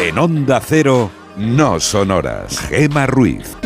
En Onda Cero, no sonoras. Gema Ruiz.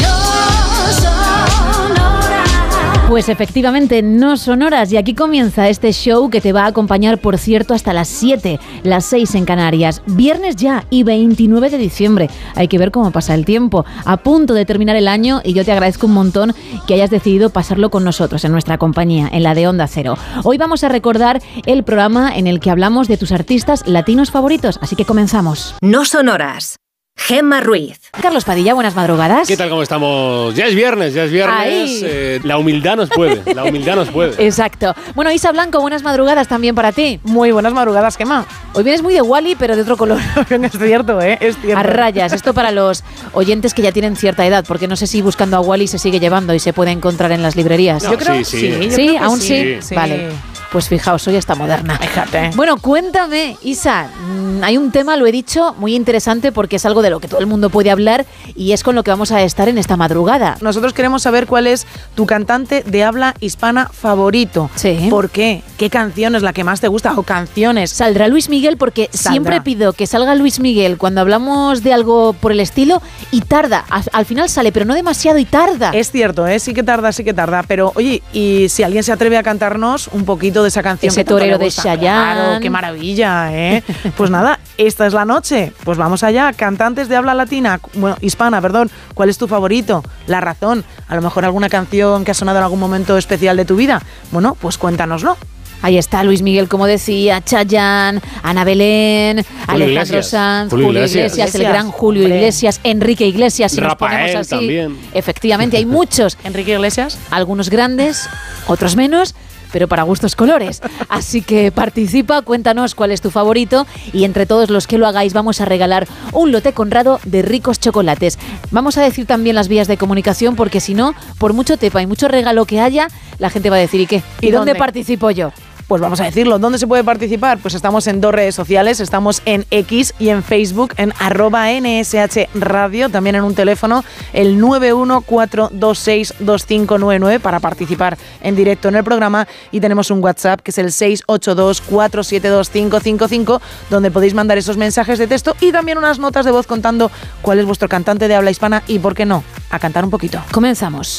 Pues efectivamente, no son horas y aquí comienza este show que te va a acompañar, por cierto, hasta las 7, las 6 en Canarias. Viernes ya y 29 de diciembre. Hay que ver cómo pasa el tiempo. A punto de terminar el año y yo te agradezco un montón que hayas decidido pasarlo con nosotros en nuestra compañía, en la de Onda Cero. Hoy vamos a recordar el programa en el que hablamos de tus artistas latinos favoritos, así que comenzamos. No son horas. Gemma Ruiz. Carlos Padilla, buenas madrugadas. ¿Qué tal? ¿Cómo estamos? Ya es viernes, ya es viernes. Eh, la humildad nos puede, la humildad nos puede. Exacto. Bueno, Isa Blanco, buenas madrugadas también para ti. Muy buenas madrugadas, Gemma. Hoy vienes muy de Wally, pero de otro color. es cierto, ¿eh? Es cierto. A rayas. Esto para los oyentes que ya tienen cierta edad, porque no sé si buscando a Wally se sigue llevando y se puede encontrar en las librerías. No, Yo creo sí, sí. yo ¿Sí? creo que ¿Aún sí? sí. Vale. Pues fijaos, soy esta moderna. Fíjate. Bueno, cuéntame, Isa, mm, hay un tema, lo he dicho, muy interesante porque es algo de lo que todo el mundo puede hablar y es con lo que vamos a estar en esta madrugada. Nosotros queremos saber cuál es tu cantante de habla hispana favorito. Sí. ¿Por qué? ¿Qué canción es la que más te gusta? O canciones. Saldrá Luis Miguel porque Saldrá. siempre pido que salga Luis Miguel cuando hablamos de algo por el estilo y tarda. Al, al final sale, pero no demasiado y tarda. Es cierto, ¿eh? sí que tarda, sí que tarda. Pero oye, y si alguien se atreve a cantarnos un poquito de esa canción. Ese que torero de Chayanne. Claro, qué maravilla, ¿eh? pues nada, esta es la noche. Pues vamos allá. Cantantes de habla latina, bueno, hispana, perdón. ¿Cuál es tu favorito? La razón. A lo mejor alguna canción que ha sonado en algún momento especial de tu vida. Bueno, pues cuéntanoslo. Ahí está Luis Miguel, como decía, Chayanne, Ana Belén, Alejandro Iglesias. Sanz, Julio Julio, Iglesias. Iglesias, el gran Julio hombre. Iglesias, Enrique Iglesias, si nos Rafael ponemos así. también. Efectivamente, hay muchos, Enrique Iglesias. algunos grandes, otros menos, pero para gustos colores. Así que participa, cuéntanos cuál es tu favorito y entre todos los que lo hagáis vamos a regalar un lote conrado de ricos chocolates. Vamos a decir también las vías de comunicación porque si no, por mucho tepa y mucho regalo que haya, la gente va a decir ¿y qué? ¿Y, ¿Y dónde dónde? participo yo? Pues vamos a decirlo, ¿dónde se puede participar? Pues estamos en dos redes sociales, estamos en X y en Facebook, en arroba NSH Radio, también en un teléfono, el 914262599 para participar en directo en el programa y tenemos un WhatsApp que es el 682472555 donde podéis mandar esos mensajes de texto y también unas notas de voz contando cuál es vuestro cantante de habla hispana y por qué no, a cantar un poquito. Comenzamos.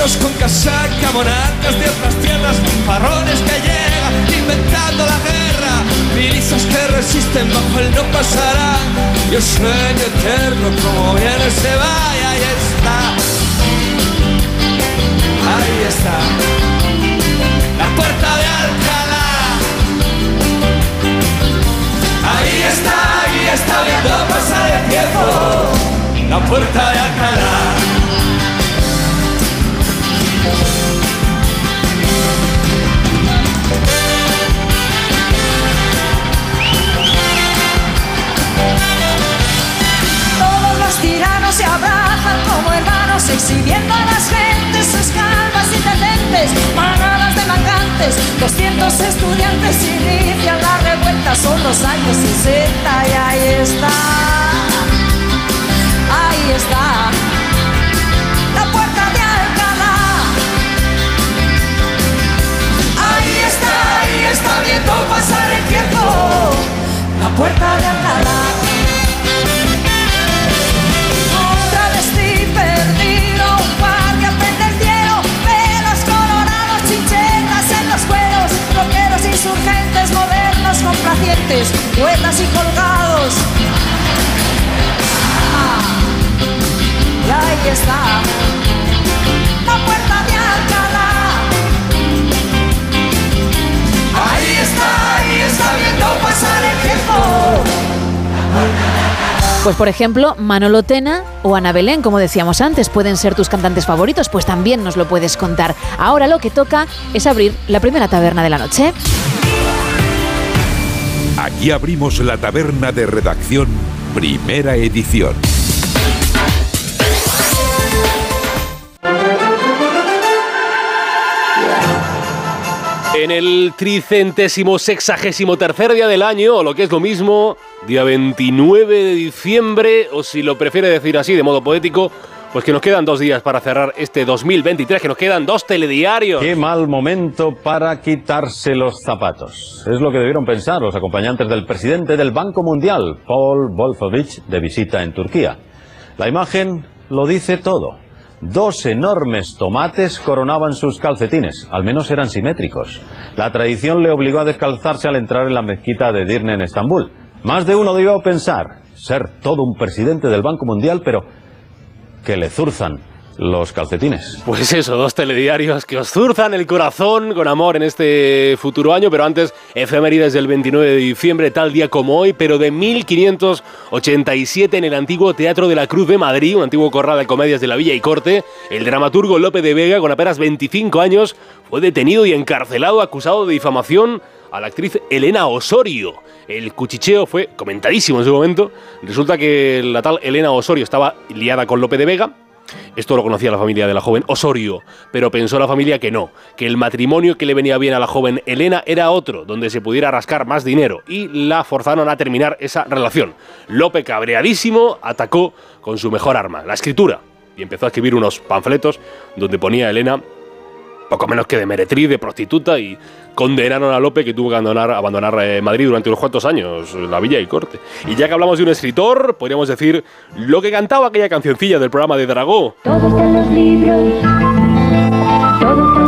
Con casaca, monarcas de otras tierras, farrones que llegan inventando la guerra, milicias que resisten bajo el no pasará. Y el sueño eterno como viene se va y ahí está. Ahí está. La puerta de Alcalá. Ahí está, ahí está viendo pasar el tiempo. La puerta de Alcalá. Todos los tiranos se abrazan como hermanos, exhibiendo a las gentes sus calvas y tendentes, manadas de mangantes, 200 estudiantes inician la revuelta, son los años 60 y ahí está, ahí está. Viendo pasar el tiempo. La puerta de Alcalá. Un travesti perdido, un guardia pendenciero, pelos colorados, chinchetas en los cueros, rockeros insurgentes, modernos, complacientes, poetas y colgados. Ah, y ahí está Pues por ejemplo, Manolo Tena o Ana Belén, como decíamos antes, pueden ser tus cantantes favoritos, pues también nos lo puedes contar. Ahora lo que toca es abrir la primera taberna de la noche. Aquí abrimos la taberna de redacción, primera edición. En el tricentésimo sexagésimo tercer día del año, o lo que es lo mismo, día 29 de diciembre, o si lo prefiere decir así de modo poético, pues que nos quedan dos días para cerrar este 2023, que nos quedan dos telediarios. Qué mal momento para quitarse los zapatos. Es lo que debieron pensar los acompañantes del presidente del Banco Mundial, Paul Wolfowitz, de visita en Turquía. La imagen lo dice todo. Dos enormes tomates coronaban sus calcetines, al menos eran simétricos. La tradición le obligó a descalzarse al entrar en la mezquita de Dirne en Estambul. Más de uno debió pensar ser todo un presidente del Banco Mundial, pero que le zurzan los calcetines. Pues eso, dos telediarios que os zurzan el corazón con amor en este futuro año, pero antes, efemérides del 29 de diciembre, tal día como hoy, pero de 1587 en el antiguo Teatro de la Cruz de Madrid, un antiguo corral de comedias de la Villa y Corte, el dramaturgo Lope de Vega, con apenas 25 años, fue detenido y encarcelado acusado de difamación a la actriz Elena Osorio. El cuchicheo fue comentadísimo en su momento. Resulta que la tal Elena Osorio estaba liada con Lope de Vega, esto lo conocía la familia de la joven Osorio, pero pensó la familia que no, que el matrimonio que le venía bien a la joven Elena era otro, donde se pudiera rascar más dinero, y la forzaron a terminar esa relación. Lope, cabreadísimo, atacó con su mejor arma, la escritura, y empezó a escribir unos panfletos donde ponía a Elena poco menos que de meretriz, de prostituta, y condenaron a Lope que tuvo que abandonar, abandonar eh, Madrid durante unos cuantos años, la Villa y Corte. Y ya que hablamos de un escritor, podríamos decir lo que cantaba aquella cancioncilla del programa de Dragó. Todo está en los libros. Todo está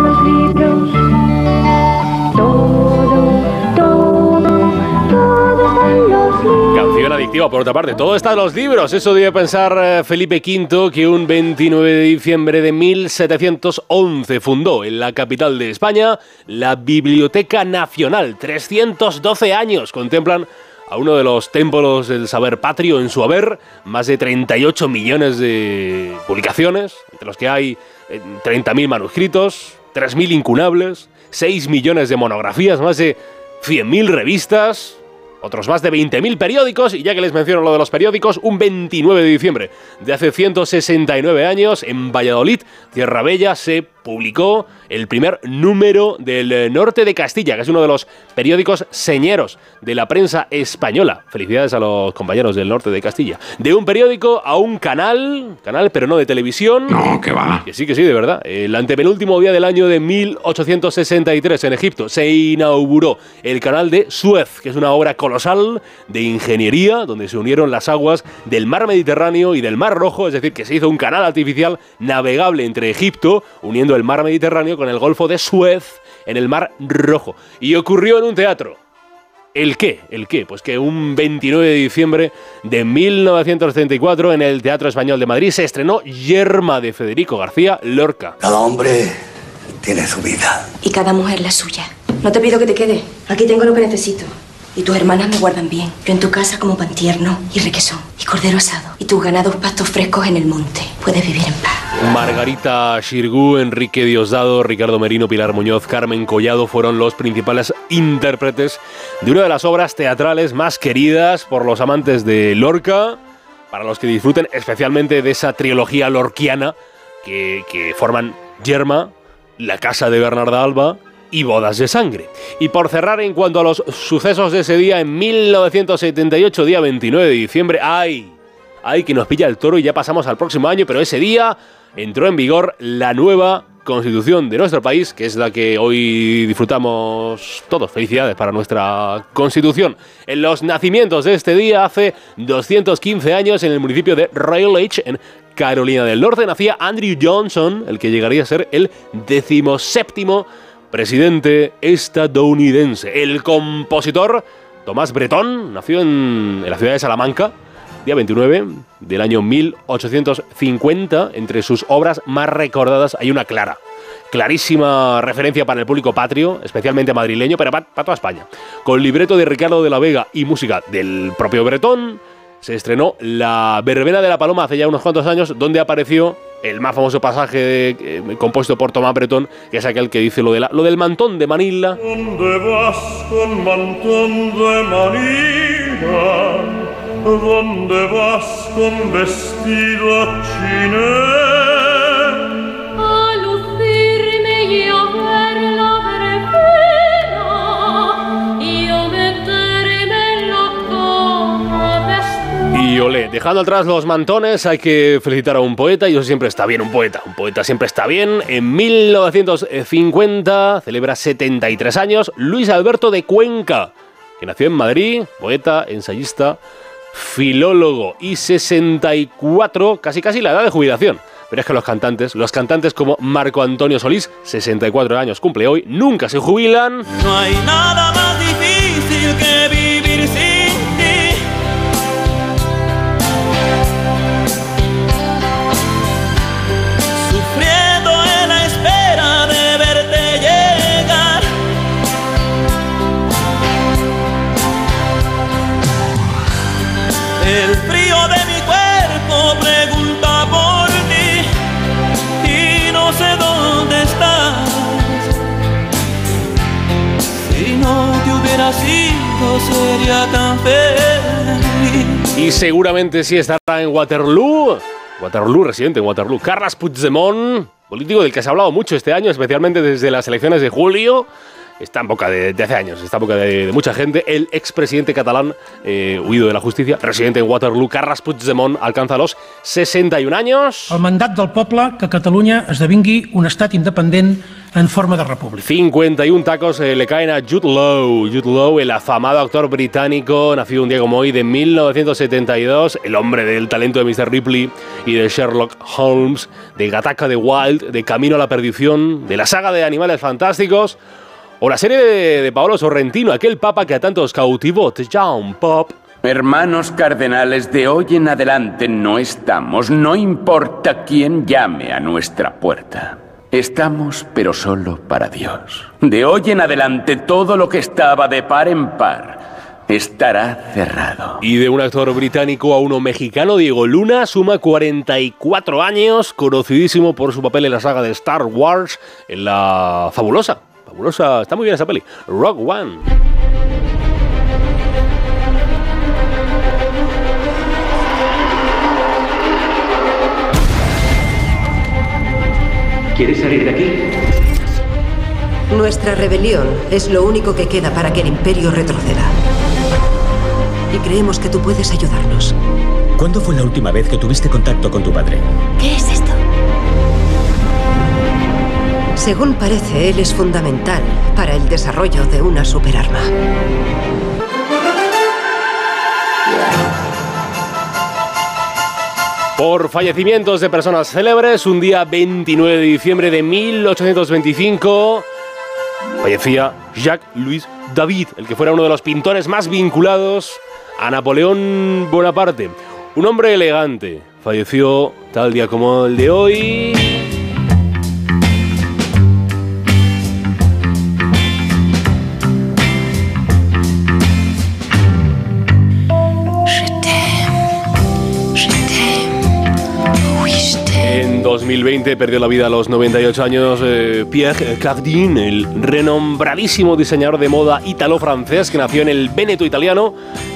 adictiva, por otra parte. Todo está en los libros. Eso debe pensar eh, Felipe V, que un 29 de diciembre de 1711 fundó en la capital de España la Biblioteca Nacional. 312 años contemplan a uno de los templos del saber patrio en su haber, más de 38 millones de publicaciones, entre los que hay eh, 30.000 manuscritos, 3.000 incunables, 6 millones de monografías, más de 100.000 revistas, otros más de 20.000 periódicos, y ya que les menciono lo de los periódicos, un 29 de diciembre de hace 169 años, en Valladolid, Tierra Bella, se publicó el primer número del eh, Norte de Castilla, que es uno de los periódicos señeros de la prensa española. Felicidades a los compañeros del Norte de Castilla. De un periódico a un canal, canal pero no de televisión. No, que va. Que sí, que sí, de verdad. El antepenúltimo día del año de 1863 en Egipto se inauguró el canal de Suez, que es una obra colosal de ingeniería donde se unieron las aguas del mar Mediterráneo y del mar Rojo, es decir, que se hizo un canal artificial navegable entre Egipto, uniendo el mar Mediterráneo con el Golfo de Suez en el mar Rojo. Y ocurrió en un teatro. ¿El qué? ¿El qué? Pues que un 29 de diciembre de 1934 en el Teatro Español de Madrid se estrenó Yerma de Federico García Lorca. Cada hombre tiene su vida. Y cada mujer la suya. No te pido que te quedes. Aquí tengo lo que necesito. Y tus hermanas me guardan bien. Yo en tu casa como pan tierno y requesón. Y cordero asado. Y tus ganados pastos frescos en el monte. Puedes vivir en paz. Margarita Shirgu, Enrique Diosdado, Ricardo Merino, Pilar Muñoz, Carmen Collado fueron los principales intérpretes de una de las obras teatrales más queridas por los amantes de Lorca, para los que disfruten especialmente de esa trilogía lorquiana que, que forman Yerma, La Casa de Bernarda Alba y bodas de sangre. Y por cerrar en cuanto a los sucesos de ese día, en 1978, día 29 de diciembre, ¡ay! ¡ay! que nos pilla el toro y ya pasamos al próximo año, pero ese día entró en vigor la nueva constitución de nuestro país, que es la que hoy disfrutamos todos. Felicidades para nuestra constitución. En los nacimientos de este día, hace 215 años, en el municipio de Raleigh, en Carolina del Norte, nacía Andrew Johnson, el que llegaría a ser el decimoséptimo presidente estadounidense. El compositor Tomás Bretón nació en, en la ciudad de Salamanca, día 29 del año 1850. Entre sus obras más recordadas hay una clara, clarísima referencia para el público patrio, especialmente madrileño, pero para, toda España. Con libreto de Ricardo de la Vega y música del propio Bretón, se estrenó La Verbena de la Paloma hace ya unos cuantos años, donde apareció el más famoso pasaje eh, compuesto por Tomás Bretón, que es aquel que dice lo, de la, lo del mantón de Manila. ¿Dónde vas con mantón de Manila? ¿Dónde vas con vestido chiné? Dejando atrás los mantones, hay que felicitar a un poeta, y eso siempre está bien, un poeta. Un poeta siempre está bien. En 1950 celebra 73 años Luis Alberto de Cuenca, que nació en Madrid, poeta, ensayista, filólogo y 64, casi casi la edad de jubilación. Pero es que los cantantes, los cantantes como Marco Antonio Solís, 64 años cumple hoy, nunca se jubilan. No hay nada más difícil que vivir Y seguramente sí estará en Waterloo. Waterloo, residente en Waterloo. Carles Puigdemont, político del que se ha hablado mucho este año, especialmente desde las elecciones de julio. Está en boca de, de hace años, está en boca de, de mucha gente. El expresidente catalán, eh, huido de la justicia, residente en Waterloo, Carles Puigdemont, alcanza los 61 años. El mandat del poble que Catalunya esdevingui un estat independent en forma de república. 51 tacos eh, le caen a Jude Law. Jude Law, el afamado actor británico, nacido un día como hoy de 1972, el hombre del talento de Mr. Ripley y de Sherlock Holmes, de Gataca de Wild, de Camino a la Perdición, de la saga de Animales Fantásticos, o la serie de, de Paolo Sorrentino, aquel papa que a tantos cautivó, The Young Pop. Hermanos cardenales, de hoy en adelante no estamos, no importa quién llame a nuestra puerta. Estamos, pero solo para Dios. De hoy en adelante todo lo que estaba de par en par estará cerrado. Y de un actor británico a uno mexicano, Diego Luna, suma 44 años, conocidísimo por su papel en la saga de Star Wars, en la fabulosa, fabulosa, está muy bien esa peli, Rock One. ¿Quieres salir de aquí? Nuestra rebelión es lo único que queda para que el imperio retroceda. Y creemos que tú puedes ayudarnos. ¿Cuándo fue la última vez que tuviste contacto con tu padre? ¿Qué es esto? Según parece, él es fundamental para el desarrollo de una superarma. Por fallecimientos de personas célebres, un día 29 de diciembre de 1825 fallecía Jacques-Louis David, el que fuera uno de los pintores más vinculados a Napoleón Bonaparte. Un hombre elegante, falleció tal día como el de hoy. 2020 perdió la vida a los 98 años eh, Pierre Cardin, el renombradísimo diseñador de moda ítalo-francés que nació en el Véneto italiano,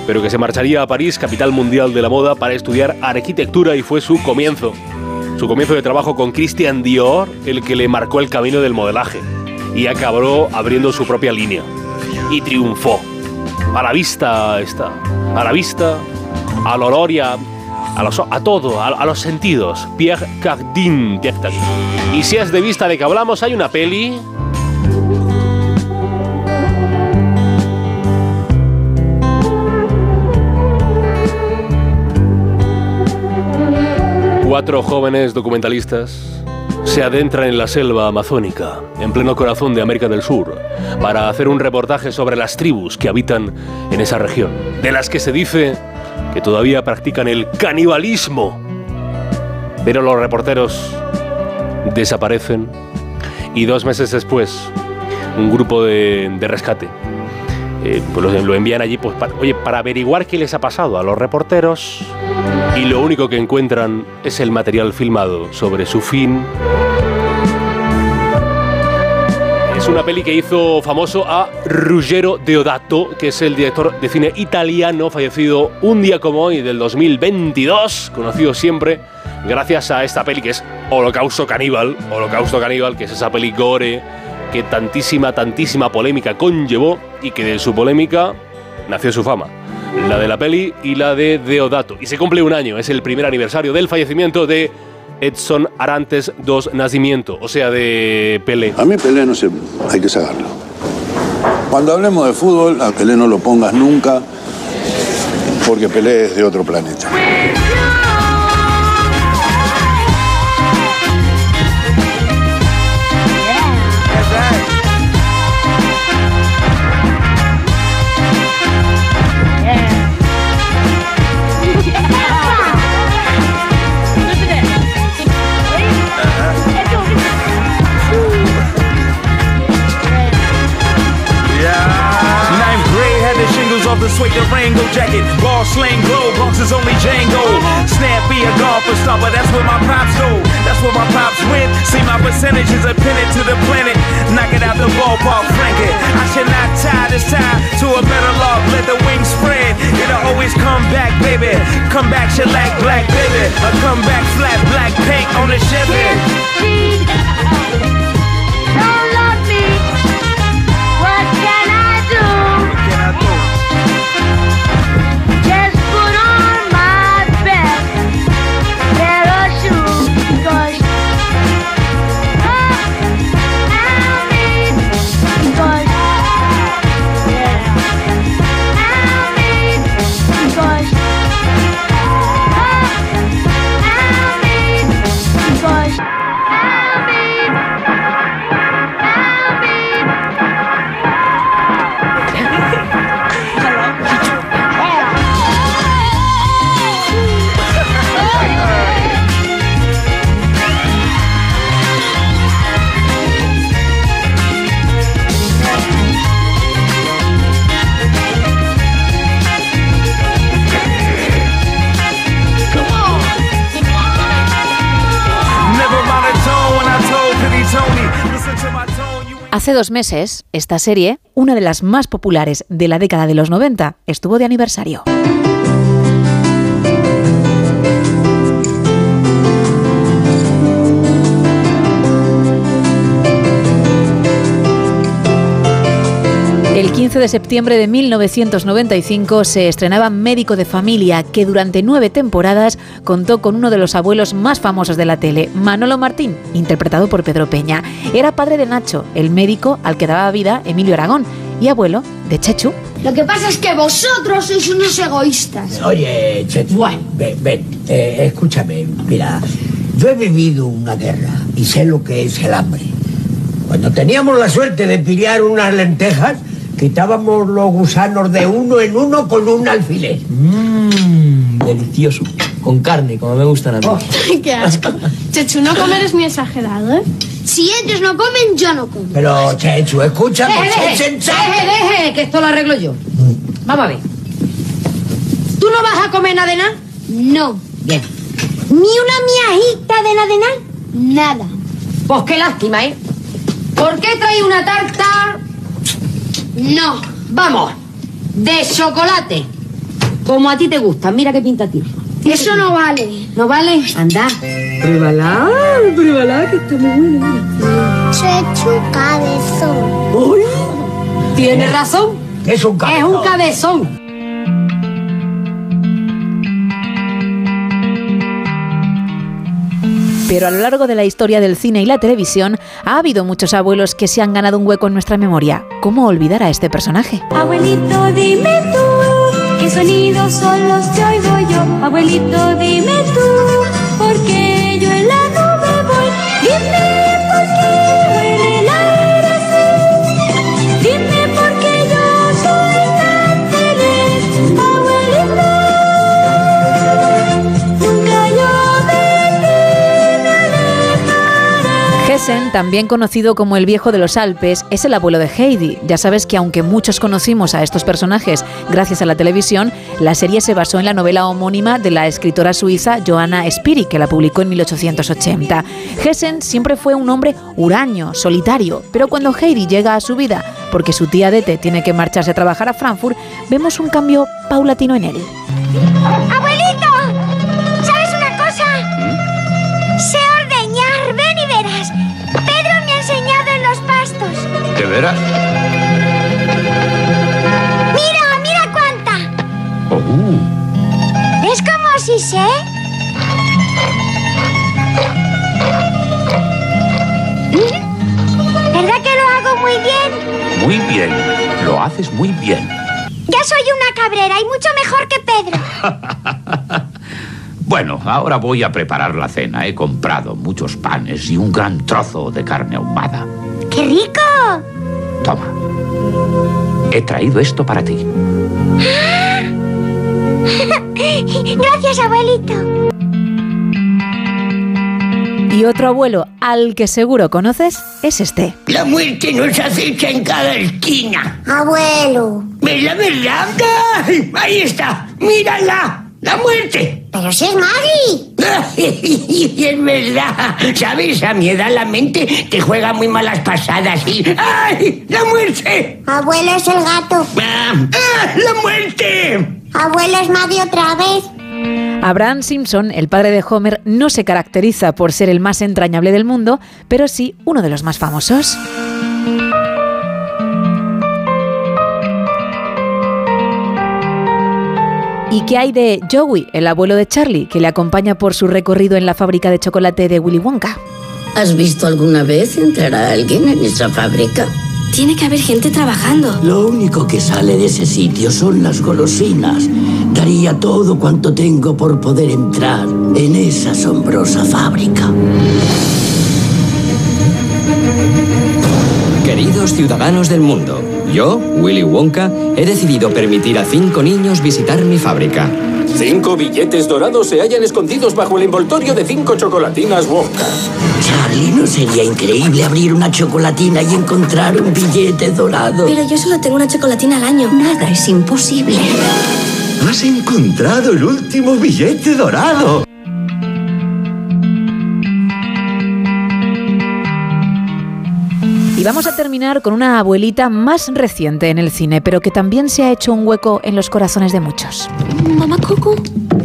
pero que se marcharía a París, capital mundial de la moda, para estudiar arquitectura y fue su comienzo. Su comienzo de trabajo con Christian Dior, el que le marcó el camino del modelaje. y acabó abriendo su propia línea. Y triunfó. A la vista está. A la vista, al olor y a, los- a todo, a, a los sentidos. Pierre Cardin. Y si es de vista de que hablamos, hay una peli Cuatro jóvenes documentalistas se adentran en la selva amazónica, en pleno corazón de América del Sur, para hacer un reportaje sobre las tribus que habitan en esa región, de las que se dice que todavía practican el canibalismo. Pero los reporteros desaparecen y dos meses después, un grupo de, rescate eh, pues lo, lo envían allí pues, para, oye, para averiguar qué les ha pasado a los reporteros y lo único que encuentran es el material filmado sobre su fin. Es una peli que hizo famoso a Ruggero Deodato, que es el director de cine italiano fallecido un día como hoy del 2022, conocido siempre gracias a esta peli que es Holocausto Caníbal, Holocausto Caníbal, que es esa peli gore que tantísima, tantísima polémica conllevó y que de su polémica nació su fama. La de la peli y la de Deodato. Y se cumple un año, es el primer aniversario del fallecimiento de Edson Arantes dos Nacimiento, o sea, de Pelé. A mí Pelé no se... hay que sacarlo. Cuando hablemos de fútbol, a Pelé no lo pongas nunca, porque Pelé es de otro planeta. The suede Durango jacket. Ball slang glow, Bronx is only Django. Snappy a golfer but that's where my pops go. That's where my pops win. See my percentages are pinned to the planet. Knock it out the ballpark, frank it. I should not tie this tie to a metal log. Let the wings spread. It'll always come back, baby. Come back, shellac, black, baby. A come back, flat, black paint on the Chevy. Hace dos meses, esta serie, una de las más populares de la década de los 90, estuvo de aniversario. El 15 de septiembre de 1995 se estrenaba Médico de Familia, que durante nueve temporadas contó con uno de los abuelos más famosos de la tele, Manolo Martín, interpretado por Pedro Peña. Era padre de Nacho, el médico al que daba vida Emilio Aragón, y abuelo de Chechu. Lo que pasa es que vosotros sois unos egoístas. Oye, Chechu, ven, ven, eh, escúchame, mira, yo he vivido una guerra y sé lo que es el hambre. Cuando teníamos la suerte de pillar unas lentejas, quitábamos los gusanos de uno en uno con un alfiler. Mmm, delicioso. Con carne, como me gustan a mí. Qué asco. Chechu, no comer es muy exagerado, ¿eh? Si ellos no comen, yo no como. Pero, Chechu, escúchame, Deje, deje, deje, deje, que esto lo arreglo yo. Vamos a ver. ¿Tú no vas a comer nada de nada? No. Bien. Ni una miajita de nada de nada. Nada. Pues qué lástima, ¿eh? ¿Por qué trae una tarta? No. Vamos, de chocolate. Como a ti te gusta. Mira qué pinta tiene. Eso no vale. ¿No vale? Anda. Pruébala, pruébala, que está muy buena. un cabezón. Uy, tienes razón. Es un Es un cabezón. Pero a lo largo de la historia del cine y la televisión ha habido muchos abuelos que se han ganado un hueco en nuestra memoria. ¿Cómo olvidar a este personaje? Abuelito, dime tú, qué sonidos son los que oigo yo. Abuelito, dime tú, porque yo Hessen, también conocido como el viejo de los Alpes, es el abuelo de Heidi. Ya sabes que aunque muchos conocimos a estos personajes gracias a la televisión, la serie se basó en la novela homónima de la escritora suiza Johanna Spiri, que la publicó en 1880. Hessen siempre fue un hombre huraño, solitario, pero cuando Heidi llega a su vida, porque su tía Dete tiene que marcharse a trabajar a Frankfurt, vemos un cambio paulatino en él. ¡Abuelito! Veras? Mira, mira cuánta. Oh. ¿Ves cómo sí sé? ¿Verdad que lo hago muy bien? Muy bien. Lo haces muy bien. Ya soy una cabrera y mucho mejor que Pedro. Bueno, ahora voy a preparar la cena. He comprado muchos panes y un gran trozo de carne ahumada. ¡Qué rico! Toma. He traído esto para ti. Gracias, abuelito. Y otro abuelo al que seguro conoces es este. La muerte nos acecha en cada esquina. Abuelo. ¿Verdad, verdad? ¡Ay! Ahí está. ¡Mírala! ¡La muerte! Pero si es Maggie. Y es verdad. ¿Sabes? A mi edad la mente te juega muy malas pasadas y... ¡Ay! ¡La muerte! Abuelo es el gato. ¡Ah! ¡Ah! ¡La muerte! Abuelo es Maggie otra vez. Abraham Simpson, el padre de Homer, no se caracteriza por ser el más entrañable del mundo, pero sí uno de los más famosos. ¿Y qué hay de Joey, el abuelo de Charlie, que le acompaña por su recorrido en la fábrica de chocolate de Willy Wonka? ¿Has visto alguna vez entrar a alguien en esa fábrica? Tiene que haber gente trabajando. Lo único que sale de ese sitio son las golosinas. Daría todo cuanto tengo por poder entrar en esa asombrosa fábrica. Queridos ciudadanos del mundo, yo, Willy Wonka, he decidido permitir a cinco niños visitar mi fábrica. Cinco billetes dorados se hallan escondidos bajo el envoltorio de cinco chocolatinas Wonka. Charlie, ¿no sería increíble abrir una chocolatina y encontrar un billete dorado? Pero yo solo tengo una chocolatina al año. Nada es imposible. ¡Has encontrado el último billete dorado! Vamos a terminar con una abuelita más reciente en el cine, pero que también se ha hecho un hueco en los corazones de muchos. Mamá Coco,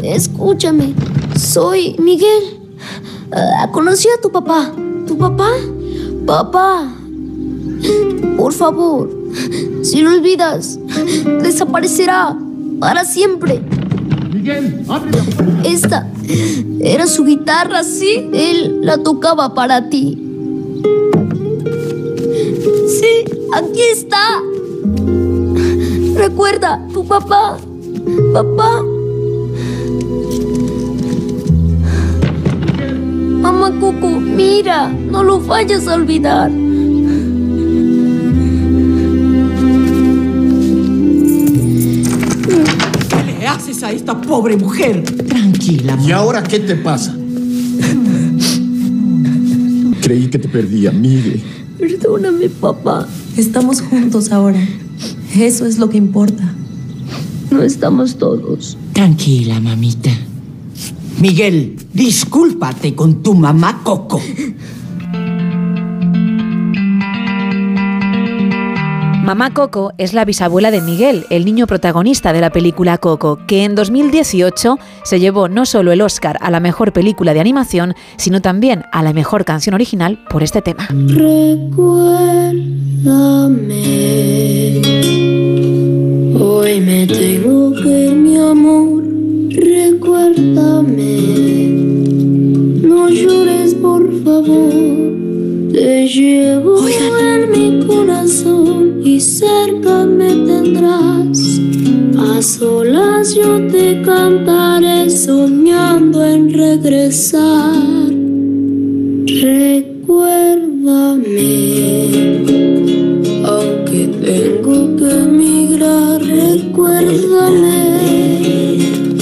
escúchame. Soy Miguel. Ah, conocí a tu papá. ¿Tu papá? Papá. Por favor, si lo olvidas, desaparecerá para siempre. Miguel, Esta era su guitarra, sí. Él la tocaba para ti. Aquí está. Recuerda, tu papá. Papá. Mamá Coco, mira, no lo vayas a olvidar. ¿Qué le haces a esta pobre mujer? Tranquila. ¿Y ahora qué te pasa? Creí que te perdía, Miguel. Perdóname, papá. Estamos juntos ahora. Eso es lo que importa. No estamos todos. Tranquila, mamita. Miguel, discúlpate con tu mamá Coco. Mamá Coco es la bisabuela de Miguel, el niño protagonista de la película Coco, que en 2018 se llevó no solo el Oscar a la mejor película de animación, sino también a la mejor canción original por este tema. Recuérdame, hoy me tengo que ir, mi amor. Recuérdame, no llores por favor. Te llevo en mi corazón y cerca me tendrás. A solas yo te cantaré soñando en regresar. Recuérdame, aunque tengo que emigrar, recuérdame.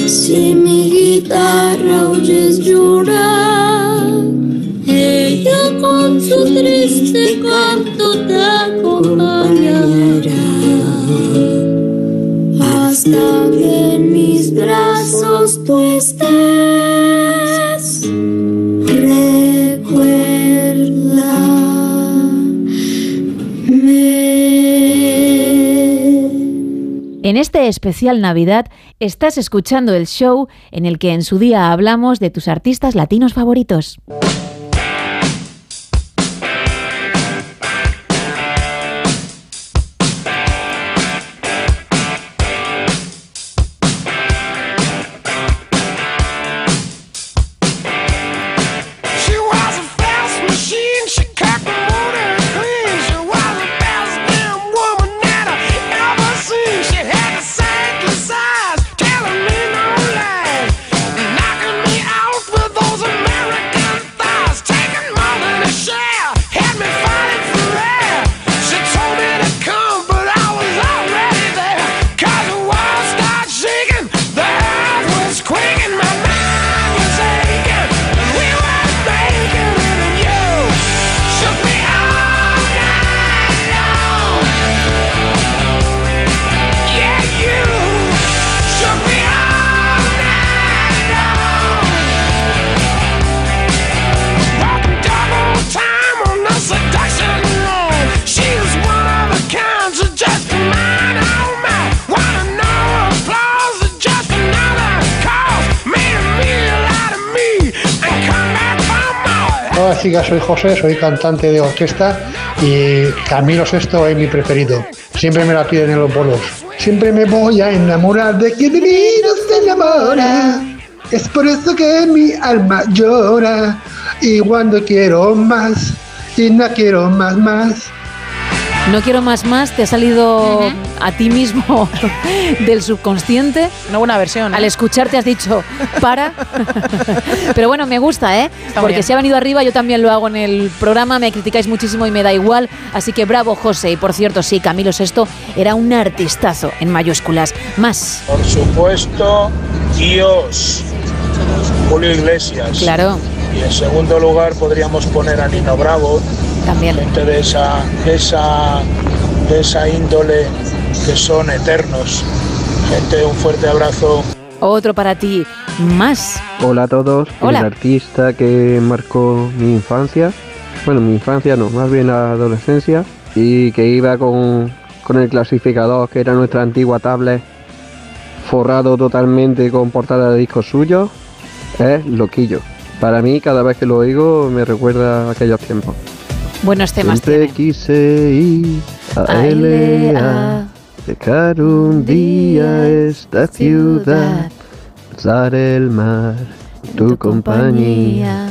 Si mi guitarra oyes llorar, ella con su triste canto te acompañará. En mis brazos tú estés. En este especial Navidad estás escuchando el show en el que en su día hablamos de tus artistas latinos favoritos. Soy José, soy cantante de orquesta y Camilo Sesto es mi preferido. Siempre me la piden en los bolos. Siempre me voy a enamorar de quien de se enamora. Es por eso que mi alma llora y cuando quiero más y no quiero más más. No quiero más más, te ha salido a ti mismo del subconsciente. Una buena versión. Al escucharte has dicho, para. Pero bueno, me gusta, ¿eh? Está Porque si ha venido arriba, yo también lo hago en el programa, me criticáis muchísimo y me da igual. Así que bravo, José. Y por cierto, sí, Camilo Sesto era un artistazo en mayúsculas. Más. Por supuesto, Dios. Julio Iglesias. Claro. Y en segundo lugar podríamos poner a Nino Bravo. También. Gente de esa, de esa, de esa índole que son eternos. Gente, un fuerte abrazo. Otro para ti. Más. Hola a todos, Hola. el artista que marcó mi infancia, bueno, mi infancia no, más bien la adolescencia, y que iba con, con el clasificador, que era nuestra antigua tablet, forrado totalmente con portada de discos suyos, es Loquillo. Para mí, cada vez que lo oigo, me recuerda a aquellos tiempos. Buenos temas Siempre quise ir a LA, dejar un día esta ciudad, cruzar el mar, tu compañía.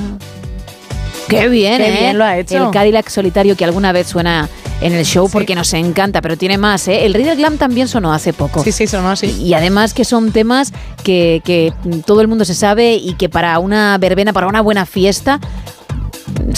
Qué bien, Qué ¿eh? bien lo ha hecho. El Cadillac solitario que alguna vez suena en el show porque nos encanta, pero tiene más, ¿eh? El Rey del Glam también sonó hace poco. Sí, sí, sonó así. Y además que son temas que, que todo el mundo se sabe y que para una verbena, para una buena fiesta,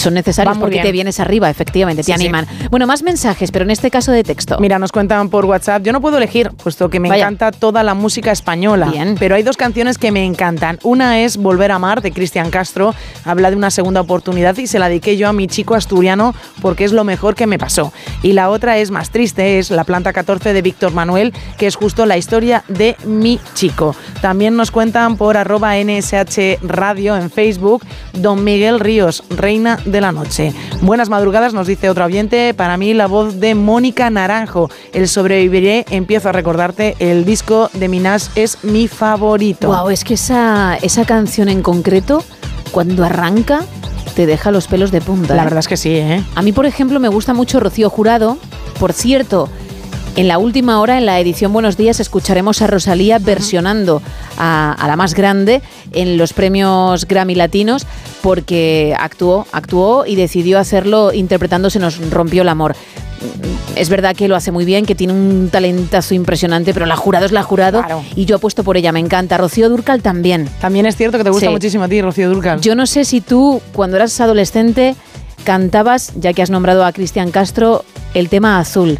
son necesarios porque bien. te vienes arriba, efectivamente, te Sí, sí. animan. Bueno, más mensajes, pero en este caso de texto. Mira, nos cuentan por WhatsApp. Yo no puedo elegir, puesto que me Vaya. encanta toda la música española. Bien. Pero hay dos canciones que me encantan. Una es Volver a amar, de Cristian Castro. Habla de una segunda oportunidad y se la dediqué yo a mi chico asturiano porque es lo mejor que me pasó. Y la otra es más triste, es La planta 14 de Víctor Manuel, que es justo la historia de mi chico. También nos cuentan por arroba NSH Radio en Facebook, Don Miguel Ríos, Reina de la noche. Buenas madrugadas, nos dice otro oyente. Para mí, la voz de Mónica Naranjo. El sobreviviré, empiezo a recordarte. El disco de Minas es mi favorito. Wow, es que esa, esa canción en concreto, cuando arranca, te deja los pelos de punta. La ¿eh? verdad es que sí, ¿eh? A mí, por ejemplo, me gusta mucho Rocío Jurado. Por cierto, en la última hora, en la edición Buenos Días, escucharemos a Rosalía versionando a, a la más grande en los premios Grammy Latinos porque actuó, actuó y decidió hacerlo interpretando Se nos rompió el amor. Es verdad que lo hace muy bien, que tiene un talentazo impresionante, pero la jurado es la jurado y yo apuesto por ella, me encanta. Rocío Durcal también. También es cierto que te gusta Sí. muchísimo a ti, Rocío Durcal. Yo no sé si tú, cuando eras adolescente, cantabas, ya que has nombrado a Cristian Castro, el tema azul.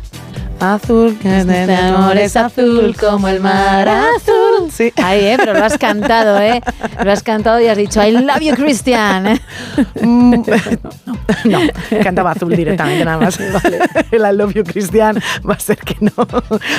Azul, que Este amor es azul como el mar azul. Sí. Ahí, ¿eh? Pero lo has cantado, ¿eh? Lo has cantado y has dicho, I love you, Cristian. Mm, no, cantaba azul directamente nada más. El I love you, Cristian, va a ser que no.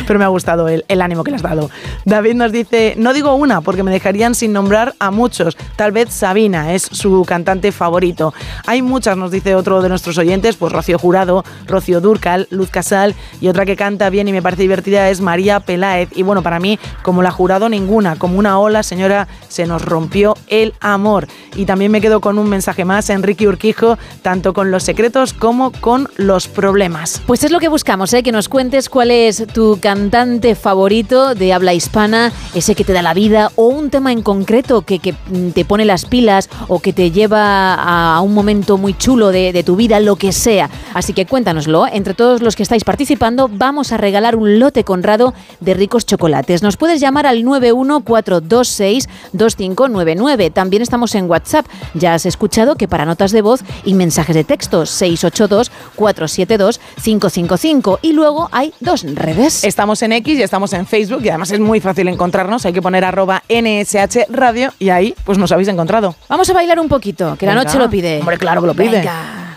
Pero me ha gustado el, el ánimo que le has dado. David nos dice, no digo una porque me dejarían sin nombrar a muchos. Tal vez Sabina es su cantante favorito. Hay muchas, nos dice otro de nuestros oyentes, pues Rocío Jurado, Rocío Durcal, Luz Casal y otra que canta bien y me parece divertida es María Peláez. Y bueno, para mí, como la jurado, ninguna. Como una ola, señora, se nos rompió el amor. Y también me quedo con un mensaje más, Enrique Urquijo, tanto con los secretos como con los problemas. Pues es lo que buscamos, ¿eh? que nos cuentes cuál es tu cantante favorito de habla hispana, ese que te da la vida, o un tema en concreto que, que, mm, te pone las pilas o que te lleva a un momento muy chulo de, tu vida, lo que sea. Así que cuéntanoslo. Entre todos los que estáis participando, vamos a regalar un lote conrado de ricos chocolates. Nos puedes llamar al 914262599. También estamos en WhatsApp. Ya has escuchado que para notas de voz y mensajes de texto 682-472-555. Y luego hay dos redes. Estamos en X y estamos en Facebook y además es muy fácil encontrarnos. Hay que poner arroba NSH Radio y ahí pues nos habéis encontrado. Vamos a bailar un poquito, que la noche lo pide. Hombre, claro que lo pide. Venga.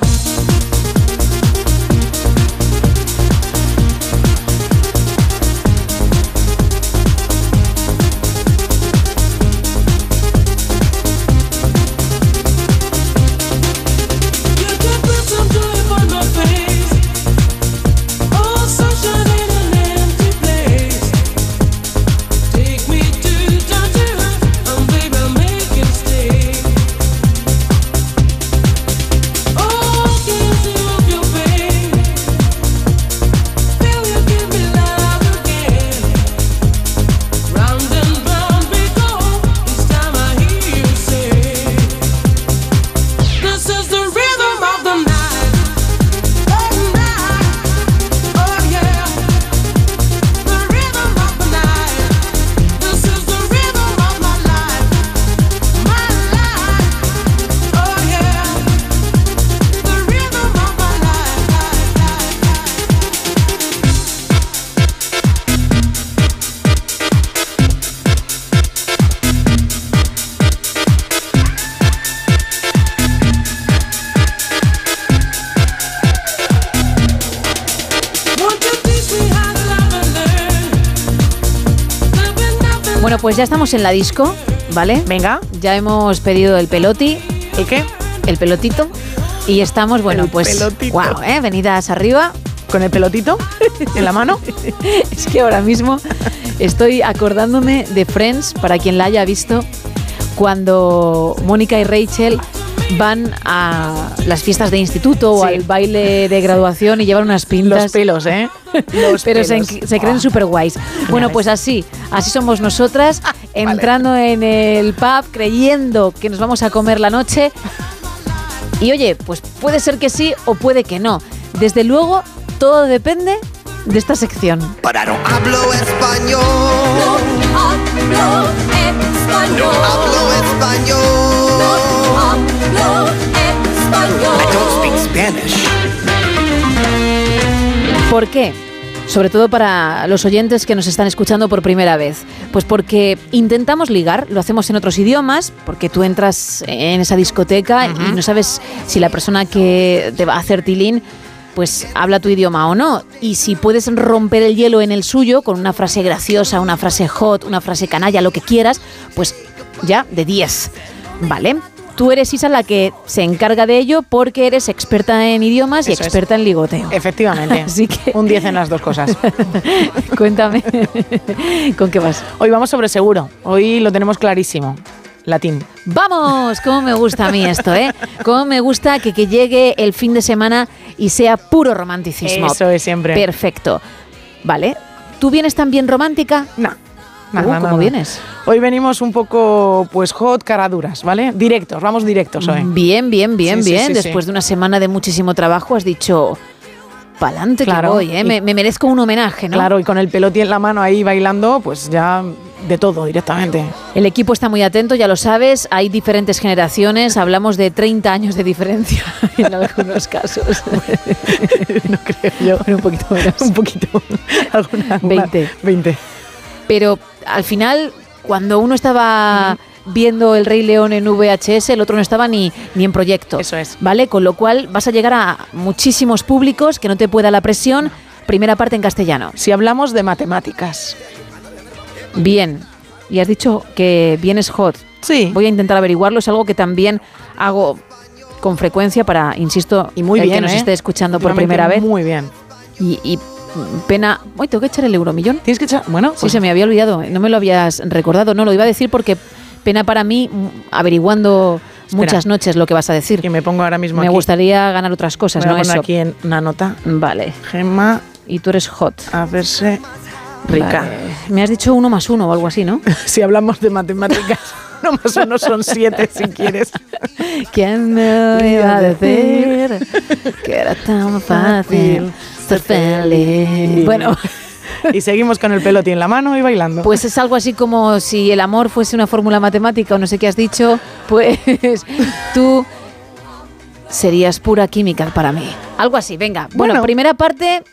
Pues ya estamos en la disco, ¿vale? Venga. Ya hemos pedido el peloti. ¿El qué? El pelotito. Y estamos, bueno, El pues. pelotito. Wow, ¿eh? Venidas arriba. Con el pelotito en la mano. Es que ahora mismo estoy acordándome de Friends, para quien la haya visto, cuando Mónica y Rachel van a las fiestas de instituto o al baile de graduación y llevan unas pintas. Los pelos, ¿eh? Los pero se, pelos. se creen Ah. súper guays. Bueno, pues así, así somos nosotras, entrando en el pub, creyendo que nos vamos a comer la noche. Y oye, pues puede ser que sí o puede que no. Desde luego, todo depende de esta sección. Pero no hablo español. No hablo español. No hablo español. No hablo español. ¿Por qué? Sobre todo para los oyentes que nos están escuchando por primera vez. Pues porque intentamos ligar, lo hacemos en otros idiomas, porque tú entras en esa discoteca y no sabes si la persona que te va a hacer tilín pues habla tu idioma o no. Y si puedes romper el hielo en el suyo con una frase graciosa, una frase hot, una frase canalla, lo que quieras, pues ya de 10. ¿Vale? Tú eres Isa la que se encarga de ello porque eres experta en idiomas y es. experta en ligoteo. Efectivamente. Así que Un 10 en las dos cosas. cuéntame con qué vas. Hoy vamos sobre seguro. Hoy lo tenemos clarísimo. Latín. Vamos, cómo me gusta a mí esto, ¿eh? Cómo me gusta que, que llegue el fin de semana y sea puro romanticismo. Eso es siempre. Perfecto. Vale. ¿Tú vienes también romántica? No. Uh, Nada, ¿Cómo nada. vienes? Hoy venimos un poco, pues, hot, caraduras, ¿vale? Directos, vamos directos hoy. Bien, bien, bien, Sí, bien. sí, Después de una semana de muchísimo trabajo has dicho, pa'lante Claro, que voy, ¿eh? y- Me, me merezco un homenaje, ¿no? Claro, y con el peloti en la mano ahí bailando, pues ya de todo directamente. El equipo está muy atento, ya lo sabes, hay diferentes generaciones, hablamos de 30 años de diferencia en algunos casos. no creo yo. un poquito menos. Un poquito. Alguna, 20. 20. Pero al final, cuando uno estaba viendo El Rey León en VHS, el otro no estaba ni, ni en proyecto. Eso es. ¿Vale? Con lo cual vas a llegar a muchísimos públicos que no te pueda la presión. Primera parte en castellano. Si hablamos de matemáticas. Bien. Y has dicho que vienes hot. Sí. Voy a intentar averiguarlo. Es algo que también hago con frecuencia para, insisto, Y muy el bien, que nos ¿eh? esté escuchando por primera vez. Muy bien. Y, y pena. Hoy tengo que echar el euromillón. Tienes que echar. Bueno, Sí, pues- se me había olvidado. No me lo habías recordado. No, lo iba a decir porque pena para mí, mm, averiguando Espera. muchas noches lo que vas a decir. que me pongo ahora mismo Me aquí. gustaría ganar otras cosas, a no eso. aquí en una nota. Vale. Gemma, Y tú eres hot. a verse rica. Vale. Me has dicho uno más uno o algo así, ¿no? Si hablamos de matemáticas, no más uno son siete si quieres. ¿Quién me iba a decir que era tan fácil ser feliz? Bueno, Y seguimos con el peloti en la mano y bailando. pues es algo así como si el amor fuese una fórmula matemática o no sé qué has dicho, pues tú serías pura química para mí. Algo así, venga. Bueno, Bueno. primera parte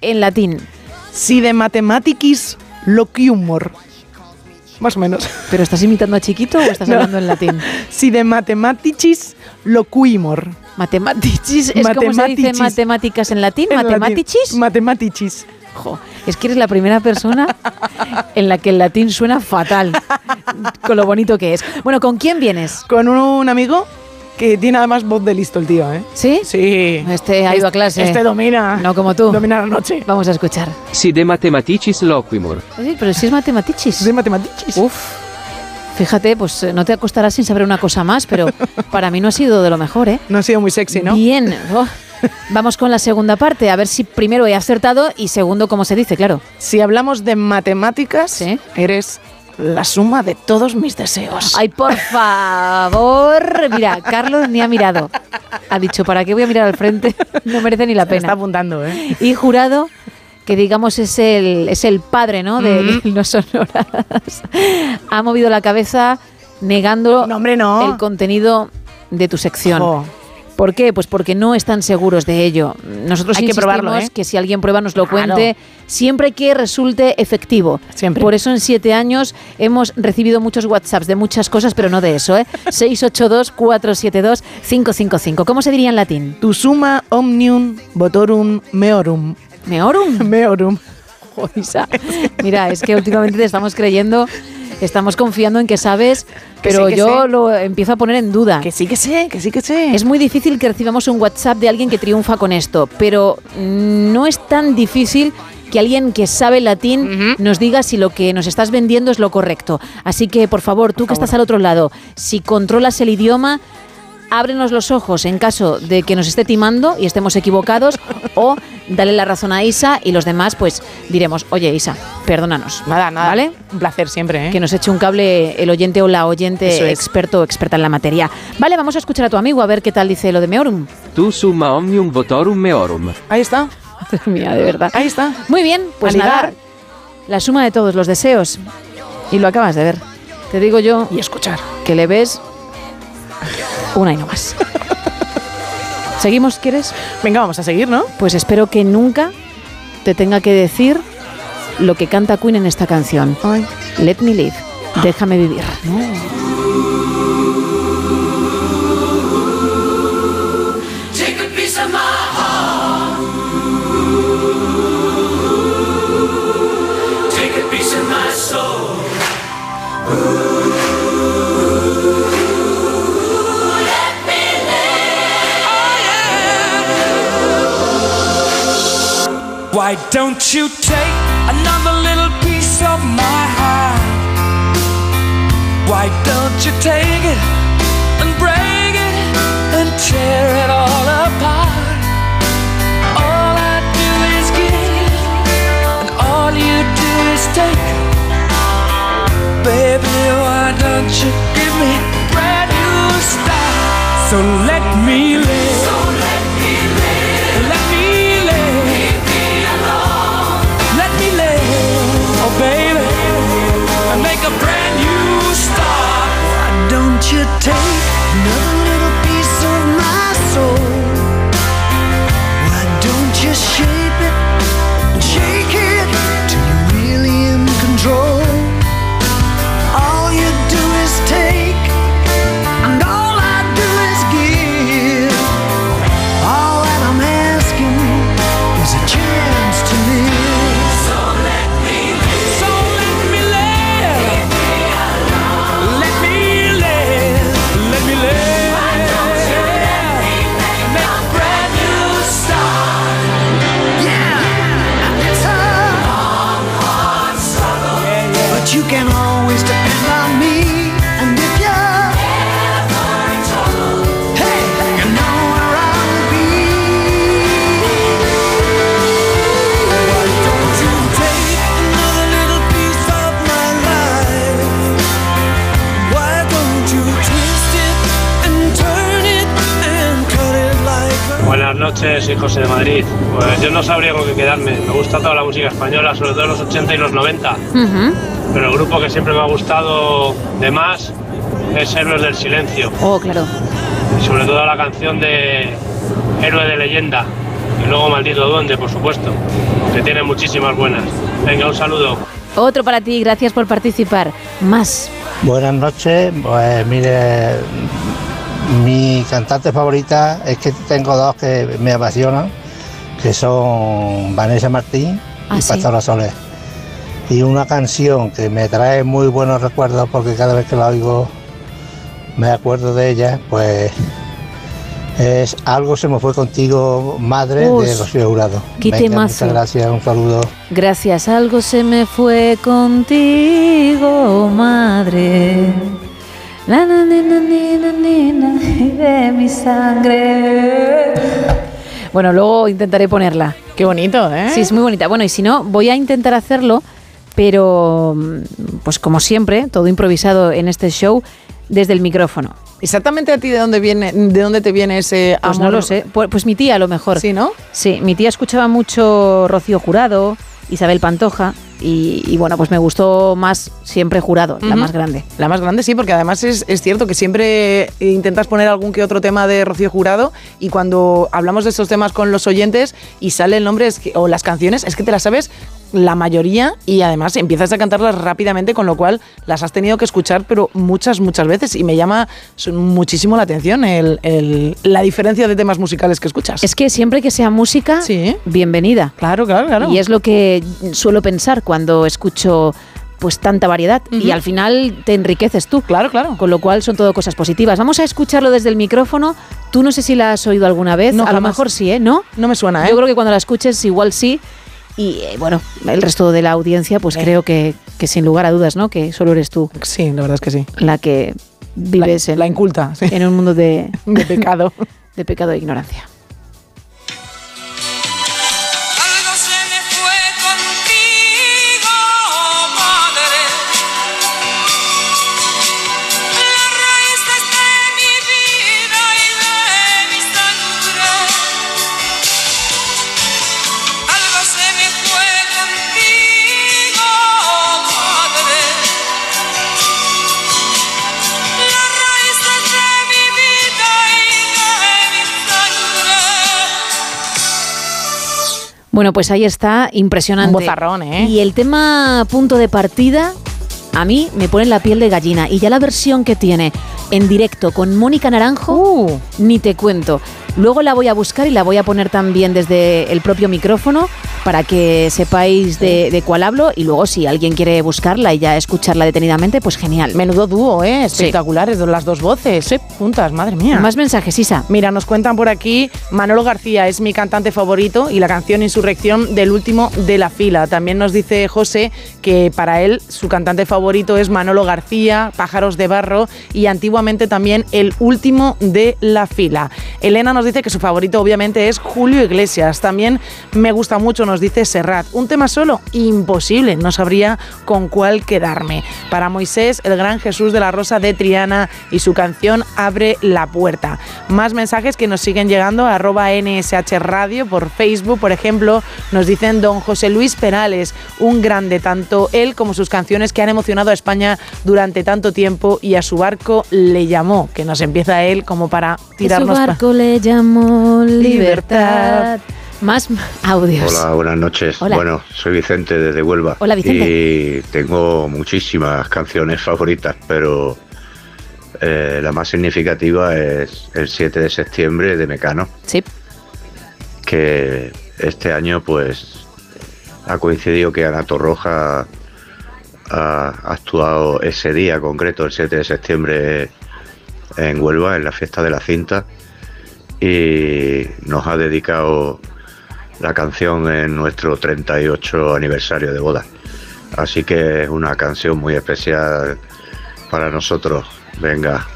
en latín. Si de matematicis loquiumor. Más o menos. ¿Pero estás imitando a Chiquito o estás No. hablando en latín? Si de matematicis loquiumor. Matematicis, ¿es como se dice Matematicis. matemáticas en latín? En latín. ¿Matematicis? Matematicis. Jo, es que eres la primera persona en la que el latín suena fatal, con lo bonito que es. Bueno, ¿con quién vienes? Con un amigo que tiene además voz de listo el tío, ¿eh? ¿Sí? Sí. Este ha ido a clase. Este domina. No como tú. Domina la noche. Vamos a escuchar. Si de matematicis loquimur. Sí, pero si es matematicis. De matematicis. Uf. Fíjate, pues eh, no te acostarás sin saber una cosa más, pero para mí no ha sido de lo mejor, ¿eh? No ha sido muy sexy, ¿no? Bien. Oh. Vamos con la segunda parte, a ver si primero he acertado y segundo, ¿cómo se dice? Claro. Si hablamos de matemáticas, Sí. eres la suma de todos mis deseos. Ay, por favor. Mira, Carlos ni ha mirado. Ha dicho, ¿para qué voy a mirar al frente? No merece ni la Me está pena. apuntando, ¿eh? Y jurado, que digamos es el, es el padre, ¿no? De, Mm. No Sonoras. Ha movido la cabeza negando No, hombre, no. el contenido de tu sección. ¿Por qué? Pues porque no están seguros de ello. Nosotros Hay que probarlo, ¿eh? que si alguien prueba nos lo Claro. cuente, siempre que resulte efectivo. Siempre. Por eso en siete años hemos recibido muchos WhatsApps de muchas cosas, pero no de eso, ¿eh? 682-472-555. ¿Cómo se diría en latín? Tu suma omnium votorum meorum. ¿Meorum? Meorum. Jo, Isa. Mira, es que últimamente te estamos creyendo, estamos confiando en que sabes, Que pero sí, que yo sé. lo empiezo a poner en duda. Que sí que sé, que sí que sé. Es muy difícil que recibamos un WhatsApp de alguien que triunfa con esto, pero no es tan difícil que alguien que sabe latín nos diga si lo que nos estás vendiendo es lo correcto. Así que, por favor, tú que estás al otro lado, si controlas el idioma, ábrenos los ojos en caso de que nos esté timando y estemos equivocados, o dale la razón a Isa y los demás, pues diremos, oye Isa, perdónanos. Nada, nada. ¿Vale? Un placer siempre, ¿eh? Que nos eche un cable el oyente o la oyente es. experto o experta en la materia. Vale, vamos a escuchar a tu amigo a ver qué tal dice lo de Meorum. Tu summa omnium votorum meorum. Ahí está. Madre mía, de verdad. Ahí está. Muy bien, pues nada. La suma de todos los deseos. Y lo acabas de ver. Te digo yo Y escuchar. que le ves una y no más. ¿Seguimos, quieres? Venga, vamos a seguir, ¿no? Pues espero que nunca te tenga que decir lo que canta Queen en esta canción. Ay. Let me live. Déjame vivir. Take Why don't you take another little piece of my heart? Why don't you take it and break it and tear it all apart? All I do is give, and all you do is take. Baby, why don't you give me a brand new start? So let me live. You take another little piece of my soul? Why don't you shape noches, soy José de Madrid. Pues yo no sabría con qué quedarme. Me gusta toda la música española, sobre todo los 80 y los 90. Pero el grupo que siempre me ha gustado de más es Héroes del Silencio. Oh, claro. Y sobre todo la canción de Héroe de Leyenda. Y luego Maldito Duende, por supuesto. Que tiene muchísimas buenas. Venga, un saludo. Otro para ti, gracias por participar. Más. Buenas noches, pues mire, mi cantante favorita es que tengo dos que me apasionan, que son Vanessa Martín Ah, y sí. Pastora Soler. Y una canción que me trae muy buenos recuerdos porque cada vez que la oigo me acuerdo de ella, pues es Algo se me fue contigo, madre de Rocío Jurado. Muchas gracias, un saludo. Gracias, algo se me fue contigo, madre. La na, de mi sangre. Bueno, luego intentaré ponerla. Qué bonito, ¿eh? Sí, es muy bonita. Bueno, y si no, voy a intentar hacerlo, pero mm, pues como siempre, todo improvisado en este show desde el micrófono. Exactamente a ti de dónde viene, de dónde te viene ese Pues amor. no lo sé. Pues, pues mi tía a lo mejor. Sí, ¿no? Sí, mi tía escuchaba mucho Rocío Jurado, Isabel Pantoja, y, y bueno, pues me gustó más siempre Jurado, la más grande. La más grande, sí, porque además es, es cierto que siempre intentas poner algún que otro tema de Rocío Jurado y cuando hablamos de estos temas con los oyentes y sale el nombre es que- o las canciones, es que te las sabes la mayoría y además empiezas a cantarlas rápidamente, con lo cual las has tenido que escuchar, pero muchas, muchas veces y me llama muchísimo la atención el- el- la diferencia de temas musicales que escuchas. Es que siempre que sea música, bienvenida. Claro, claro, claro. Y es lo que suelo pensar cuando escucho pues tanta variedad y al final te enriqueces tú. Claro, claro. Con lo cual son todo cosas positivas. Vamos a escucharlo desde el micrófono. Tú no sé si la has oído alguna vez. No, a lo mejor sí, ¿eh? ¿No? No me suena, ¿eh? Yo creo que cuando la escuches igual sí. Y eh, bueno, el resto de la audiencia, pues creo que, que sin lugar a dudas, ¿no? Que solo eres tú. Sí, la verdad es que sí. La que vives en, la inculta, sí. en un mundo de, de pecado. de pecado e ignorancia. Bueno, pues ahí está, impresionante. Un bozarrón, ¿eh? Y el tema punto de partida, a mí me pone la piel de gallina. Y ya la versión que tiene en directo con Mónica Naranjo, Uh. ni te cuento. Luego la voy a buscar y la voy a poner también desde el propio micrófono para que sepáis de, de cuál hablo y luego si alguien quiere buscarla y ya escucharla detenidamente, pues genial. Menudo dúo, ¿eh? Espectaculares, las dos voces juntas, madre mía. Más mensajes, Isa. Mira, nos cuentan por aquí, Manolo García es mi cantante favorito y la canción Insurrección del último de la fila. También nos dice José que para él su cantante favorito es Manolo García, Pájaros de Barro y antiguamente también el último de la fila. Elena nos dice que su favorito obviamente es Julio Iglesias. También me gusta mucho, nos dice Serrat. Un tema solo, imposible, no sabría con cuál quedarme. Para Moisés, el gran Jesús de la Rosa de Triana y su canción Abre la puerta. Más mensajes que nos siguen llegando a arroba NSH Radio por Facebook, por ejemplo, nos dicen don José Luis Perales, un grande, tanto él como sus canciones que han emocionado a España durante tanto tiempo y a su barco le llamó, que nos empieza él como para su tirarnos pa- barco le libertad. Más audios. Hola, buenas noches. Hola. Bueno, soy Vicente desde Huelva. Hola, Vicente. Y tengo muchísimas canciones favoritas, pero eh, la más significativa es el 7 de septiembre de Mecano. Sí. Que este año, pues, ha coincidido que Ana Torroja ha actuado ese día concreto, el 7 de septiembre, en Huelva, en la fiesta de la cinta, y nos ha dedicado la canción en nuestro 38 aniversario de boda. Así que es una canción muy especial para nosotros. Venga,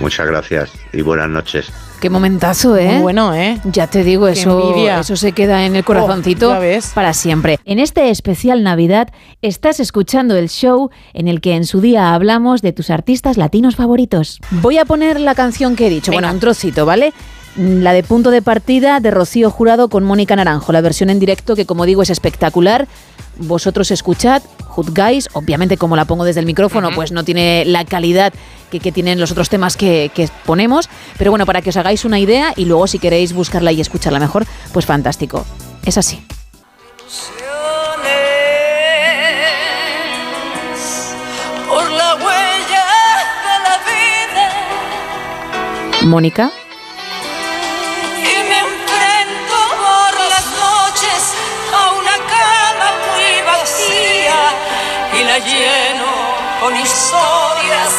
muchas gracias y buenas noches. Qué momentazo, ¿eh? Muy bueno, ¿eh? Ya te digo, Qué eso, envidia. eso se queda en el corazoncito Oh, ves. para siempre. En este especial Navidad estás escuchando el show en el que en su día hablamos de tus artistas latinos favoritos. Voy a poner la canción que he dicho, bueno, un trocito, ¿vale? La de punto de partida de Rocío Jurado con Mónica Naranjo, la versión en directo que como digo es espectacular. Vosotros escuchad, juzgáis, obviamente como la pongo desde el micrófono, pues no tiene la calidad que, que tienen los otros temas que, que ponemos, pero bueno, para que os hagáis una idea y luego si queréis buscarla y escucharla mejor, pues fantástico. Es así. por la huella de la vida Mónica, lleno con historias,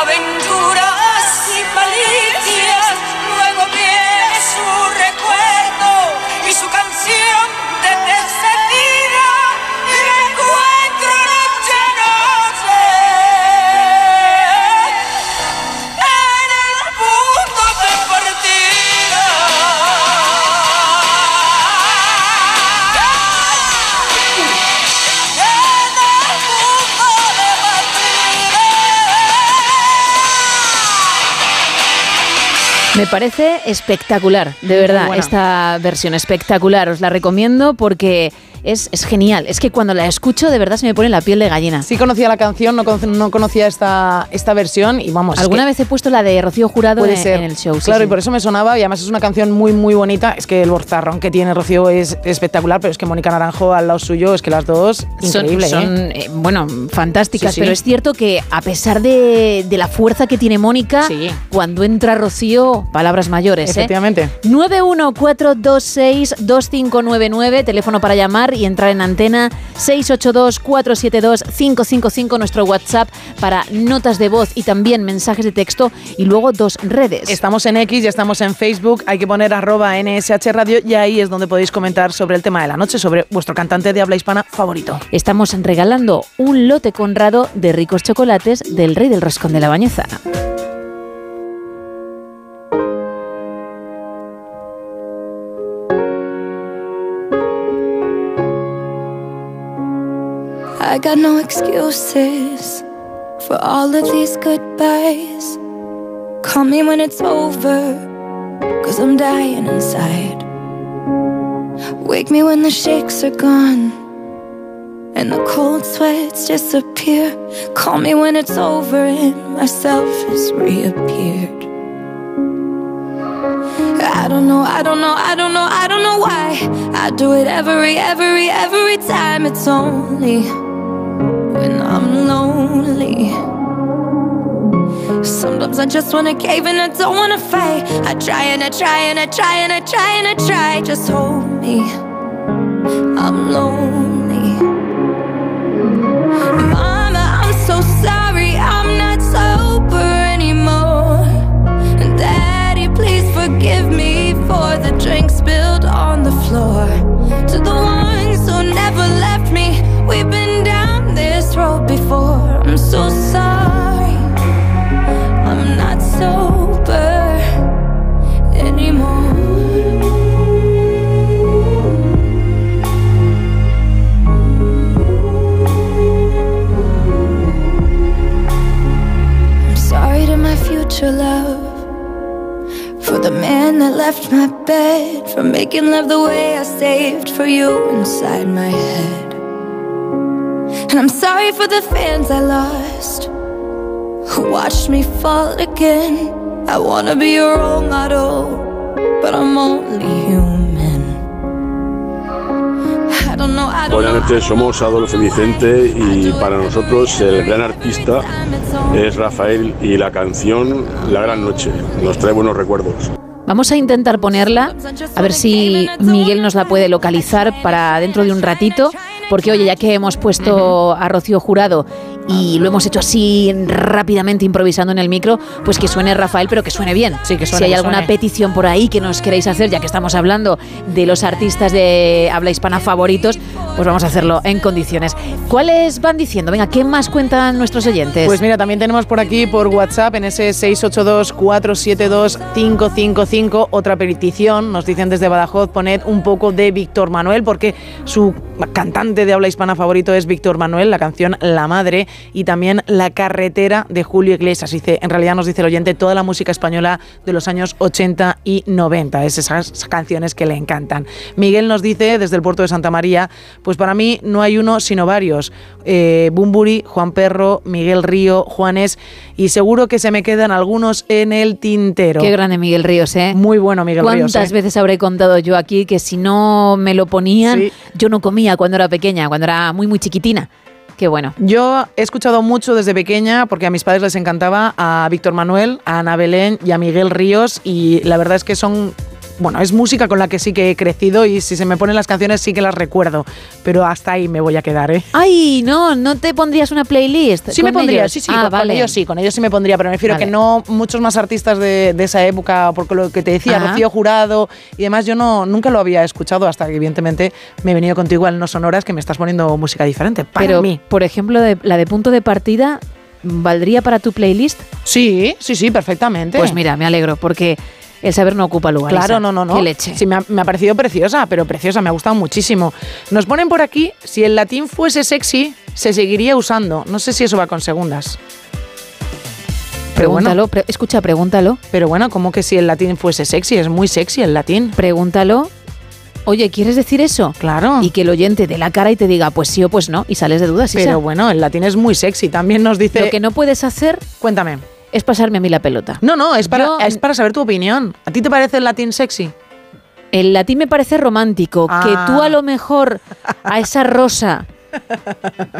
aventuras y malicias. Luego viene su recuerdo y su canción me parece espectacular, de verdad, esta versión espectacular. Os la recomiendo porque es, es genial. Es que cuando la escucho, de verdad se me pone la piel de gallina. Sí conocía la canción, no, cono- no conocía esta, esta versión y vamos. Alguna vez he puesto la de Rocío Jurado en, el show. sí, claro, sí. y por eso me sonaba y además es una canción muy, muy bonita. Es que el borzarrón que tiene Rocío es espectacular, pero es que Mónica Naranjo al lado suyo, es que las dos, increíble, son, ¿eh? eh, bueno, fantásticas, sí. pero es cierto que a pesar de, de la fuerza que tiene Mónica, cuando entra Rocío, palabras mayores. ¿eh? Efectivamente. 914262599, teléfono para llamar y entrar en antena 682472555, nuestro WhatsApp para notas de voz y también mensajes de texto y luego dos redes. Estamos en X, ya estamos en Facebook, hay que poner arroba NSH Radio y ahí es donde podéis comentar sobre el tema de la noche, sobre vuestro cantante de habla hispana favorito. Estamos regalando un lote conrado de ricos chocolates del Rey del Roscón de la Bañeza. I got no excuses for all of these goodbyes. Call me when it's over, cause I'm dying inside. Wake me when the shakes are gone and the cold sweats disappear. Call me when it's over and myself has reappeared. I don't know, I don't know, I don't know, I don't know why. I do it every, every, every time. It's only when I'm lonely. Sometimes I just wanna cave and I don't wanna fight. I try and I try and I try and I try and I try. Just hold me. I'm lonely. Mama, I'm so sorry. I'm not sober anymore. And Daddy, please forgive me for the drink spilled on the floor. To the ones left my bed, for making love the way I saved for you inside my head. And I'm sorry for the fans I lost who watched me fall again. I wanna be your role model, but I'm only human. I don't know, I don't noches, somos Adolfo Vicente y para nosotros el gran artista es Rafael y la canción La Gran Noche. Nos trae buenos recuerdos. Vamos a intentar ponerla, a ver si Miguel nos la puede localizar para dentro de un ratito, porque oye, ya que hemos puesto a Rocío Jurado y lo hemos hecho así rápidamente improvisando en el micro, pues que suene Rafael, pero que suene bien. Sí, que suene, si hay alguna suene. petición por ahí que nos queréis hacer, ya que estamos hablando de los artistas de habla hispana favoritos, pues vamos a hacerlo en condiciones. ¿Cuáles van diciendo? Venga, ¿qué más cuentan nuestros oyentes? Pues mira, también tenemos por aquí por WhatsApp en ese 682-472-555 otra petición. Nos dicen desde Badajoz, poned un poco de Víctor Manuel, porque su cantante de habla hispana favorito es Víctor Manuel, la canción La Madre y también La Carretera de Julio Iglesias. Dice, en realidad nos dice el oyente toda la música española de los años 80 y 90. Es esas canciones que le encantan. Miguel nos dice desde el puerto de Santa María, pues para mí no hay uno sino varios. Eh, Bumburi, Juan Perro, Miguel Río, Juanes y seguro que se me quedan algunos en el tintero. Qué grande Miguel Ríos, ¿eh? Muy bueno Miguel Ríos. ¿Cuántas ¿eh? veces habré contado yo aquí que si no me lo ponían, yo no comía cuando era pequeña, cuando era muy, muy chiquitina? Qué bueno. Yo he escuchado mucho desde pequeña porque a mis padres les encantaba a Víctor Manuel, a Ana Belén y a Miguel Ríos y la verdad es que son bueno, es música con la que sí que he crecido y si se me ponen las canciones sí que las recuerdo, pero hasta ahí me voy a quedar, ¿eh? Ay, no, ¿no te pondrías una playlist? Sí me pondría, ellos? sí, sí, Ah, con, ellos sí, con ellos sí me pondría, pero me refiero Vale. que no muchos más artistas de, de esa época, porque lo que te decía, Ajá. Rocío Jurado y demás, yo no nunca lo había escuchado hasta que evidentemente me he venido contigo al No Sonoras que me estás poniendo música diferente para Pero, mí. por ejemplo, de- la de punto de partida, ¿valdría para tu playlist? Sí, sí, sí, perfectamente. Pues mira, me alegro, porque el saber no ocupa lugar. Claro, Isa. no, no, no. Qué leche. Sí, me ha, me ha parecido preciosa, pero preciosa, me ha gustado muchísimo. Nos ponen por aquí, si el latín fuese sexy, se seguiría usando. No sé si eso va con segundas. Pero bueno. Pregúntalo, pre- escucha, pregúntalo. Pero bueno, ¿cómo que si el latín fuese sexy? Es muy sexy el latín. Pregúntalo. Oye, ¿quieres decir eso? Claro. Y que el oyente dé la cara y te diga, pues sí o pues no, y sales de dudas. Isa. Pero bueno, el latín es muy sexy. También nos dice... Lo que no puedes hacer Cuéntame. Es pasarme a mí la pelota. No, no, es para, Yo- es para saber tu opinión. ¿A ti te parece el latín sexy? El latín me parece romántico, Ah. que tú a lo mejor a esa rosa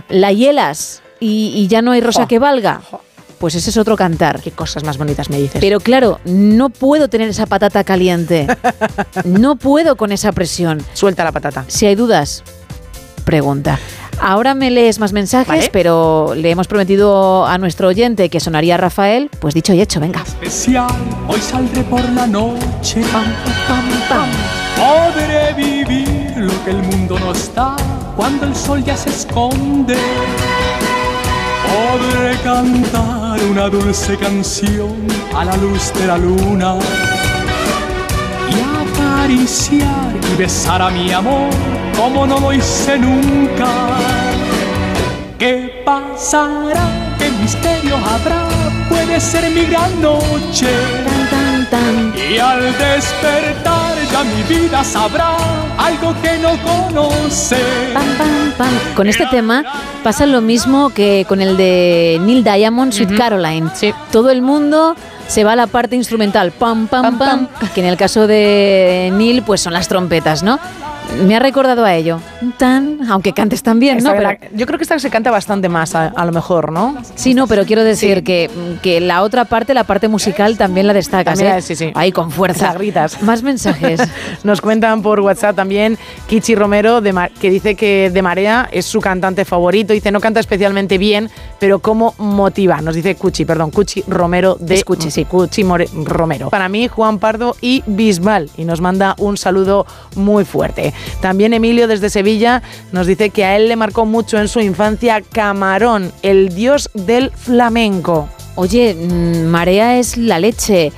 la hielas y, y ya no hay rosa que valga. Pues ese es otro cantar. Qué cosas más bonitas me dices. Pero claro, no puedo tener esa patata caliente. No puedo con esa presión. Suelta la patata. Si hay dudas, pregunta. Ahora me lees más mensajes, Vale. pero le hemos prometido a nuestro oyente que sonaría Rafael. Pues dicho y hecho, venga. especial. Hoy saldré por la noche. Pam, pam, pam. Podré vivir lo que el mundo no está cuando el sol ya se esconde. Podré cantar una dulce canción a la luz de la luna y acariciar y besar a mi amor como no lo hice nunca. ¿Qué pasará? ¿Qué misterio habrá? Puede ser mi gran noche. Y al despertar ya mi vida sabrá algo que no conoce. Con este tema pasa lo mismo que con el de Neil Diamond, Sweet Caroline. Todo el mundo se va a la parte instrumental, pam, pam, pam, que en el caso de Neil pues son las trompetas, ¿no? Me ha recordado a ello. Tan, aunque cantes tan bien, ¿no? Pero- yo creo que esta se canta bastante más, a, a lo mejor, ¿no? Sí, no, pero quiero decir que, que la otra parte, la parte musical, también la destacas, También ¿eh? sí, sí. Ahí con fuerza. Gritas. Más mensajes. Nos cuentan por WhatsApp también Kichi Romero, de que dice que De Marea es su cantante favorito. Dice, no canta especialmente bien, pero cómo motiva. Nos dice Cuchi, perdón, Cuchi Romero de Es Cuchi, sí. Cuchi More- Romero. Para mí, Juan Pardo y Bisbal. Y nos manda un saludo muy fuerte. También Emilio desde Sevilla nos dice que a él le marcó mucho en su infancia Camarón, el dios del flamenco. Oye, mm, Marea es la leche.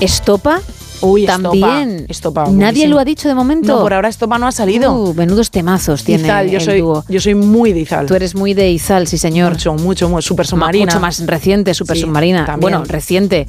¿Estopa? Uy, También. Estopa, Nadie lo ha dicho de momento. No, por ahora Estopa no ha salido. Uh, menudos temazos tiene Izal, yo el soy, dúo. yo soy muy de Izal. Tú eres muy de Izal, sí señor. Mucho, mucho, muy super Ma- submarina. Mucho más reciente, super Sí, submarina. también. Bueno, reciente.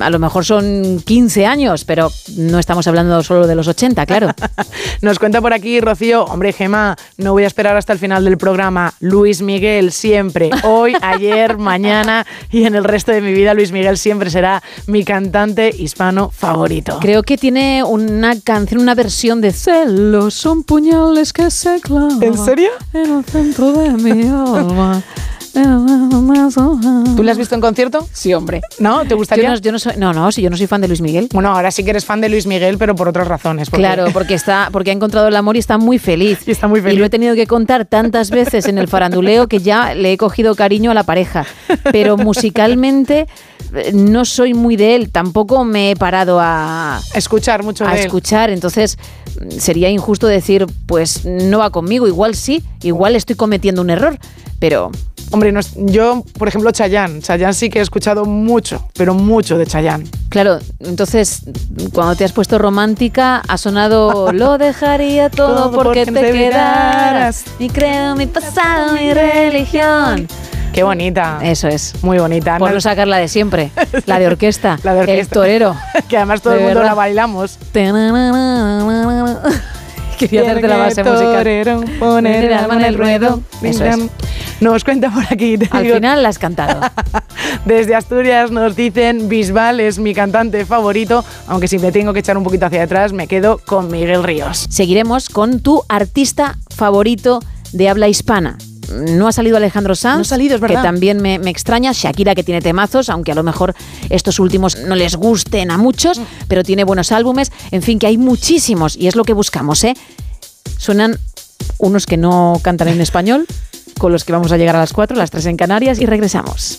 A lo mejor son 15 años, pero no estamos hablando solo de los 80, claro. Nos cuenta por aquí Rocío, hombre Gema, no voy a esperar hasta el final del programa. Luis Miguel siempre, hoy, ayer, mañana y en el resto de mi vida Luis Miguel siempre será mi cantante hispano favorito. Creo que tiene una canción, una versión de Celos son puñales que se clavan. ¿En serio? En el centro de mi alma. ¿Tú le has visto en concierto? Sí, hombre. ¿No? ¿Te Yo gustaría? no, yo no soy, no, no, si yo no soy fan de Luis Miguel. Bueno, ahora sí que eres fan de Luis Miguel, pero por otras razones. porque- Claro, porque está, porque ha encontrado el amor y está muy feliz. Y está muy feliz. Y lo he tenido que contar tantas veces en el faranduleo que ya le he cogido cariño a la pareja. Pero musicalmente eh, no soy muy de él. Tampoco me he parado a escuchar mucho a de él. escuchar. Entonces mm, sería injusto decir, pues no va conmigo. Igual sí, igual estoy cometiendo un error. Pero Hombre, no yo, por ejemplo, Chayanne. Chayanne sí que he escuchado mucho, pero mucho de Chayanne. Claro, entonces cuando te has puesto romántica ha sonado lo dejaría todo, Todo porque porque te quedaras. Mi credo, mi pasado, mi religión. Qué bonita. Eso es. Muy bonita. Por No- sacar la de siempre, la de orquesta, La de el orquesta. torero. que además todo De el mundo verdad. la bailamos. Quería hacerte la base musical. Poner el alma en el ruedo. Eso es. Nos cuenta por aquí. te Al digo, final la has cantado. Desde Asturias nos dicen Bisbal es mi cantante favorito, aunque si me tengo que echar un poquito hacia atrás me quedo con Miguel Ríos. Seguiremos con tu artista favorito de habla hispana. No ha salido Alejandro Sanz, No ha salido, es verdad. que también me, me extraña. Shakira, que tiene temazos, aunque a lo mejor estos últimos no les gusten a muchos, Mm. pero tiene buenos álbumes. En fin, que hay muchísimos y es lo que buscamos, ¿eh? Suenan unos que no cantan en español, con los que vamos a llegar a las 4, las 3 en Canarias y regresamos.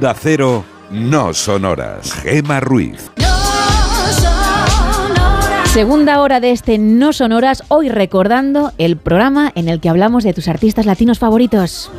Onda Cero, no son horas. Gema Ruiz. Segunda hora de este No Sonoras, hoy recordando el programa en el que hablamos de tus artistas latinos favoritos.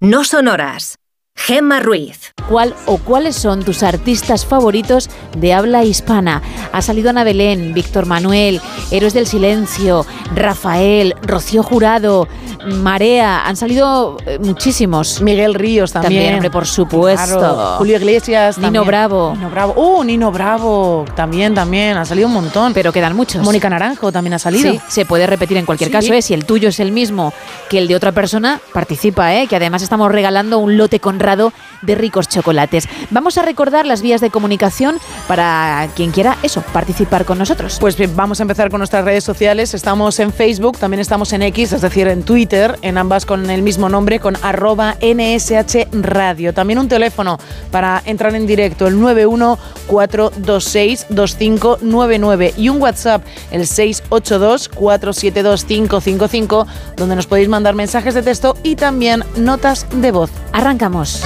No sonoras. Gemma Ruiz. ¿Cuál o cuáles son tus artistas favoritos de habla hispana? Ha salido Ana Belén, Víctor Manuel, Héroes del Silencio, Rafael, Rocío Jurado, Marea. Han salido eh, muchísimos. Miguel Ríos también. También, hombre, por supuesto. Claro. Julio Iglesias. Nino también. Bravo. Nino Bravo. Uh, Nino Bravo. También, también. Ha salido un montón. Pero quedan muchos. Mónica Naranjo también ha salido. Sí, se puede repetir en cualquier Sí. caso. ¿eh? Si el tuyo es el mismo que el de otra persona, participa, ¿eh? que además estamos regalando un lote conrado de ricos chocolates. Vamos a recordar las vías de comunicación para quien quiera eso, participar con nosotros. Pues bien, vamos a empezar con nuestras redes sociales. Estamos en Facebook, también estamos en X, es decir, en Twitter, en ambas con el mismo nombre, con arroba NSH Radio. También un teléfono para entrar en directo, el 914262599 y un WhatsApp, el 682472555, donde nos podéis mandar mensajes de texto y también notas de voz. Arrancamos.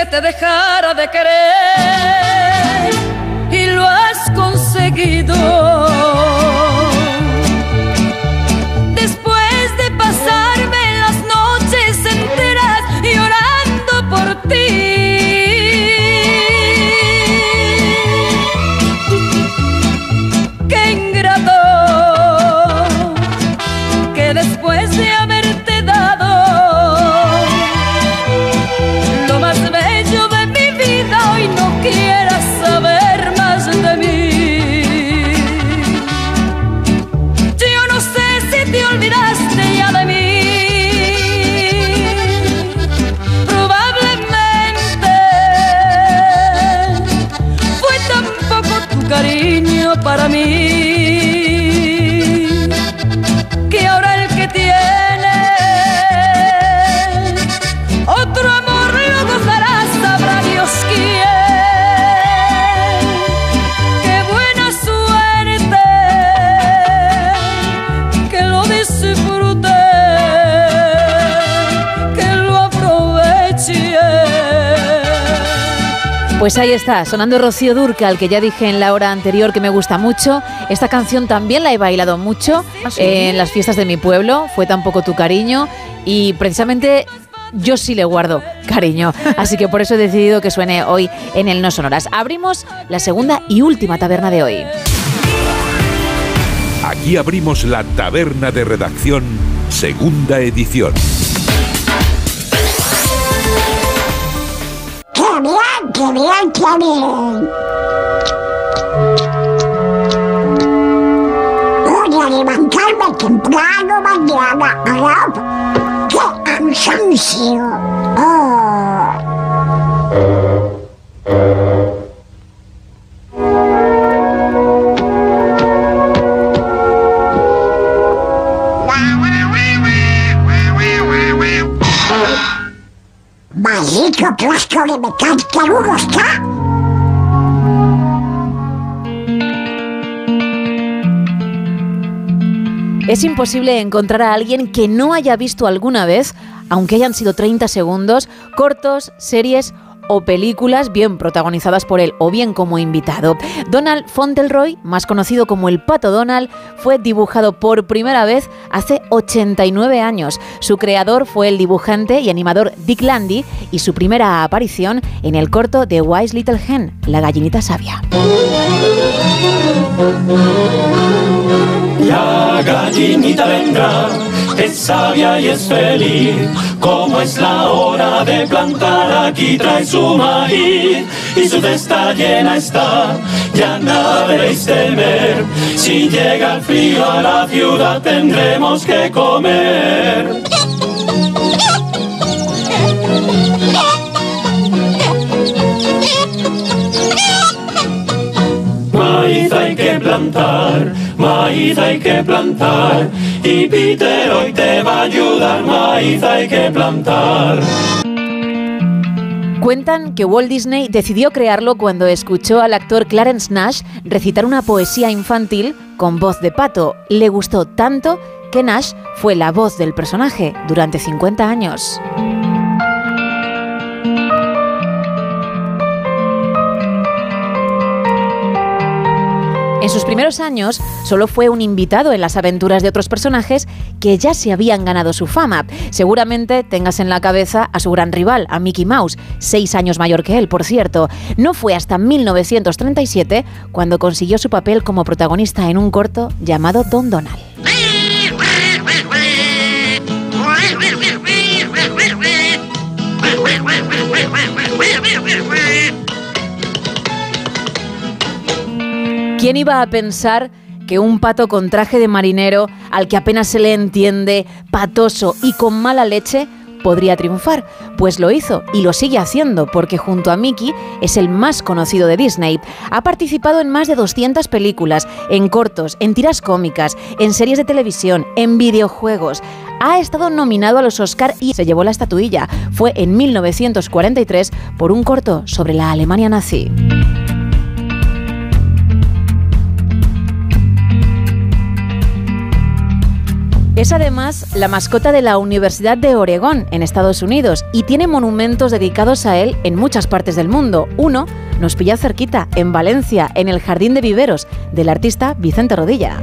Que te dejara de querer y lo has conseguido. Para mí Pues ahí está, sonando Rocío Durcal, que ya dije en la hora anterior que me gusta mucho. Esta canción también la he bailado mucho ¿Ah, sí? en las fiestas de mi pueblo, fue tampoco tu cariño y precisamente yo sí le guardo cariño. Así que por eso he decidido que suene hoy en el No Sonoras. Abrimos la segunda y última taberna de hoy. Aquí abrimos la taberna de redacción, segunda edición. ¡Qué bien, qué bien, qué bien! Voy a levantarme temprano mañana. ¿verdad? ¡Qué cansancio! Oh. Es imposible encontrar a alguien que no haya visto alguna vez, aunque hayan sido 30 segundos, cortos, series o películas bien protagonizadas por él o bien como invitado. Donald Fauntleroy, más conocido como el Pato Donald, fue dibujado por primera vez hace 89 años. Su creador fue el dibujante y animador Dick Landy y su primera aparición en el corto de Wise Little Hen, la gallinita sabia. La gallinita vendrá, es sabia y es feliz. Como es la hora de plantar, aquí trae su maíz y su cesta llena está. Ya nada veréis temer. Si llega el frío a la ciudad, tendremos que comer. Maíz hay que plantar, maíz hay que plantar. Y Peter hoy te va a ayudar, maíz hay que plantar. Cuentan que Walt Disney decidió crearlo cuando escuchó al actor Clarence Nash recitar una poesía infantil con voz de pato. Le gustó tanto que Nash fue la voz del personaje durante 50 años. En sus primeros años solo fue un invitado en las aventuras de otros personajes que ya se habían ganado su fama. Seguramente tengas en la cabeza a su gran rival, a Mickey Mouse, seis años mayor que él, por cierto. No fue hasta 1937 cuando consiguió su papel como protagonista en un corto llamado Don Donald. ¿Quién iba a pensar que un pato con traje de marinero, al que apenas se le entiende, patoso y con mala leche, podría triunfar? Pues lo hizo y lo sigue haciendo porque junto a Mickey es el más conocido de Disney. Ha participado en más de 200 películas, en cortos, en tiras cómicas, en series de televisión, en videojuegos. Ha estado nominado a los Oscar y se llevó la estatuilla. Fue en 1943 por un corto sobre la Alemania nazi. Es además la mascota de la Universidad de Oregón, en Estados Unidos, y tiene monumentos dedicados a él en muchas partes del mundo. Uno nos pilla cerquita, en Valencia, en el Jardín de Viveros, del artista Vicente Rodilla.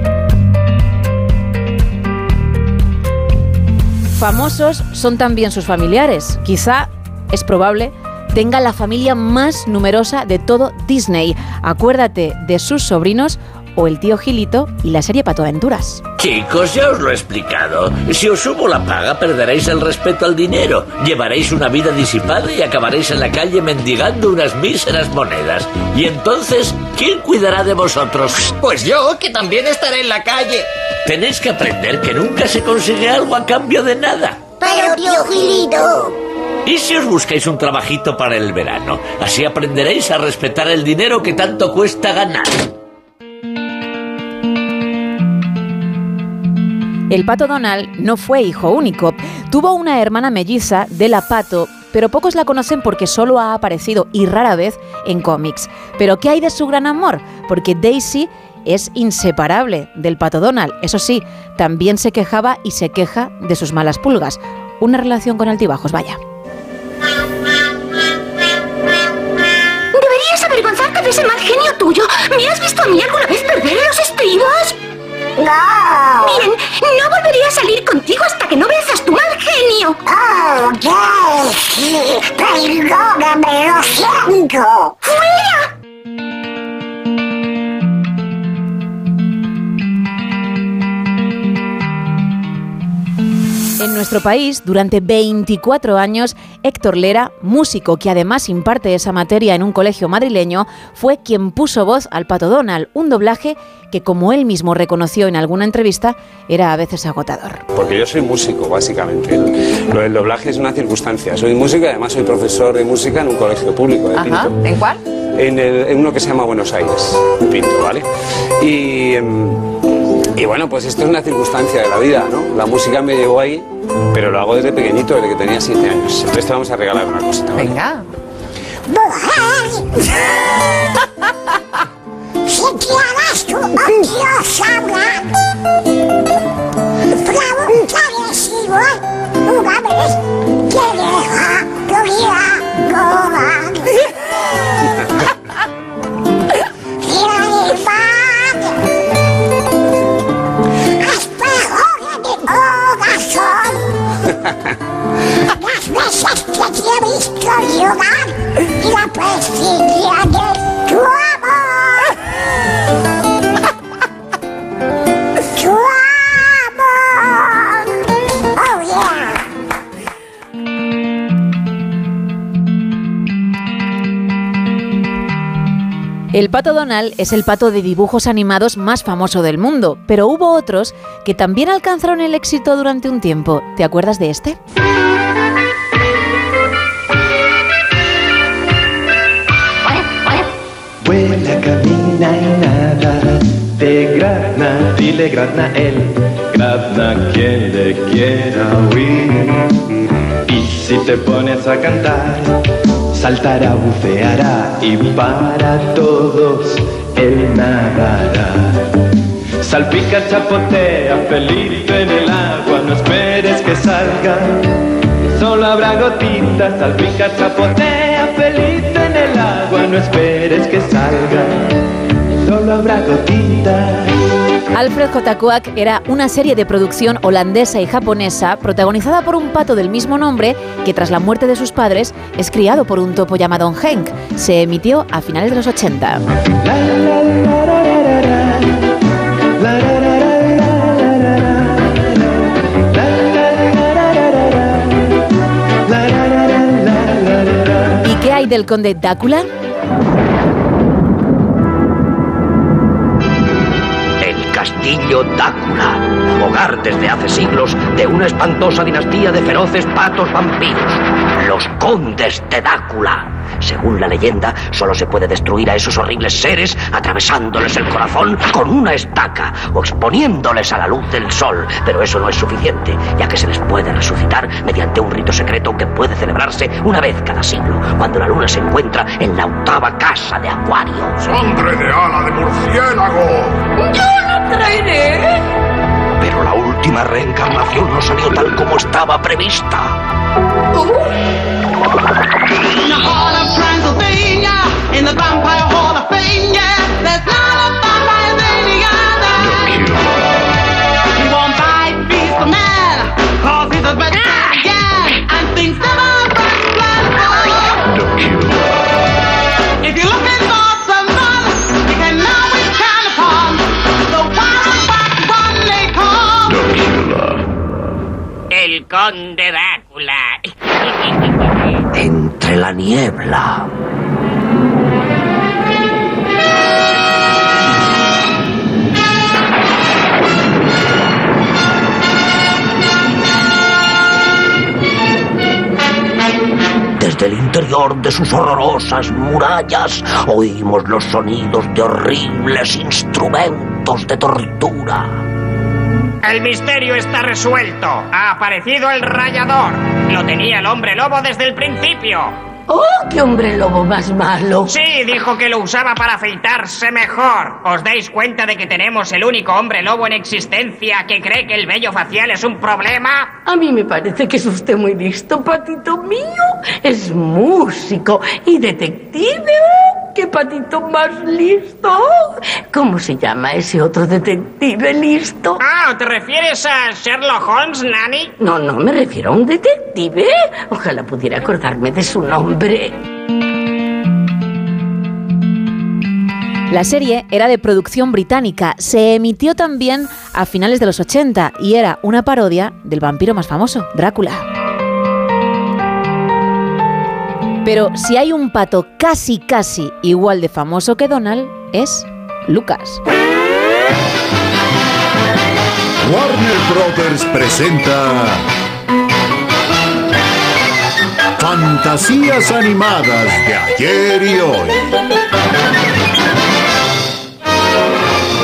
Famosos son también sus familiares. Quizá, es probable, tenga la familia más numerosa de todo Disney. Acuérdate de sus sobrinos o el tío Gilito y la serie Pato Aventuras. Chicos, ya os lo he explicado. Si os subo la paga, perderéis el respeto al dinero, llevaréis una vida disipada y acabaréis en la calle mendigando unas míseras monedas. Y entonces, ¿quién cuidará de vosotros? Pues yo, que también estaré en la calle. Tenéis que aprender que nunca se consigue algo a cambio de nada. Pero, tío Gilito. ¿Y si os buscáis un trabajito para el verano? Así aprenderéis a respetar el dinero que tanto cuesta ganar. El pato Donald no fue hijo único. Tuvo una hermana melliza de la pato, pero pocos la conocen porque solo ha aparecido y rara vez en cómics. Pero ¿qué hay de su gran amor? Porque Daisy es inseparable del pato Donald. Eso sí, también se quejaba y se queja de sus malas pulgas. Una relación con altibajos, vaya. Deberías avergonzarte de ese mal genio tuyo. ¿Me has visto a mí alguna vez perder los estribos? No. Bien, no volvería a salir contigo hasta que no venzas tu mal genio. Oh, Daisy, perdóname, lo siento. ¡Fuera! En nuestro país, durante 24 años, Héctor Lera, músico que además imparte esa materia en un colegio madrileño, fue quien puso voz al Pato Donald, un doblaje que, como él mismo reconoció en alguna entrevista, era a veces agotador. Porque yo soy músico, básicamente. Lo del doblaje es una circunstancia. Soy músico y además soy profesor de música en un colegio público de Ajá. ¿En cuál? En, el- en uno que se llama Buenos Aires, Pinto, ¿vale? Y, em, y bueno, pues esto es una circunstancia de la vida, ¿no? La música me llevó ahí, pero lo hago desde pequeñito, desde que tenía 7 años. Entonces te vamos a regalar una cosita, ¿vale? Venga. Si quieres tu Dios habla, preguntaré si voy una vez que deja tu vida las veces que te he visto llorar y El pato Donald es el pato de dibujos animados más famoso del mundo, pero hubo otros que también alcanzaron el éxito durante un tiempo. ¿Te acuerdas de este? Vuela, camina y nada, de grazna, dile grazna él, grazna quien le quiera oír. Y si te pones a cantar, saltará, buceará y para todos él nadará. Salpica, chapotea, Felipe en el agua, no esperes que salga. Solo habrá gotitas, salpica, chapotea, Felipe en el agua, no esperes que salga. Solo habrá gotitas. Alfred Kotakuak era una serie de producción holandesa y japonesa protagonizada por un pato del mismo nombre que tras la muerte de sus padres es criado por un topo llamado Henk. Se emitió a finales de los 80. ¿Y qué hay del conde Drácula? Castillo Dácula, hogar desde hace siglos de una espantosa dinastía de feroces patos vampiros, los condes de Dácula. Según la leyenda, solo se puede destruir a esos horribles seres atravesándoles el corazón con una estaca o exponiéndoles a la luz del sol. Pero eso no es suficiente, ya que se les puede resucitar mediante un rito secreto que puede celebrarse una vez cada siglo, cuando la luna se encuentra en la octava casa de Acuario. ¡Hombre de ala de murciélago! ¡Yo la traeré! Pero la última reencarnación no salió tal como estaba prevista. In El conde Drácula. Entre la niebla. Desde el interior de sus horrorosas murallas oímos los sonidos de horribles instrumentos de tortura. El misterio está resuelto. Ha aparecido el rayador. Lo tenía el hombre lobo desde el principio. ¡Oh, qué hombre lobo más malo! Sí, dijo que lo usaba para afeitarse mejor. ¿Os dais cuenta de que tenemos el único hombre lobo en existencia que cree que el vello facial es un problema? A mí me parece que es usted muy listo, patito mío. Es músico y detective. ¡Oh, ¡Qué patito más listo! ¿Cómo se llama ese otro detective listo? Ah, ¿te refieres a Sherlock Holmes, Nanny? No, no, me refiero a un detective. Ojalá pudiera acordarme de su nombre. La serie era de producción británica, se emitió también a finales de los 80 y era una parodia del vampiro más famoso, Drácula. Pero si hay un pato casi casi igual de famoso que Donald, es Lucas. Warner Brothers presenta Fantasías animadas de ayer y hoy.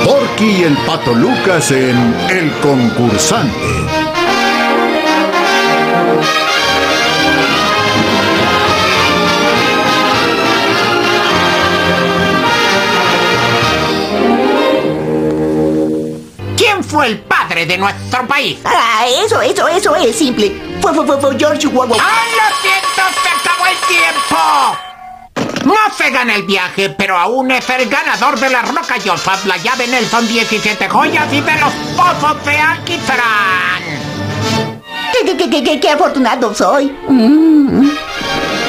Porky y el pato Lucas en El concursante. Fue el padre de nuestro país? Ah, eso, eso, eso es simple. Fue, fue, fue, fue George Wawa. ¡Ah, lo siento! ¡Se acabó el tiempo! No se gana el viaje, pero aún es el ganador de la Roca Joseph, la llave Nelson 17 joyas y de los pozos de Alquitrán. ¿Qué, qué, qué, qué, qué, afortunado soy. Mm.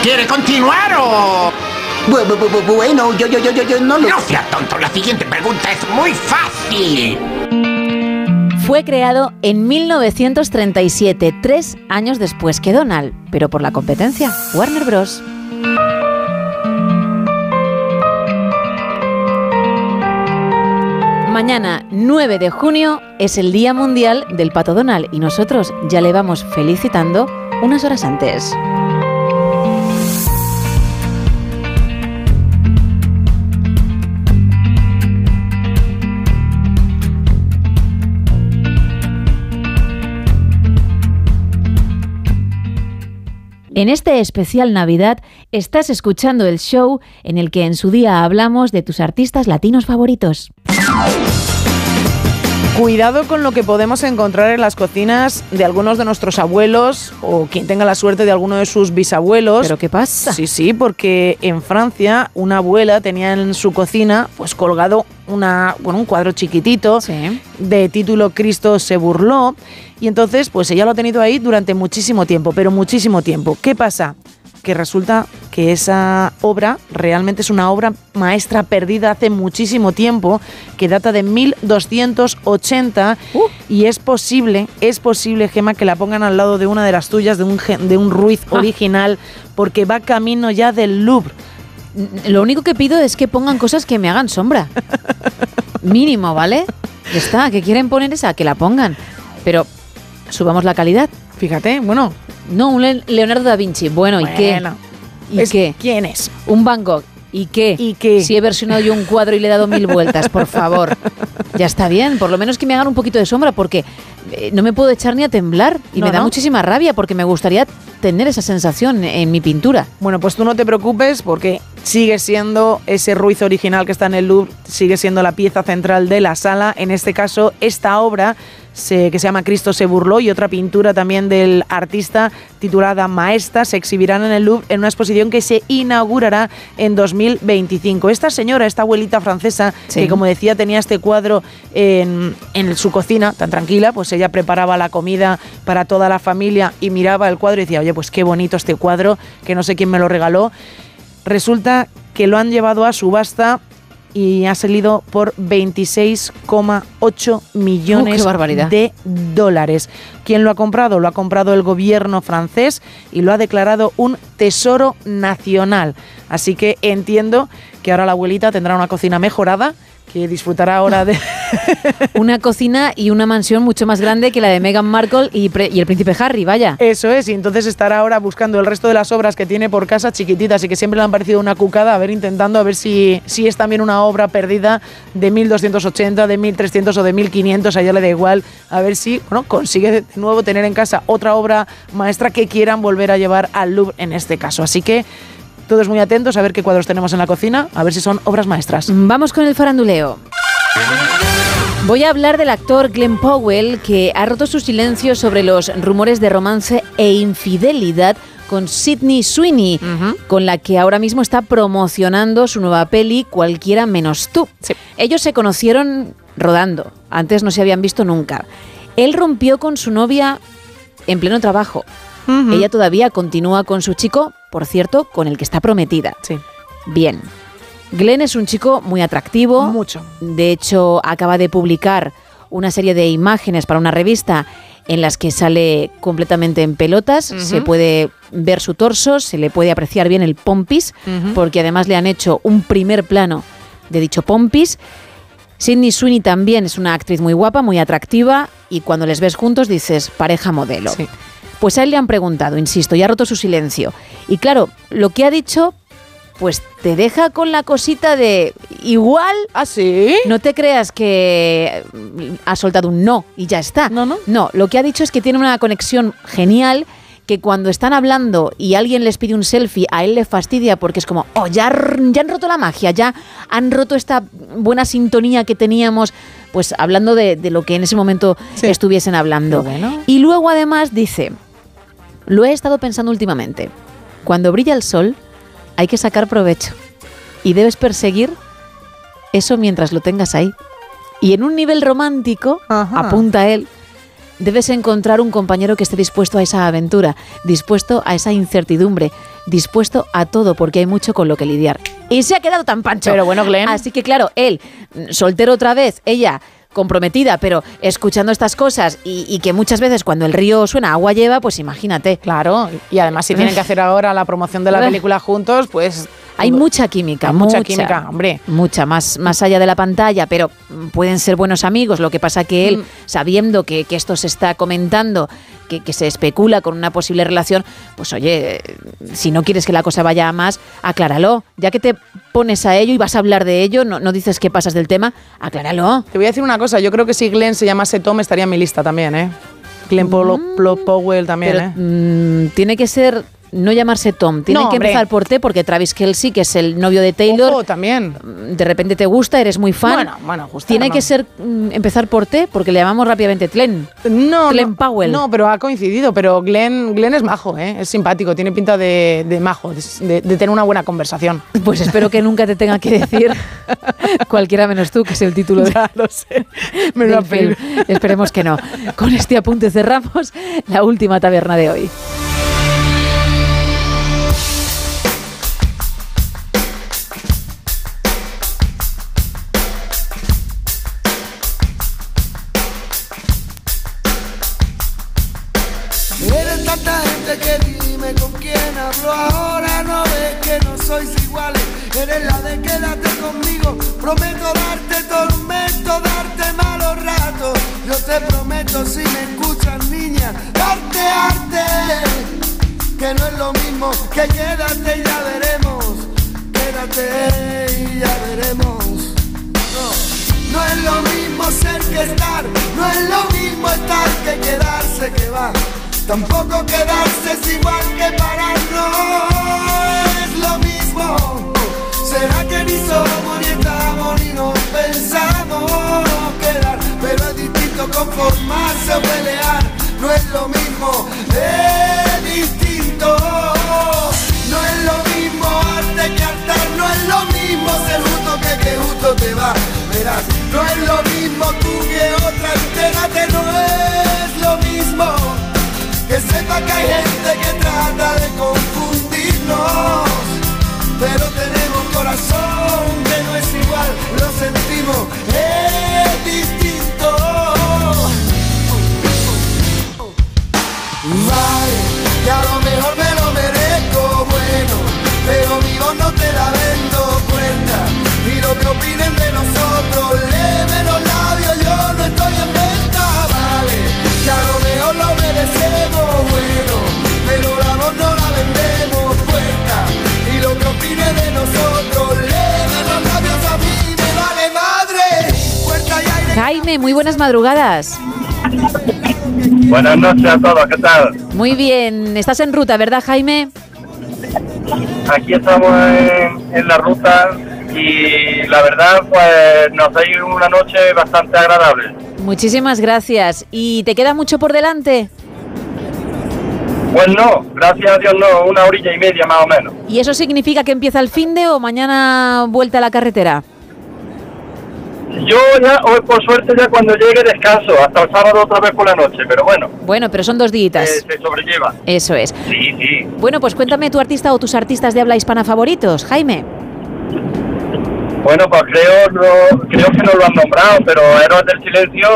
¿Quiere continuar o...? Bu- bu- bu- bu- Bueno, yo, yo, yo, yo, yo no lo... No sea tonto, la siguiente pregunta es muy fácil. Fue creado en 1937, tres años después que Donald, pero por la competencia, Warner Bros. Mañana, 9 de junio, es el Día Mundial del Pato Donald y nosotros ya le vamos felicitando unas horas antes. En este especial Navidad estás escuchando el show en el que en su día hablamos de tus artistas latinos favoritos. Cuidado con lo que podemos encontrar en las cocinas de algunos de nuestros abuelos o quien tenga la suerte de alguno de sus bisabuelos. ¿Pero qué pasa? Sí, sí, porque en Francia una abuela tenía en su cocina pues colgado una, bueno, un cuadro chiquitito de título Cristo se burló y entonces pues ella lo ha tenido ahí durante muchísimo tiempo, pero muchísimo tiempo. ¿Qué pasa? Que resulta que esa obra realmente es una obra maestra perdida hace muchísimo tiempo, que data de 1280 y es posible, es posible, Gema, que la pongan al lado de una de las tuyas, de un, de un Ruiz Ah. original, porque va camino ya del Louvre. Lo único que pido es que pongan cosas que me hagan sombra. Mínimo, ¿vale? Ya está, que quieren poner esa, que la pongan. Pero subamos la calidad. Fíjate, bueno. No, un Le- Leonardo da Vinci. Bueno, ¿y qué? ¿Y es- qué? ¿Quién es? Un Van Gogh. ¿Y qué? ¿Y qué? Si he versionado yo un cuadro y le he dado mil vueltas, por favor. Ya está bien, por lo menos que me hagan un poquito de sombra, porque eh, no me puedo echar ni a temblar. Y No, me da no. muchísima rabia, porque me gustaría tener esa sensación en mi pintura. Bueno, pues tú no te preocupes porque sigue siendo ese Ruiz original que está en el Louvre, sigue siendo la pieza central de la sala. En este caso, esta obra se- que se llama Cristo se burló y otra pintura también del artista titulada Maesta se exhibirán en el Louvre en una exposición que se inaugurará en 2025. Esta señora, esta abuelita francesa, Sí. que como decía tenía este cuadro en, en su cocina tan tranquila, pues ella preparaba la comida para toda la familia y miraba el cuadro y decía, oye, pues qué bonito este cuadro, que no sé quién me lo regaló. Resulta que lo han llevado a subasta y ha salido por 26,8 millones Uh, de dólares. ¿Quién lo ha comprado? Lo ha comprado el gobierno francés y lo ha declarado un tesoro nacional. Así que entiendo que ahora la abuelita tendrá una cocina mejorada, que disfrutará ahora de... Una cocina y una mansión mucho más grande que la de Meghan Markle y, y el príncipe Harry, vaya. Eso es, y entonces estará ahora buscando el resto de las obras que tiene por casa chiquititas y que siempre le han parecido una cucada, a ver, intentando a ver si, si es también una obra perdida de 1280, de 1300 o de 1500, a ella le da igual, a ver si bueno, consigue de nuevo tener en casa otra obra maestra que quieran volver a llevar al Louvre en este caso. Así que todos muy atentos a ver qué cuadros tenemos en la cocina, a ver si son obras maestras. Vamos con el faranduleo. Voy a hablar del actor Glenn Powell, que ha roto su silencio sobre los rumores de romance e infidelidad con Sidney Sweeney, con la que ahora mismo está promocionando su nueva peli Cualquiera menos tú. Ellos se conocieron rodando, antes no se habían visto nunca. Él rompió con su novia en pleno trabajo. Ella todavía continúa con su chico, por cierto, con el que está prometida. Sí. Bien. Glenn es un chico muy atractivo. Mucho. De hecho, acaba de publicar una serie de imágenes para una revista en las que sale completamente en pelotas. Se puede ver su torso, se le puede apreciar bien el pompis, porque además le han hecho un primer plano de dicho pompis. Sidney Sweeney también es una actriz muy guapa, muy atractiva, y cuando les ves juntos dices pareja modelo. Pues a él le han preguntado, insisto, y ha roto su silencio. Y claro, lo que ha dicho, pues te deja con la cosita de igual. ¿Ah, sí? No te creas que mm, ha soltado un no y ya está. No, no. No, lo que ha dicho es que tiene una conexión genial que cuando están hablando y alguien les pide un selfie, a él le fastidia porque es como, oh, ya, han roto la magia, ya han roto esta buena sintonía que teníamos, pues hablando de, de lo que en ese momento estuviesen hablando. Y luego además dice, lo he estado pensando últimamente, cuando brilla el sol hay que sacar provecho y debes perseguir eso mientras lo tengas ahí. Y en un nivel romántico, apunta él, debes encontrar un compañero que esté dispuesto a esa aventura, dispuesto a esa incertidumbre, dispuesto a todo, porque hay mucho con lo que lidiar. Y se ha quedado tan pancho. Pero bueno, Glenn. Así que claro, él, soltero otra vez, ella comprometida, pero escuchando estas cosas y, y que muchas veces cuando el río suena agua lleva, pues imagínate. Claro, y además si tienen que hacer ahora la promoción de la película juntos, pues... Hay mucha química, mucha química, hombre. Mucha, más, más allá de la pantalla, pero mm, pueden ser buenos amigos. Lo que pasa que él, Mm. sabiendo que, que esto se está comentando, que, que se especula con una posible relación, pues oye, si no quieres que la cosa vaya a más, acláralo. Ya que te pones a ello y vas a hablar de ello, no, no dices que pasas del tema, acláralo. Te voy a decir una cosa, yo creo que si Glenn se llamase Tom estaría en mi lista también, ¿eh? Glenn Polo- Plo- Powell también, Pero ¿eh? mm, tiene que ser no llamarse Tom. Tiene No, que empezar por T porque Travis Kelsey, que es el novio de Taylor, Ojo, también. de repente te gusta, eres muy fan. Bueno, bueno, gustar, Tiene no. que ser mm, empezar por T porque le llamamos rápidamente Tlen. No, Glenn no, Powell. No, pero ha coincidido. Pero Glenn, Glenn es majo, ¿eh? es simpático, tiene pinta de, de majo, de, de tener una buena conversación. Pues espero que nunca te tenga que decir cualquiera menos tú, que es el título de, Ya lo sé. Me lo del film. Esperemos que no. Con este apunte cerramos la última taberna de hoy. Ahora No ves que no sois iguales. Eres la de quédate conmigo. Prometo darte tormento, darte malos ratos. Yo te prometo si me escuchas niña Darte arte. Que no es lo mismo que quédate y ya veremos. Quédate y ya veremos. No, no es lo mismo ser que estar, no es lo mismo estar que quedarse que va. Tampoco quedarse es igual que parar, no es lo mismo. Será que ni somos ni estamos ni nos pensamos quedar, pero es distinto conformarse o pelear, no es lo mismo, es distinto. No es lo mismo arte que hartar, lo que opinen de nosotros, leve los labios, yo no estoy en venta, vale, que a lo mejor lo merecemos, bueno, pero la voz no la vendemos cuenta. Y lo que opinen de nosotros, leve los labios, a mí me vale madre. Puerta y aire. Jaime, muy buenas madrugadas. Buenas noches a todos, ¿qué tal? Muy bien, estás en ruta, ¿verdad, Jaime? Aquí estamos en, en la ruta y la verdad, pues nos ha ido una noche bastante agradable. Muchísimas gracias. ¿Y te queda mucho por delante? Pues no, gracias a Dios no, una orilla y media más o menos. ¿Y eso significa que empieza el fin de o mañana vuelta a la carretera? Yo ya, hoy por suerte ya cuando llegue descanso, hasta el sábado otra vez por la noche, pero bueno, Bueno, pero son dos eh, días. se sobrelleva. Eso es. Sí, sí. Bueno, pues cuéntame tu artista o tus artistas de habla hispana favoritos, Jaime. Bueno, pues creo, no- creo que no lo han nombrado, pero Héroes del Silencio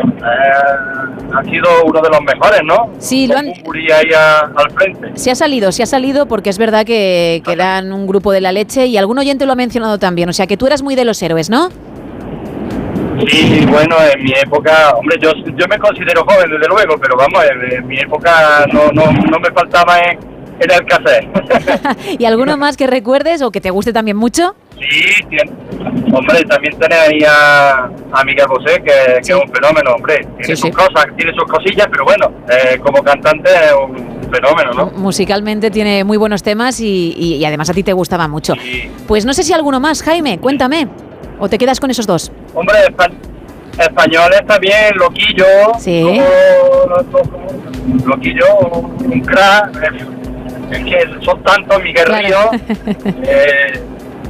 eh, ha sido uno de los mejores, ¿no? Sí, lo han, ahí a- al frente. se ha salido, se ha salido porque es verdad que, que eran un grupo de la leche y algún oyente lo ha mencionado también. O sea que tú eras muy de los héroes, ¿no? Sí, bueno, en mi época, hombre, yo, yo me considero joven desde luego, pero vamos, en, en mi época no, no, no me faltaba en, en el cassette. ¿Y alguno más que recuerdes o que te guste también mucho? sí, tiene- hombre, también tenés ahí a, a Miguel Bosé, que, que es un fenómeno, hombre. Tiene sus cosas, tiene sus cosillas, pero bueno, eh, como cantante es un fenómeno, ¿no? Musicalmente tiene muy buenos temas y, y- y además a ti te gustaba mucho. Pues no sé si alguno más, Jaime, cuéntame. ¿O te quedas con esos dos? Hombre, espa- españoles también, Loquillo. Sí. Loquillo, un crack. Es, que son tantos, Claro. Ríos. eh,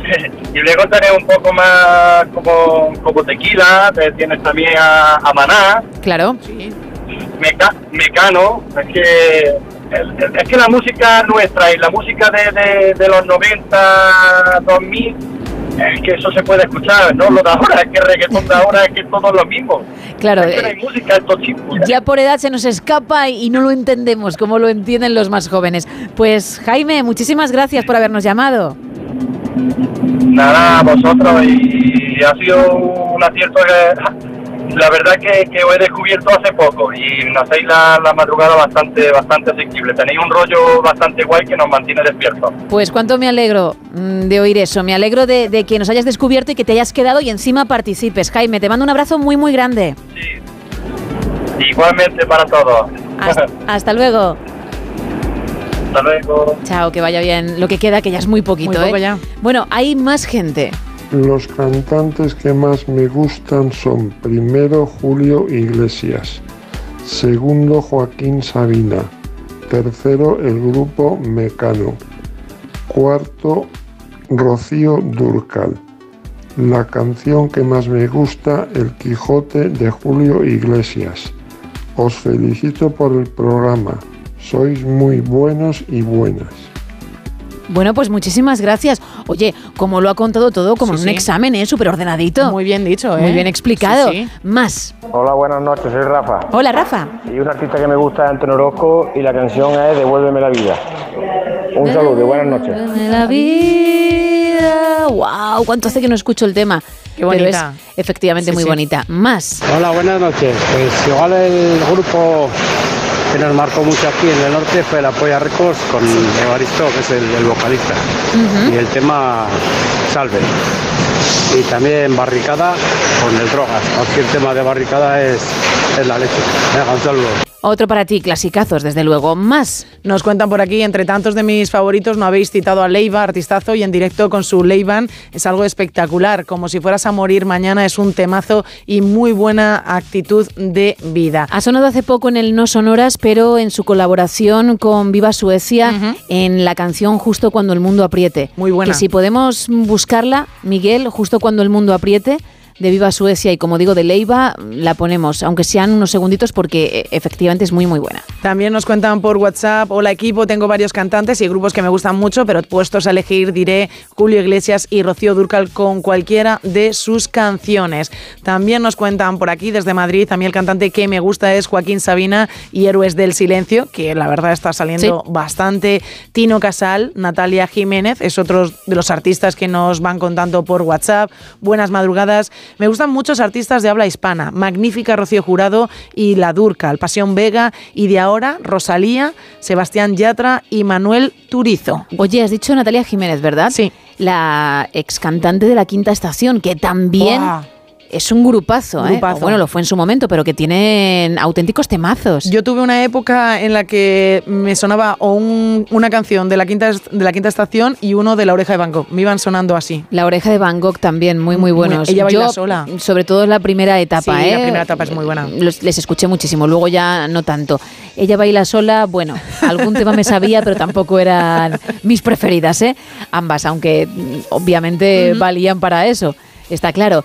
y luego tenés un poco más como, como tequila, te tienes también a, a Maná, Claro. Meca- Mecano. Es que, es que la música nuestra y la música de, de, de los 90, 2000, es que eso se puede escuchar, ¿no? Lo de ahora, es que reggaetón de ahora es que es todo lo mismo. Claro, Es que no eh, hay música, esto chico. Ya por edad se nos escapa y y no lo entendemos como lo entienden los más jóvenes. Pues Jaime, muchísimas gracias por habernos llamado. Nada, vosotros, y ha sido un acierto que la verdad que, que os he descubierto hace poco y nos hacéis la, la madrugada bastante bastante asequible. Tenéis un rollo bastante guay que nos mantiene despiertos. Pues cuánto me alegro mm, de oír eso. Me alegro de, de que nos hayas descubierto y que te hayas quedado y encima participes. Jaime, te mando un abrazo muy, muy grande. Igualmente para todos. Hasta, hasta luego. Hasta luego. Chao, que vaya bien. Lo que queda, que ya es muy poquito, Muy poco ¿eh? ya. Bueno, hay más gente. Los cantantes que más me gustan son primero Julio Iglesias, segundo Joaquín Sabina, tercero el grupo Mecano, cuarto Rocío Durcal. La canción que más me gusta, El Quijote de Julio Iglesias. Os felicito por el programa. Sois muy buenos y buenas. Bueno, pues muchísimas gracias. Oye, como lo ha contado todo, como Sí, en un sí. examen, ¿eh? Súper ordenadito. Muy bien dicho, ¿eh? Muy bien explicado. Sí, sí. Más. Hola, buenas noches, soy Rafa. Hola, Rafa. Y un artista que me gusta es Antonio Orozco y la canción es Devuélveme la vida. Un saludo y buenas noches. De la vida. ¡Wow! ¿Cuánto hace que no escucho el tema? Qué bonita. Pero es efectivamente Sí, muy sí. bonita. Más. Hola, buenas noches. Pues igual el grupo que nos marcó mucho aquí en el norte fue la Polla Records con Evaristo, que es el, el vocalista. Y el tema Salve. Y también Barricada con el Drogas. Cualquier tema de Barricada es, es la leche. Venga, un saludo. Otro para ti, clasicazos, desde luego. Más. Nos cuentan por aquí, entre tantos de mis favoritos, no habéis citado a Leiva, artistazo, y en directo con su Leivan es algo espectacular. Como si fueras a morir mañana, es un temazo y muy buena actitud de vida. Ha sonado hace poco en el No Sonoras, pero en su colaboración con Viva Suecia en la canción Justo cuando el mundo apriete. Muy buena. Que si podemos buscarla, Miguel, Justo cuando el mundo apriete, de Viva Suecia y como digo de Leiva, la ponemos, aunque sean unos segunditos porque eh, efectivamente es muy muy buena. También nos cuentan por WhatsApp, hola equipo, tengo varios cantantes y grupos que me gustan mucho, pero puestos a elegir diré Julio Iglesias y Rocío Durcal con cualquiera de sus canciones. También nos cuentan por aquí desde Madrid, a mí el cantante que me gusta es Joaquín Sabina y Héroes del Silencio, que la verdad está saliendo bastante. Tino Casal, Natalia Jiménez, es otro de los artistas que nos van contando por WhatsApp. Buenas madrugadas. Me gustan muchos artistas de habla hispana, magnífica Rocío Jurado y La Durcal, Pasión Vega y de ahora Rosalía, Sebastián Yatra y Manuel Turizo. Oye, has dicho Natalia Jiménez, ¿verdad? Sí. La ex cantante de la Quinta Estación, que también. Es un grupazo, ¿eh? Grupazo. Bueno, lo fue en su momento, pero que tienen auténticos temazos. Yo tuve una época en la que me sonaba o un- una canción de la, quinta, de la quinta estación y uno de La Oreja de Van Gogh. Me iban sonando así. La oreja de Van Gogh también, muy, muy Muy- buenos. ella baila Yo, sola. Sobre todo en la primera etapa, Sí, ¿eh? la primera etapa es muy buena. Los- les escuché muchísimo, luego ya no tanto. Ella baila sola, bueno, algún tema me sabía, pero tampoco eran mis preferidas, ¿eh? Ambas, aunque mm, obviamente valían para eso, está claro.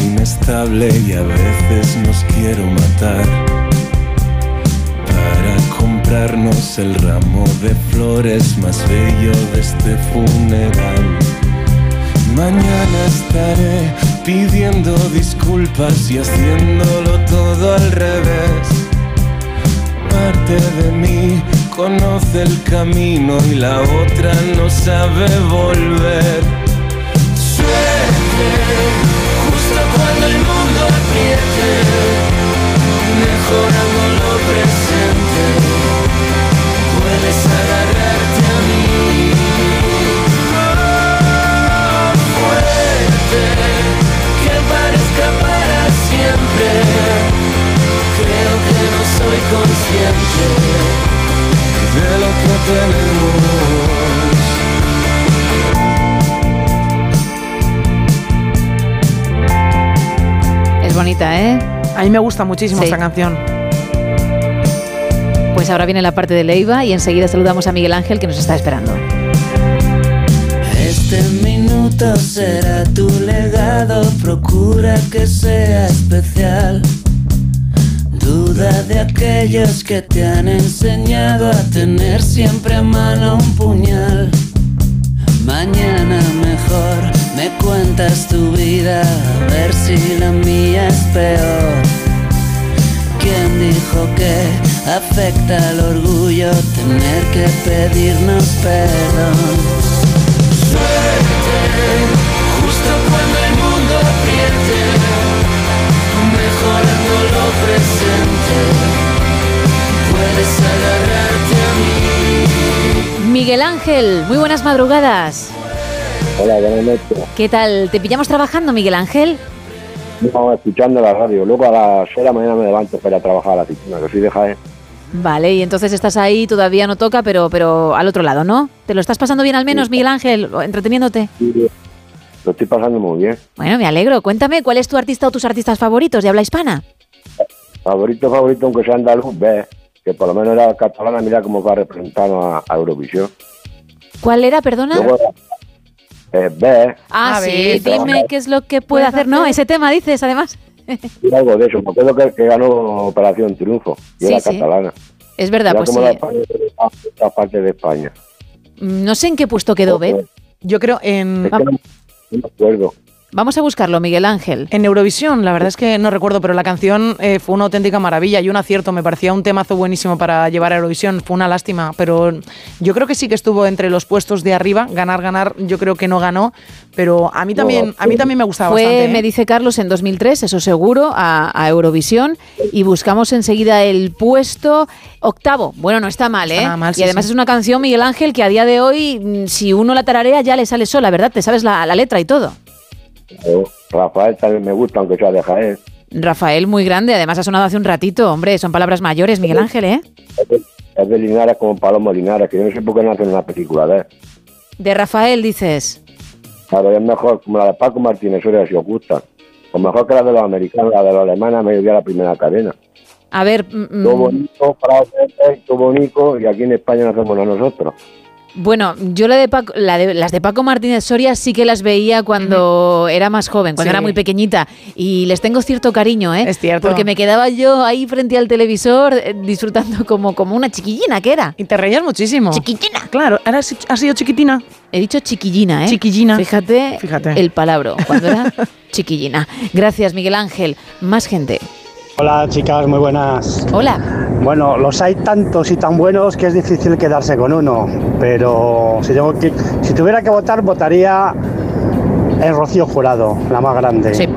inestable y a veces nos quiero matar. Para comprarnos el ramo de flores más bello de este funeral. Mañana estaré pidiendo disculpas y haciéndolo todo al revés. Parte de mí conoce el camino y la otra no sabe volver. Suerte, cuando el mundo apriete, bonita, ¿eh? A mí me gusta muchísimo Sí. esta canción. Pues ahora viene la parte de Leiva y enseguida saludamos a Miguel Ángel que nos está esperando. Este minuto será tu legado, procura que sea especial. Duda de aquellos que te han enseñado a tener siempre a mano un puñal. Mañana mejor me cuentas tu vida, a ver si la mía es peor. ¿Quién dijo que afecta al orgullo tener que pedirnos perdón. Suerte, justo cuando el mundo apriete, mejorando lo presente, puedes agarrarte a mí. Miguel Ángel, muy buenas madrugadas. Hola, buenas noches. ¿Qué tal? ¿Te pillamos trabajando, Miguel Ángel? No, escuchando la radio. Luego a las 6 de la mañana me levanto para trabajar a la oficina, que soy de Jaén. Vale, y entonces estás ahí, todavía no toca, pero, pero al otro lado, ¿no? ¿Te lo estás pasando bien al menos, Miguel Ángel, entreteniéndote? Lo estoy pasando muy bien. Bueno, me alegro. Cuéntame, ¿cuál es tu artista o tus artistas favoritos de habla hispana? Favorito, favorito, aunque sea andaluz, ve, que por lo menos era catalana, mira cómo va representando a, a Eurovisión. ¿Cuál era, perdona? Luego, eh, ve, ah, sí, dime qué es lo que puede hacer. No, ese tema dices, además. y algo de eso, porque es lo que, que ganó Operación Triunfo, y Sí, era sí. catalana. Es verdad, Era pues como sí. la España de otra parte de España. No sé en qué puesto quedó, ¿ves? Yo creo en... Es que no, no me acuerdo. Vamos a buscarlo, Miguel Ángel. En Eurovisión, la verdad es que no recuerdo, pero la canción eh, fue una auténtica maravilla y un acierto. Me parecía un temazo buenísimo para llevar a Eurovisión. Fue una lástima, pero yo creo que sí que estuvo entre los puestos de arriba. Ganar, ganar, yo creo que no ganó, pero a mí también, a mí también me gustaba Fue, bastante. ¿eh? me dice Carlos, en 2003, eso seguro, a, a Eurovisión y buscamos enseguida el puesto octavo. Bueno, no está mal, ¿eh? mal, y además sí. es una canción, Miguel Ángel, que a día de hoy, mm, si uno la tararea, ya le sale sola, ¿verdad? Te sabes la, la letra y todo. Eh, Rafael también me gusta, aunque sea de Jaén. Rafael, muy grande, además ha sonado hace un ratito, hombre, son palabras mayores, Miguel Ángel, ¿eh? Es de, es de Linares como Palomo Linares, que yo no sé por qué no hacen una película de él. De Rafael dices. Claro, es mejor, como la de Paco Martínez Soria, si os gusta. O mejor que la de los americanos, la de los alemanes, me dio la primera cadena. A ver, mm, Todo bonito, francés, todo bonito, y aquí en España no hacemos nada nosotros. Bueno, yo la de Paco- la de- las de Paco Martínez Soria sí que las veía cuando era más joven, cuando Sí. era muy pequeñita, y les tengo cierto cariño, ¿eh? Es cierto. Porque me quedaba yo ahí frente al televisor eh, disfrutando como, como una chiquillina que era. Y te reías muchísimo. Chiquillina. Claro, ¿era, ¿has sido chiquitina? He dicho chiquillina, ¿eh? Chiquillina. Fíjate, Fíjate. el palabra, cuando era chiquillina. Gracias, Miguel Ángel. Más gente. Hola chicas, muy buenas. Hola. Bueno, los hay tantos y tan buenos que es difícil quedarse con uno, pero si, tengo que, si tuviera que votar, votaría en Rocío Jurado, la más grande. Sí.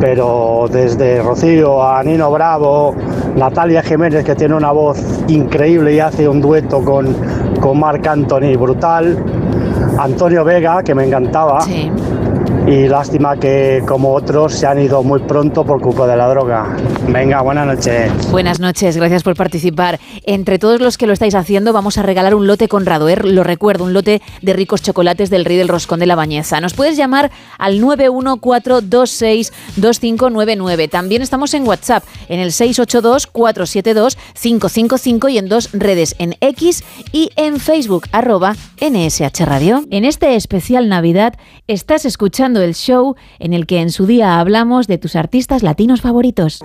Pero desde Rocío a Nino Bravo, Natalia Jiménez, que tiene una voz increíble y hace un dueto con, con Marc Anthony brutal, Antonio Vega, que me encantaba. Sí. Y lástima que como otros se han ido muy pronto por culpa de la droga. Venga, buenas noches. Buenas noches, gracias por participar. Entre todos los que lo estáis haciendo, vamos a regalar un lote con Radoer, lo recuerdo, un lote de ricos chocolates del Rey del Roscón de la Bañeza. Nos puedes llamar al 914262599. También estamos en WhatsApp, en el 682472555 y en dos redes, en X y en Facebook, arroba NSH Radio. En este especial Navidad estás escuchando el show en el que en su día hablamos de tus artistas latinos favoritos.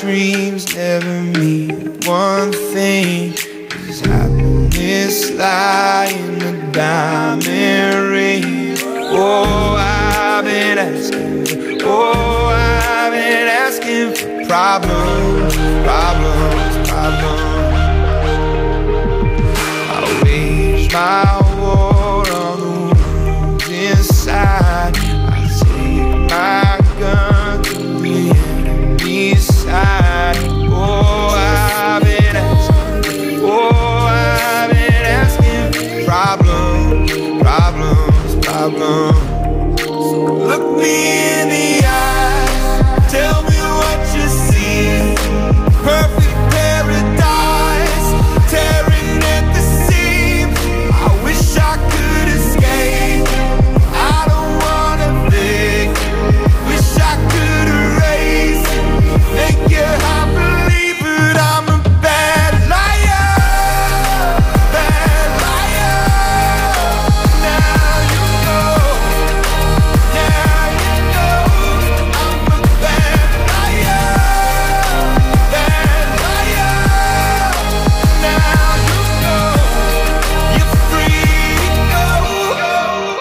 Dreams never mean one thing. Is happiness lie in the diamond ring? Oh, I've been asking. Oh, I've been asking for problems, problems, problems. I wage my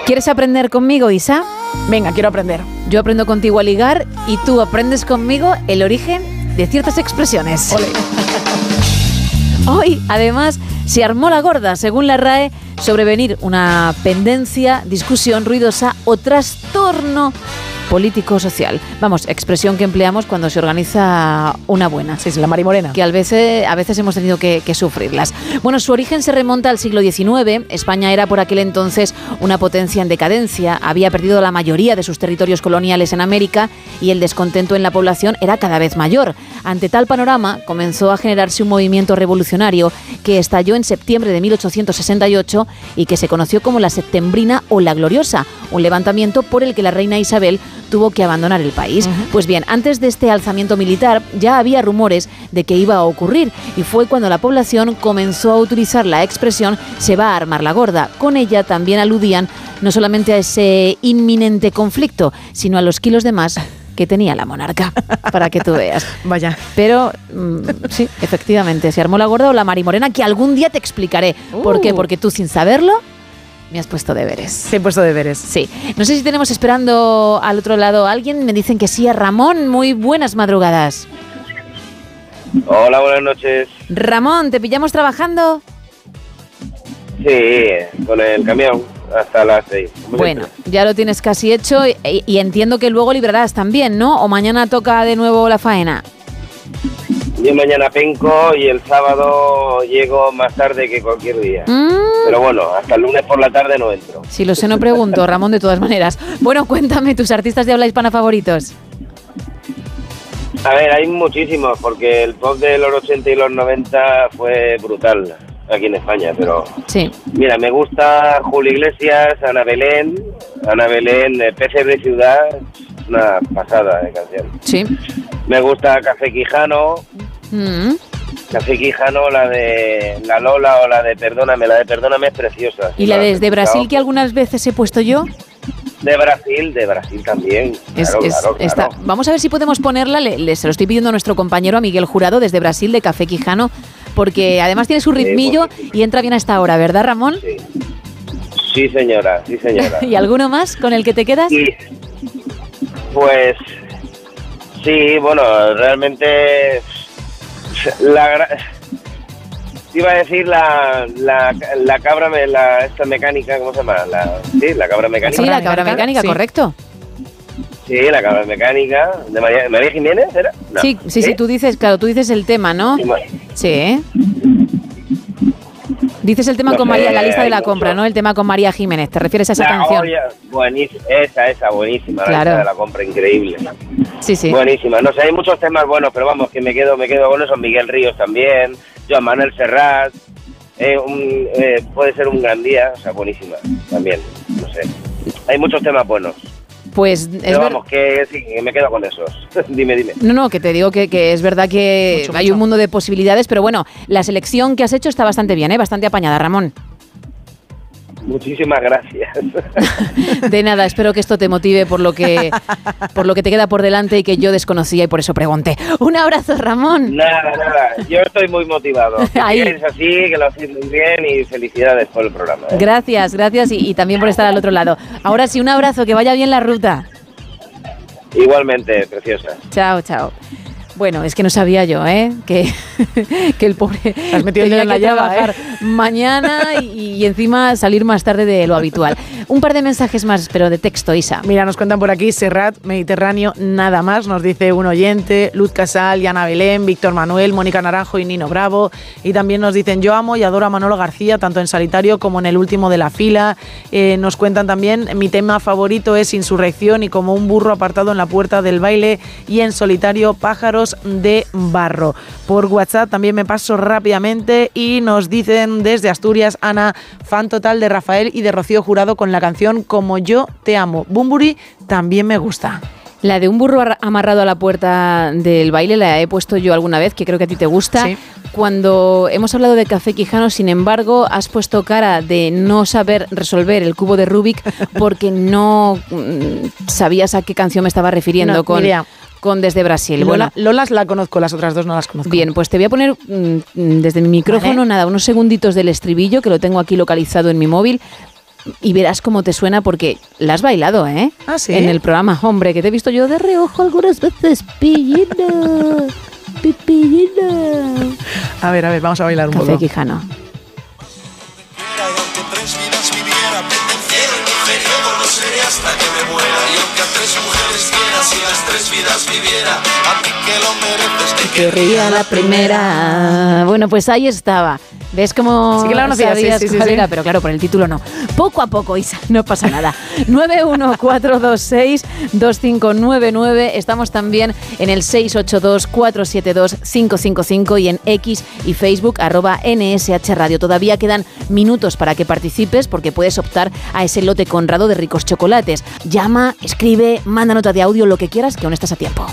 ¿Quieres aprender conmigo, Isa? Venga, quiero aprender. Yo aprendo contigo a ligar y tú aprendes conmigo el origen de ciertas expresiones. Hoy, además, se armó la gorda, según la RAE, sobrevenir una pendencia, discusión ruidosa o trastorno político-social. Vamos, expresión que empleamos cuando se organiza una buena. Sí, es la marimorena. Que a veces, a veces hemos tenido que, que sufrirlas. Bueno, su origen se remonta al siglo XIX. España era por aquel entonces una potencia en decadencia. Había perdido la mayoría de sus territorios coloniales en América y el descontento en la población era cada vez mayor. Ante tal panorama, comenzó a generarse un movimiento revolucionario que estalló en septiembre de 1868 y que se conoció como la Septembrina o la Gloriosa, un levantamiento por el que la reina Isabel tuvo que abandonar el país. Pues bien, antes de este alzamiento militar ya había rumores de que iba a ocurrir y fue cuando la población comenzó a utilizar la expresión se va a armar la gorda. Con ella también aludían no solamente a ese inminente conflicto, sino a los kilos de más que tenía la monarca, para que tú veas. Vaya. Pero mm, sí, efectivamente, se armó la gorda o la marimorena, que algún día te explicaré. ¿Por qué? Uh. Porque tú sin saberlo me has puesto deberes. Te he puesto deberes. Sí. No sé si tenemos esperando al otro lado a alguien. Me dicen que sí, a Ramón. Muy buenas madrugadas. Hola, buenas noches. Ramón, ¿te pillamos trabajando? Sí, con el camión hasta las seis. Bueno, ya lo tienes casi hecho y, y entiendo que luego librarás también, ¿no? O mañana toca de nuevo la faena. Yo mañana penco y el sábado llego más tarde que cualquier día. Mm. Pero bueno, hasta el lunes por la tarde no entro. Si lo sé, no pregunto, Ramón, de todas maneras. Bueno, cuéntame tus artistas de habla hispana favoritos. A ver, hay muchísimos, porque el pop de los 80 y los 90 fue brutal aquí en España, pero Sí. mira, me gusta Julio Iglesias, Ana Belén, Ana Belén, eh, Pesebre Ciudad, es una pasada de canción. Sí. Me gusta Café Quijano, Mm. Café Quijano, la de La Lola o la de Perdóname, la de Perdóname es preciosa. ¿Y la desde Brasil que algunas veces he puesto yo? De Brasil, de Brasil también. Es- claro, es- claro, está- claro. Vamos a ver si podemos ponerla. Le, le- se lo estoy pidiendo a nuestro compañero, a Miguel Jurado, desde Brasil, de Café Quijano, porque además tiene su ritmillo y entra bien a esta hora, ¿verdad, Ramón? Sí, señora, sí, señora. ¿Y alguno más con el que te quedas? Y, pues sí, bueno, realmente la iba a decir la, la, la cabra me- la esta mecánica, ¿cómo se llama? La, sí, la cabra mecánica. Sí, la cabra mecánica, Sí. correcto. Sí, la cabra mecánica de María, María Jiménez, ¿era? No. Sí, sí, sí, tú dices, claro, tú dices el tema, ¿no? Sí, bueno. Sí. Dices el tema No con sé, María, la lista de la compra, ¿no? El tema con María Jiménez. ¿Te refieres a esa canción? buenísima, esa, esa, buenísima, Claro. la lista de la compra, increíble. Sí, sí. Buenísima, no sé, hay muchos temas buenos, pero vamos, que me quedo, me quedo con eso, Miguel Ríos también, Joan Manuel Serrat, eh, un- eh, puede ser un gran día, o sea, buenísima también, no sé. Hay muchos temas buenos, Pues es pero ver- vamos, que sí, me quedo con esos. dime, dime. No, no, que te digo que, que es verdad que Mucho, hay mucho. un mundo de posibilidades, pero bueno, la selección que has hecho está bastante bien, ¿eh? Bastante apañada, Ramón. Muchísimas gracias. De nada, espero que esto te motive por lo que por lo que te queda por delante y que yo desconocía y por eso pregunté. Un abrazo, Ramón. nada, nada, yo estoy muy motivado. Que Ahí. sigáis así, que lo hacéis muy bien y felicidades por el programa. ¿eh? Gracias, gracias y, y también por estar al otro lado. Ahora sí, un abrazo, que vaya bien la ruta. Igualmente, preciosa. Chao, chao. Bueno, es que no sabía yo, ¿eh? Que, que el pobre has metido tenía en la que llaga, trabajar ¿eh? mañana y, y encima salir más tarde de lo habitual. Un par de mensajes más, pero de texto, Isa. Mira, nos cuentan por aquí Serrat, Mediterráneo, nada más, nos dice un oyente, Luz Casal, Yana Belén, Víctor Manuel, Mónica Naranjo y Nino Bravo. Y también nos dicen, yo amo y adoro a Manolo García, tanto en Solitario como en el último de la fila. Eh, nos cuentan también, mi tema favorito es Insurrección y como un burro apartado en la puerta del baile y en Solitario, Pájaros de Barro. Por WhatsApp también me paso rápidamente y nos dicen desde Asturias, Ana, fan total de Rafael y de Rocío Jurado con la canción Como yo te amo. Bumburi también me gusta. La de un burro arra- amarrado a la puerta del baile la he puesto yo alguna vez, que creo que a ti te gusta. Sí. Cuando hemos hablado de Café Quijano, sin embargo, has puesto cara de no saber resolver el cubo de Rubik porque no mm, sabías a qué canción me estaba refiriendo No, con. Con Desde Brasil. Lola, Bueno, Lolas la conozco, las otras dos no las conozco. Bien, pues te voy a poner mm, desde mi micrófono, Vale. nada, unos segunditos del estribillo, que lo tengo aquí localizado en mi móvil, y verás cómo te suena porque la has bailado, ¿eh? Ah, sí. En el programa, hombre, que te he visto yo de reojo algunas veces. Pillina, pipillina. A ver, a ver, vamos a bailar un Café poco. Quijano. Si las tres vidas viviera, a ti que lo mereces, te Querría la primera. Bueno, pues ahí estaba. ¿Ves cómo Sí que la conocía, sabías sí, sí, cuál sí. era? Pero claro, por el título no. Poco a poco, Isa, no pasa nada. 914262599. Estamos también en el 682472555 y en X y Facebook arroba NSH Radio. Todavía quedan minutos para que participes porque puedes optar a ese lote conrado de ricos chocolates. Llama, escribe, manda nota de audio, lo que quieras, que aún estás a tiempo.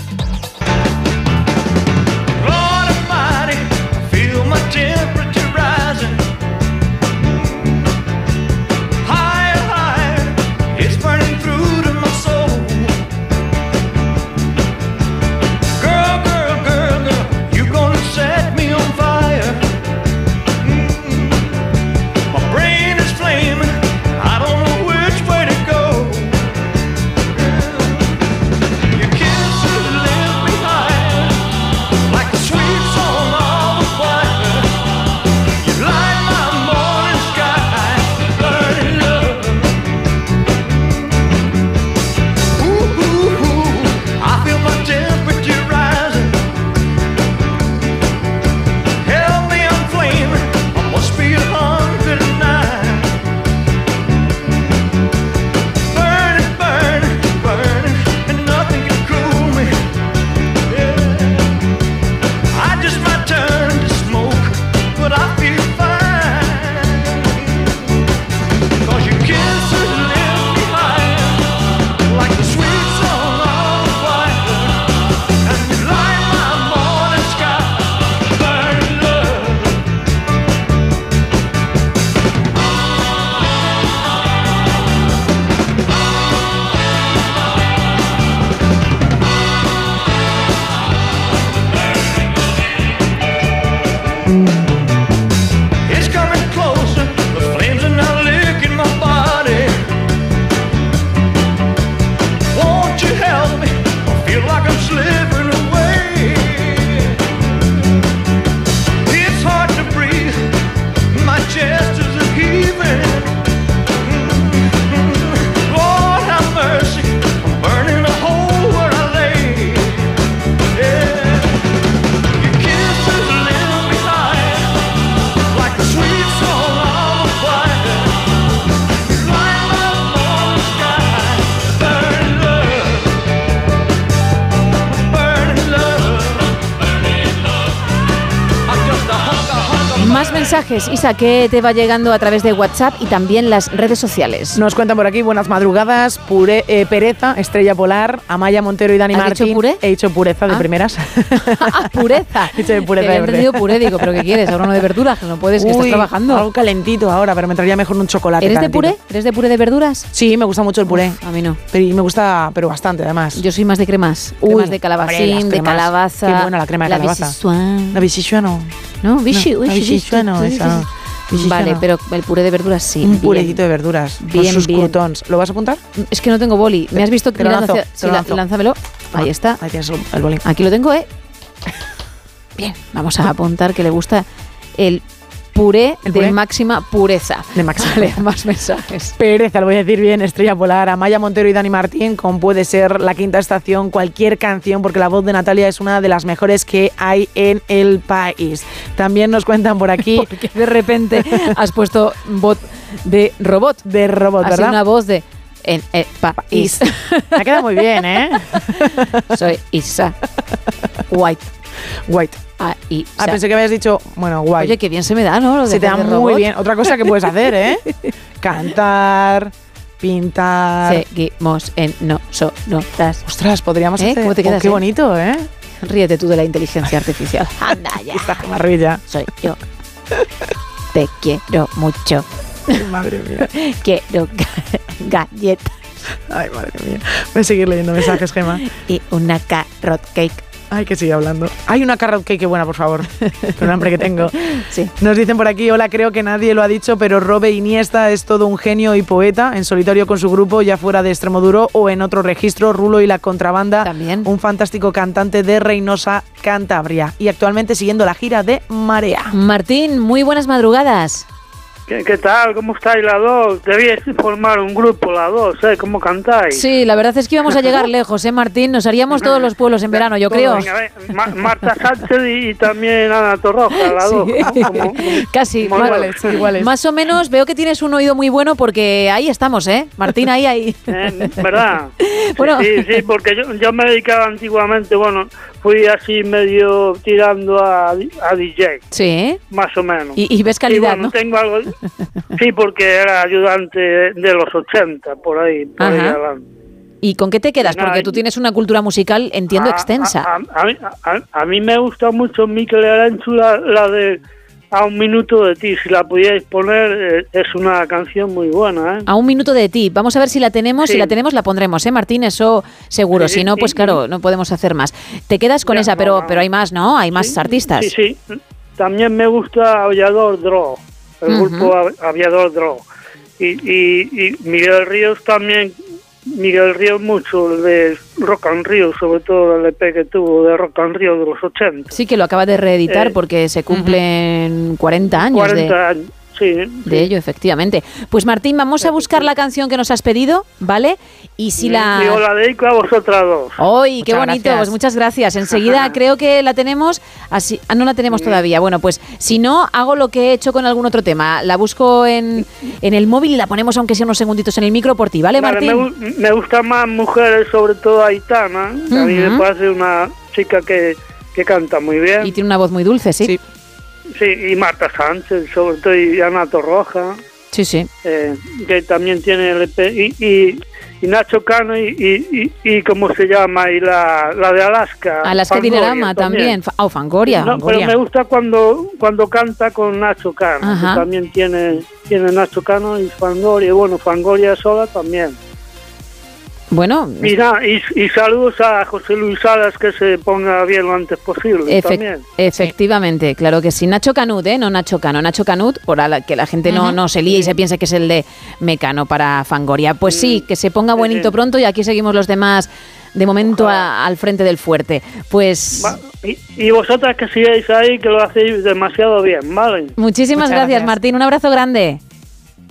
Mensajes, Isa, que te va llegando a través de WhatsApp y también las redes sociales. Nos cuentan por aquí buenas madrugadas, pure, eh, Pereza, Estrella Polar, Amaya Montero y Dani ¿Has Martín. dicho puré? He dicho pureza de Ah. primeras. Ah, pureza. He dicho de pureza de entendido puré, digo, pero ¿qué quieres? Ahora uno de verduras, que no puedes, que estás trabajando. Algo calentito ahora, pero me traería mejor un chocolate. ¿Eres de puré? ¿Eres de puré de verduras? Sí, me gusta mucho el puré. a mí no. Pero, y me gusta, pero bastante además. Yo soy más de cremas. Uy, cremas de hombre, calabacín, de calabaza. Qué buena la crema de calabaza. vichyssoise. La bichichua no. ¿No? No, la no, esa. Vale, no. pero el puré de verduras sí. Un purecito de verduras. Bien, con sus bien. croutons. ¿Lo vas a apuntar? Es que no tengo boli. ¿Me has visto mirando lanzo, hacia- sí, la- lánzamelo. Ahí está. Ahí tienes el, bolín. Aquí lo tengo, ¿eh? Bien, vamos a apuntar que le gusta el puré ¿El de puré? máxima pureza. De máxima Vale, más mensajes. Pereza, lo voy a decir bien, Estrella Polar, Amaya Montero y Dani Martín, con Puede ser la quinta estación, cualquier canción, porque la voz de Natalia es una de las mejores que hay en el país. También nos cuentan por aquí Porque de repente has puesto voz de robot. de robot, Así ¿verdad? una voz de en el país. Me ha quedado muy bien, ¿eh? Soy Isa White. White. Ah, Isa. Ah, pensé que habías dicho, bueno, guay. Oye, qué bien se me da, ¿no? Lo Se te da muy robot. bien. Otra cosa que puedes hacer, ¿eh? Cantar, pintar. Seguimos en no sonoras. Ostras, podríamos ¿Eh? hacer. ¿Cómo te Oh, quedas, qué eh? bonito, ¿eh? Ríete tú de la inteligencia artificial. Anda ya. Esta maravilla. Soy yo. Te quiero mucho. Madre mía. Quiero ga- galletas Ay, madre mía. Voy a seguir leyendo mensajes, Gemma. y una carrot cake. Ay, que sigue hablando. Hay una carrot cake buena, por favor. Con el hambre que tengo. Sí. Nos dicen por aquí, hola, creo que nadie lo ha dicho, pero Robe Iniesta es todo un genio y poeta, en solitario con su grupo, ya fuera de Extremoduro o en otro registro, Rulo y la Contrabanda. También. Un fantástico cantante de Reynosa, Cantabria. Y actualmente siguiendo la gira de Marea. Martín, muy buenas madrugadas. ¿Qué, qué tal? ¿Cómo estáis las dos? Debíais formar un grupo las dos, ¿eh? ¿Cómo cantáis? Sí, la verdad es que íbamos a llegar lejos, ¿eh, Martín? Nos haríamos todos los pueblos en verano, yo creo. Venga, ven, Ma- Marta Sánchez y, y también Ana Torroja, las dos. Casi, Como iguales, iguales. Más o menos veo que tienes un oído muy bueno porque ahí estamos, ¿eh? Martín, ahí, ahí. Eh, ¿Verdad? Bueno. Sí, sí, porque yo, yo me dedicaba antiguamente, bueno, fui así medio tirando a, a DJ, Sí. más o menos. Y, y ves calidad, bueno, ¿no? tengo algo... Sí, porque era ayudante de los 80, por ahí, por ahí adelante. ¿Y con qué te quedas? Nada, Porque tú tienes una cultura musical, entiendo, A- extensa. A, a- a mí, a mí me gusta mucho Miquel Aranchu, la, la de A un minuto de ti. Si la pudierais poner, eh, es una canción muy buena, ¿eh? A un minuto de ti. Vamos a ver si la tenemos. Si la tenemos, la pondremos, ¿eh, Martín? Eso seguro. Sí, si no, sí, pues claro, no podemos hacer más. Te quedas con Ya, esa, no, pero, pero hay más, ¿no? Hay más artistas. Sí, sí. También me gusta Aviador Draw, el grupo Av- Aviador Draw. Y, y, y Miguel Ríos también, Miguel Ríos mucho de Rock and Rio, sobre todo el EP que tuvo de Rock and Rio de los 80. Sí, que lo acaba de reeditar Eh, porque se cumplen 40 años 40 de, años, sí. de ello, efectivamente. Pues Martín, vamos a buscar la canción que nos has pedido, ¿vale? Y si la... Yo la dedico a vosotras dos. ¡Ay, qué Muchas bonito! gracias. Pues muchas gracias. Enseguida creo que la tenemos. Así, ah, no la tenemos todavía. Bueno, pues si no, hago lo que he hecho con algún otro tema. La busco en, en el móvil y la ponemos, aunque sea unos segunditos en el micro por ti, ¿vale, Vale, me, Martín? gu- me gustan más mujeres, sobre todo Aitana. que A mí me parece una chica que, que canta muy bien. Y tiene una voz muy dulce, sí. Sí, y Marta Sánchez, sobre todo, y Ana Torroja, Sí, sí. eh, que también tiene el EP, y, y, y Nacho Cano, y, y, ¿cómo se llama? Y la, la de Alaska. Alaska Dinerama también. Fa- Oh, Fangoria. No, pero me gusta cuando, cuando canta con Nacho Cano, que también tiene, tiene Nacho Cano y Fangoria, y bueno, Fangoria sola también. Bueno, Y, nada, y, y saludos a José Luis Salas, que se ponga bien lo antes posible también. efectivamente, claro que sí. Nacho Canut, ¿eh? No Nacho Cano. Nacho Canut, por la- que la gente no, no se líe y se piense que es el de Mecano para Fangoria. Pues sí, que se ponga bonito pronto y aquí seguimos los demás de momento a- al frente del fuerte. Pues Y, y vosotras que sigáis ahí, que lo hacéis demasiado bien, ¿vale? muchísimas gracias. Martín. Un abrazo grande.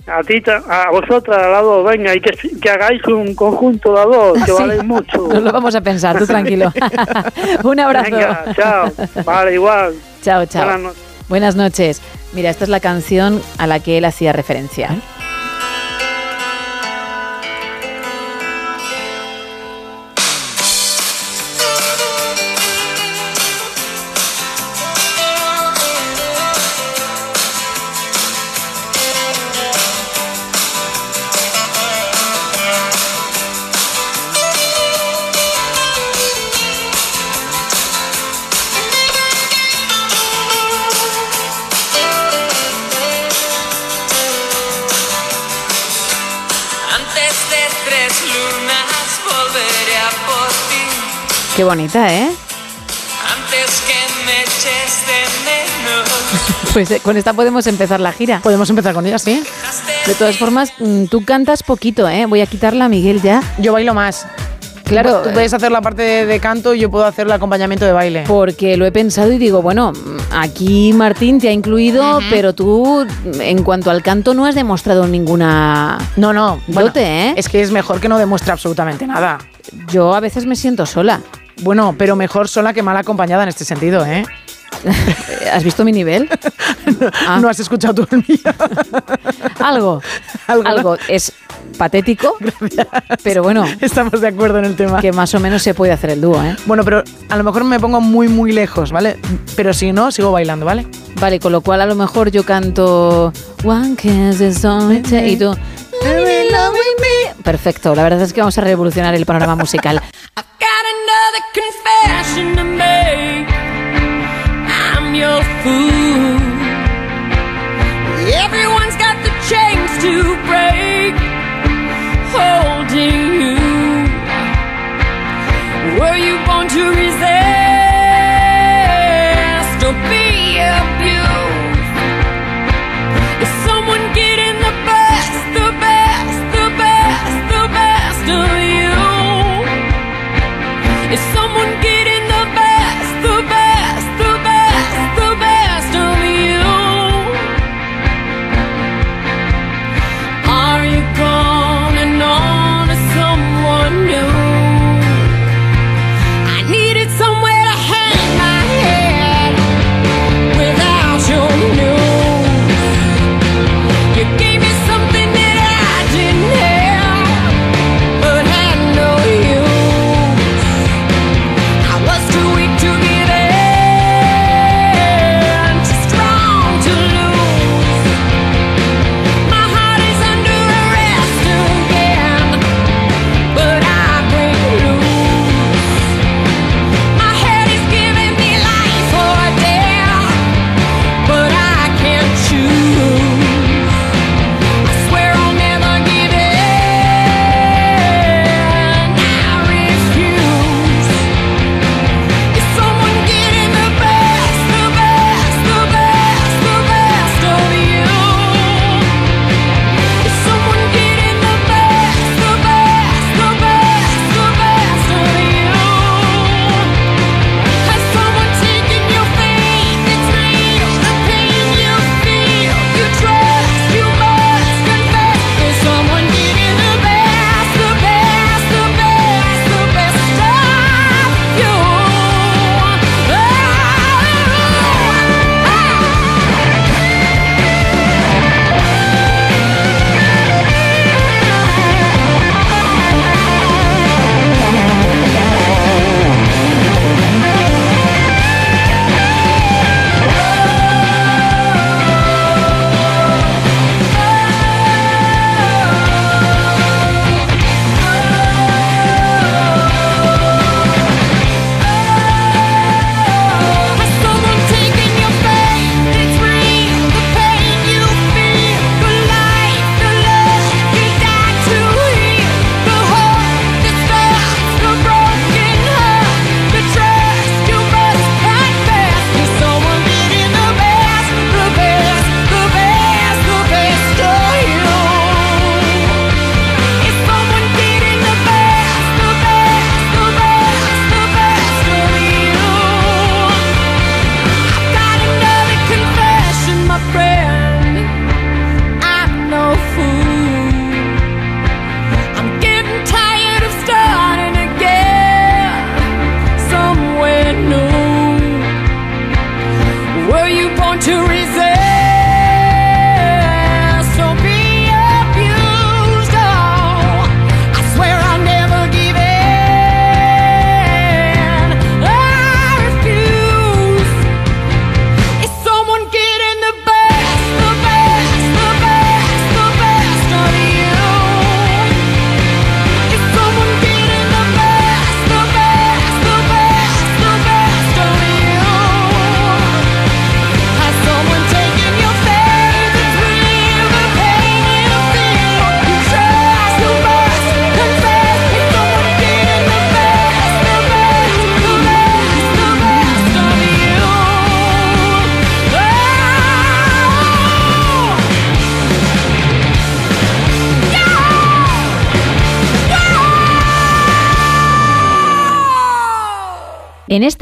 A ti, a vosotras, a las dos, venga, y que, que hagáis un conjunto las dos, que Sí. valéis mucho. Nos lo vamos a pensar, tú tranquilo. Un abrazo. Venga, chao. Vale, igual. Chao, chao. Buenas noches. Buenas noches. Mira, esta es la canción a la que él hacía referencia. Antes bonita, ¿eh? Antes que me eches de menos. Pues eh, con esta podemos empezar la gira. Podemos empezar con ella, sí. De todas formas, mm, tú cantas poquito, ¿eh? Voy a quitarla a Miguel ya. Yo bailo más. Claro. Tú puedes hacer la parte de, de canto y yo puedo hacer el acompañamiento de baile. Porque lo he pensado y digo, bueno, mm, aquí Martín te ha incluido, pero tú, mm, en cuanto al canto, no has demostrado ninguna No, no. bueno, dote, ¿eh? Es que es mejor que no demuestre absolutamente nada. Yo a veces me siento sola. Bueno, pero mejor sola que mal acompañada en este sentido, ¿eh? ¿Has visto mi nivel? Ah. No has escuchado tú el mío. Algo. Algo. Es patético, pero bueno. Estamos de acuerdo en el tema. Que más o menos se puede hacer el dúo, ¿eh? Bueno, pero a lo mejor me pongo muy, muy lejos, ¿vale? Pero si no, sigo bailando, ¿vale? Vale, con lo cual a lo mejor yo canto One kiss is all it takes", y tú Perfecto, la verdad es que vamos a revolucionar el panorama musical. Everyone's got the to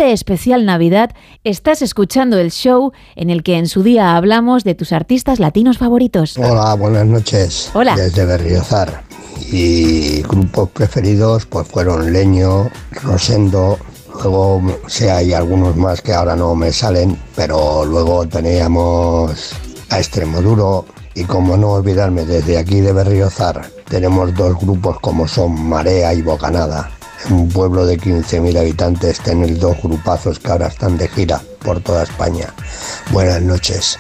este especial Navidad estás escuchando el show en el que en su día hablamos de tus artistas latinos favoritos. Hola, buenas noches. Hola. Desde Berriozar. Y grupos preferidos pues fueron Leño, Rosendo, luego sí hay algunos más que ahora no me salen, pero luego teníamos a Extremoduro y como no olvidarme desde aquí de Berriozar, tenemos dos grupos como son Marea y Bocanada. Un pueblo de 15.000 habitantes tener dos grupazos que ahora están de gira por toda España. Buenas noches.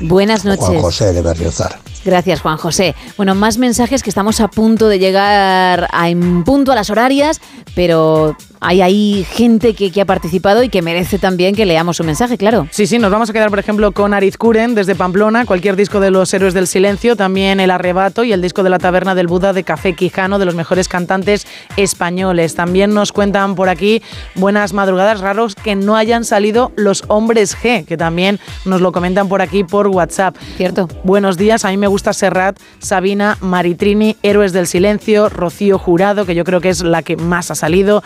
Buenas noches. Juan José de Berriozar. Gracias, Juan José. Bueno, más mensajes que estamos a punto de llegar a, en punto a las horarias, pero hay ahí gente que, que ha participado y que merece también que leamos su mensaje, claro. Sí, sí, nos vamos a quedar, por ejemplo, con Arizcuren desde Pamplona, cualquier disco de los Héroes del Silencio, también El Arrebato y el disco de la Taberna del Buda de Café Quijano, de los mejores cantantes españoles. También nos cuentan por aquí buenas madrugadas raros que no hayan salido los hombres G, que también nos lo comentan por aquí por WhatsApp. Cierto. Buenos días, a mí me gusta Serrat, Sabina, Maritrini, Héroes del Silencio, Rocío Jurado, que yo creo que es la que más ha salido.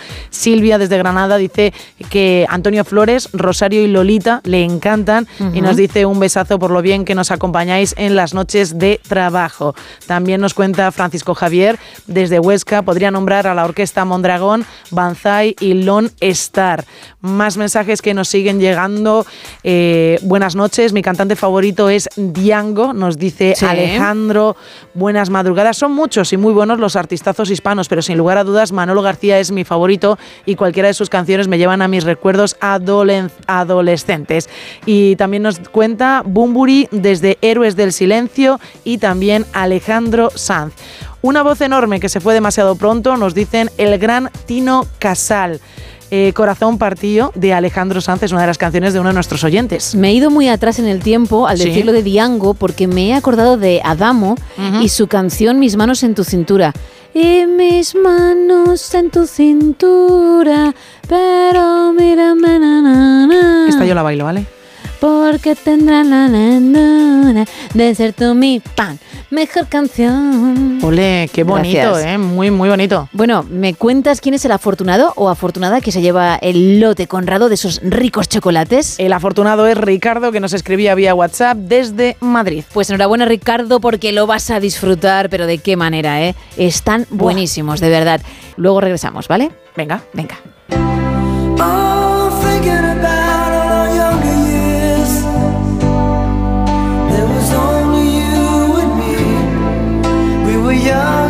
Silvia desde Granada dice que Antonio Flores, Rosario y Lolita le encantan y nos dice un besazo por lo bien que nos acompañáis en las noches de trabajo. También nos cuenta Francisco Javier desde Huesca, podría nombrar a la orquesta Mondragón, Banzai y Lon Star. Más mensajes que nos siguen llegando. Eh, buenas noches, mi cantante favorito es Diango, nos dice Sí. Alejandro. Buenas madrugadas, son muchos y muy buenos los artistazos hispanos, pero sin lugar a dudas Manolo García es mi favorito y cualquiera de sus canciones me llevan a mis recuerdos adolescentes. Y también nos cuenta Bumburi desde Héroes del Silencio y también Alejandro Sanz. Una voz enorme que se fue demasiado pronto, nos dicen el gran Tino Casal. Eh, Corazón Partido de Alejandro Sanz es una de las canciones de uno de nuestros oyentes. Me he ido muy atrás en el tiempo al Sí. decirlo de Diango porque me he acordado de Adamo y su canción Mis manos en tu cintura. Y mis manos en tu cintura, pero mírame, na, na, na. Esta yo la bailo, ¿vale? Porque tendrán la lendura de ser tú mi pan. Mejor canción. Ole, qué bonito, Gracias. ¿eh? Muy, muy bonito. Bueno, ¿me cuentas quién es el afortunado o afortunada que se lleva el lote conrado de esos ricos chocolates? El afortunado es Ricardo, que nos escribía vía WhatsApp desde Madrid. Pues enhorabuena Ricardo porque lo vas a disfrutar, pero de qué manera, ¿eh? Están buenísimos, de verdad. Luego regresamos, ¿vale? Venga. Venga. Me.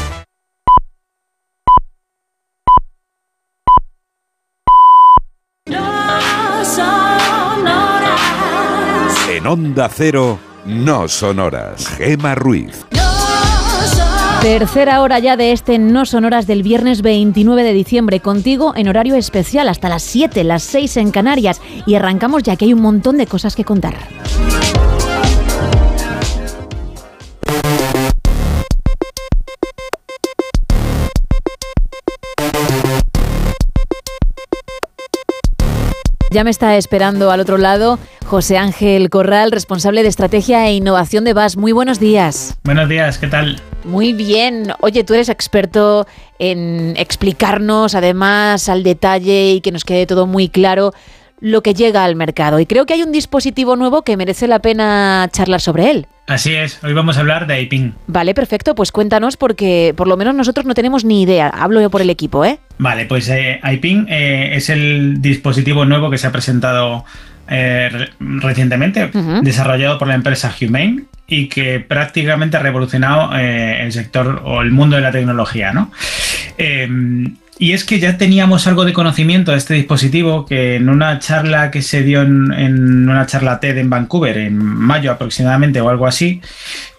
Onda Cero, no son horas. Gema Ruiz. Tercera hora ya de este No Sonoras del viernes 29 de diciembre, contigo en horario especial hasta las 7, las 6 en Canarias. Y arrancamos ya que hay un montón de cosas que contar. Ya me está esperando al otro lado José Ángel Corral, responsable de estrategia e innovación de VAS. Muy buenos días. Buenos días, ¿qué tal? Muy bien. Oye, tú eres experto en explicarnos, además, al detalle y que nos quede todo muy claro lo que llega al mercado. Y creo que hay un dispositivo nuevo que merece la pena charlar sobre él. Así es, hoy vamos a hablar de iPing. Vale, perfecto. Pues cuéntanos porque por lo menos nosotros no tenemos ni idea. Hablo yo por el equipo, ¿eh? Vale, pues eh, eh, es el dispositivo nuevo que se ha presentado eh, re- recientemente, desarrollado por la empresa Humane y que prácticamente ha revolucionado eh, el sector o el mundo de la tecnología, ¿no? Y es que ya teníamos algo de conocimiento de este dispositivo que en una charla que se dio en, una charla TED en Vancouver en mayo aproximadamente o algo así,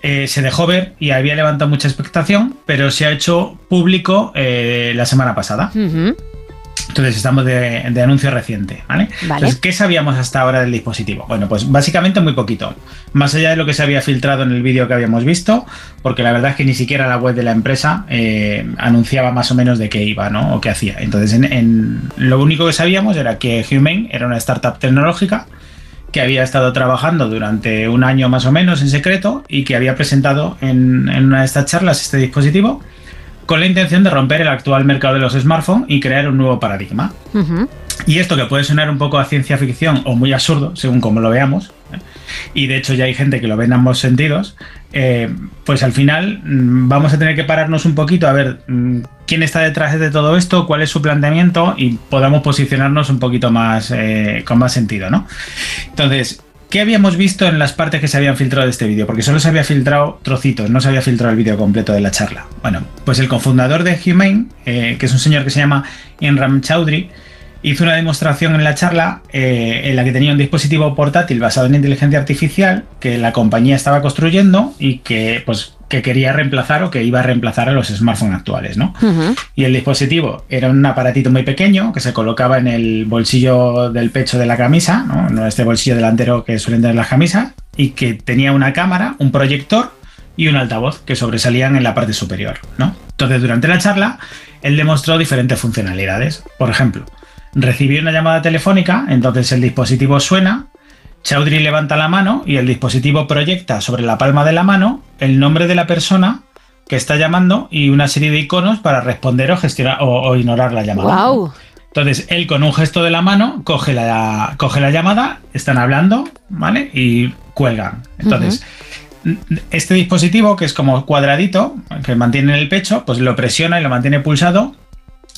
eh, se dejó ver y había levantado mucha expectación, pero se ha hecho público eh, la semana pasada. Entonces estamos de, de anuncio reciente, ¿vale? Vale. Entonces, ¿qué sabíamos hasta ahora del dispositivo? Bueno, pues básicamente muy poquito. Más allá de lo que se había filtrado en el vídeo que habíamos visto, porque la verdad es que ni siquiera la web de la empresa eh, anunciaba más o menos de qué iba, ¿no? O qué hacía. Entonces, en, en- lo único que sabíamos era que Humane era una startup tecnológica que había estado trabajando durante un año más o menos en secreto y que había presentado en, en una de estas charlas este dispositivo con la intención de romper el actual mercado de los smartphones y crear un nuevo paradigma. Y esto que puede sonar un poco a ciencia ficción o muy absurdo, según como lo veamos, ¿eh? y de hecho ya hay gente que lo ve en ambos sentidos, eh, pues al final mm, vamos a tener que pararnos un poquito a ver mm, quién está detrás de todo esto, cuál es su planteamiento y podamos posicionarnos un poquito más eh, con más sentido, ¿no? Entonces, ¿qué habíamos visto en las partes que se habían filtrado de este vídeo? Porque solo se había filtrado trocitos, no se había filtrado el vídeo completo de la charla. Bueno, pues el cofundador de Humane, eh, que es un señor que se llama Inram Chaudhry, hizo una demostración en la charla eh, en la que tenía un dispositivo portátil basado en inteligencia artificial que la compañía estaba construyendo y que pues que quería reemplazar o que iba a reemplazar a los smartphones actuales, ¿no? Y el dispositivo era un aparatito muy pequeño que se colocaba en el bolsillo del pecho de la camisa, ¿no? No este bolsillo delantero que suelen tener las camisas, y que tenía una cámara, un proyector y un altavoz que sobresalían en la parte superior, ¿no? Entonces, durante la charla, él demostró diferentes funcionalidades. Por ejemplo, recibió una llamada telefónica, entonces el dispositivo suena, Chaudhry levanta la mano y el dispositivo proyecta sobre la palma de la mano el nombre de la persona que está llamando y una serie de iconos para responder o gestionar o, o ignorar la llamada. Guau. Entonces, él con un gesto de la mano coge la, coge la llamada, están hablando, ¿vale? Y cuelgan. Entonces, este dispositivo, que es como cuadradito, que mantiene en el pecho, pues lo presiona y lo mantiene pulsado.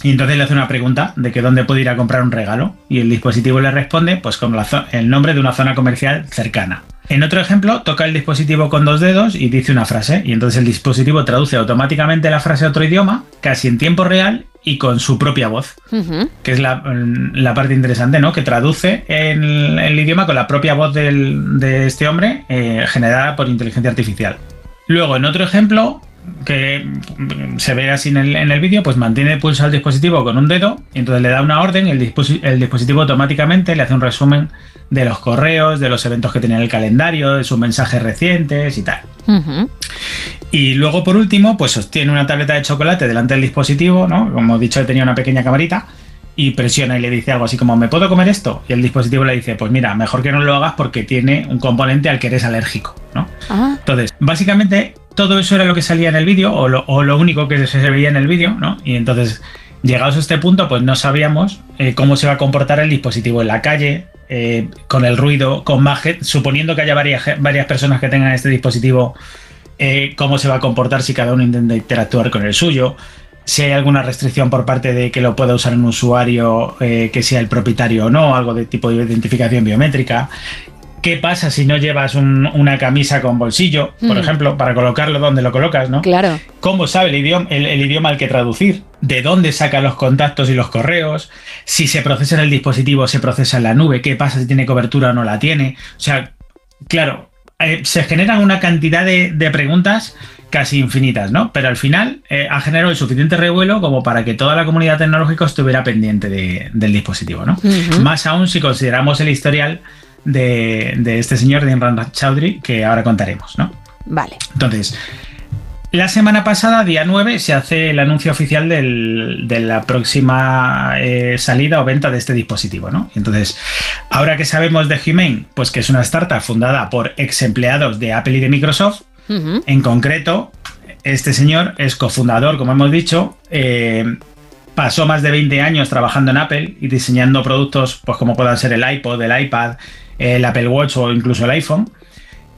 Y entonces le hace una pregunta de que dónde puede ir a comprar un regalo. Y el dispositivo le responde, pues con la el nombre de una zona comercial cercana. En otro ejemplo, toca el dispositivo con dos dedos y dice una frase. Y entonces el dispositivo traduce automáticamente la frase a otro idioma, casi en tiempo real y con su propia voz que es la, la parte interesante, ¿no? Que traduce el, el idioma con la propia voz del- de este hombre eh, generada por inteligencia artificial. Luego, en otro ejemplo, que mm, se ve así en el, en el vídeo, pues mantiene pulsado el dispositivo con un dedo y entonces le da una orden el, el dispositivo automáticamente le hace un resumen de los correos, de los eventos que tenía en el calendario, de sus mensajes recientes y tal. Y luego, por último, pues sostiene una tableta de chocolate delante del dispositivo, ¿no? Como he dicho, tenía una pequeña camarita. Y presiona y le dice algo así como, ¿me puedo comer esto? Y el dispositivo le dice, pues mira, mejor que no lo hagas porque tiene un componente al que eres alérgico, ¿no? Entonces, básicamente, todo eso era lo que salía en el vídeo, o lo, o lo único que se veía en el vídeo, ¿no? Y entonces, llegados a este punto, pues no sabíamos eh, cómo se va a comportar el dispositivo en la calle, eh, con el ruido, con más suponiendo que haya varias, varias personas que tengan este dispositivo, eh, cómo se va a comportar si cada uno intenta interactuar con el suyo, si hay alguna restricción por parte de que lo pueda usar un usuario eh, que sea el propietario o no, algo de tipo de identificación biométrica. ¿Qué pasa si no llevas un- una camisa con bolsillo, por Mm. ejemplo, para colocarlo donde lo colocas, ¿no? Claro. ¿Cómo sabe el idioma, el, el idioma al que traducir? ¿De dónde saca los contactos y los correos? Si se procesa en el dispositivo, se procesa en la nube. ¿Qué pasa si tiene cobertura o no la tiene? O sea, claro, eh, se generan una cantidad de, de preguntas casi infinitas, ¿no? Pero al final eh, ha generado el suficiente revuelo como para que toda la comunidad tecnológica estuviera pendiente de- del dispositivo, ¿no? Más aún si consideramos el historial de, de este señor, de Imran Chaudhry, que ahora contaremos, ¿no? Vale. Entonces, la semana pasada, día 9, se hace el anuncio oficial del- de la próxima eh, salida o venta de este dispositivo, ¿no? Entonces, ahora que sabemos de Humane, pues que es una startup fundada por ex empleados de Apple y de Microsoft, En concreto, este señor es cofundador, como hemos dicho, eh, pasó más de 20 años trabajando en Apple y diseñando productos pues como puedan ser el iPod, el iPad, el Apple Watch o incluso el iPhone.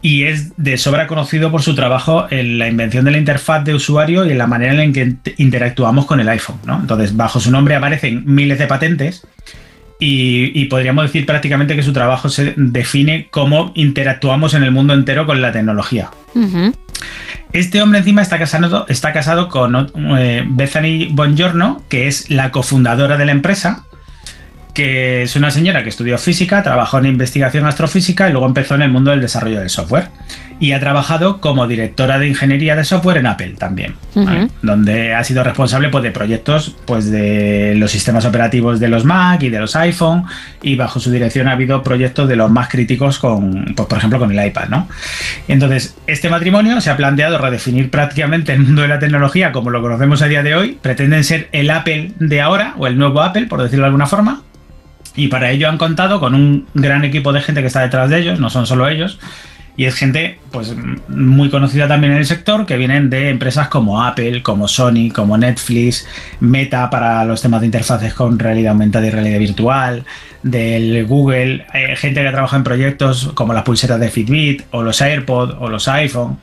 Y es de sobra conocido por su trabajo en la invención de la interfaz de usuario y en la manera en que int- interactuamos con el iPhone. Entonces, bajo su nombre aparecen miles de patentes y, y podríamos decir prácticamente que su trabajo se define cómo interactuamos en el mundo entero con la tecnología. Este hombre encima está casado, está casado con eh, Bethany Bongiorno, que es la cofundadora de la empresa, que es una señora que estudió física, trabajó en investigación astrofísica y luego empezó en el mundo del desarrollo del software. Y ha trabajado como directora de ingeniería de software en Apple también, donde ha sido responsable pues, de proyectos pues, de los sistemas operativos de los Mac y de los iPhone, y bajo su dirección ha habido proyectos de los más críticos con, pues, por ejemplo, con el iPad, ¿no? Entonces, este matrimonio se ha planteado redefinir prácticamente el mundo de la tecnología como lo conocemos a día de hoy. Pretenden ser el Apple de ahora, o el nuevo Apple, por decirlo de alguna forma. Y para ello han contado con un gran equipo de gente que está detrás de ellos, no son solo ellos. Y es gente pues muy conocida también en el sector, que vienen de empresas como Apple, como Sony, como Netflix, Meta para los temas de interfaces con realidad aumentada y realidad virtual, del Google, eh, gente que trabaja en proyectos como las pulseras de Fitbit, o los AirPods, o los iPhone,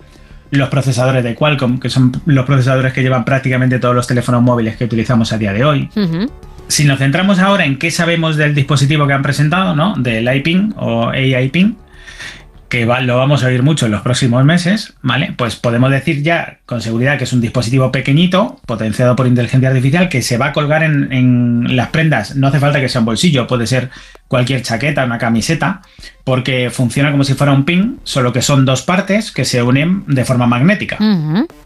los procesadores de Qualcomm, que son los procesadores que llevan prácticamente todos los teléfonos móviles que utilizamos a día de hoy. Si nos centramos ahora en qué sabemos del dispositivo que han presentado, ¿no? Del iPing o AI Ping, que lo vamos a oír mucho en los próximos meses, ¿vale? Pues podemos decir ya con seguridad que es un dispositivo pequeñito, potenciado por inteligencia artificial, que se va a colgar en, en las prendas. No hace falta que sea un bolsillo, puede ser cualquier chaqueta, una camiseta, porque funciona como si fuera un pin, solo que son dos partes que se unen de forma magnética.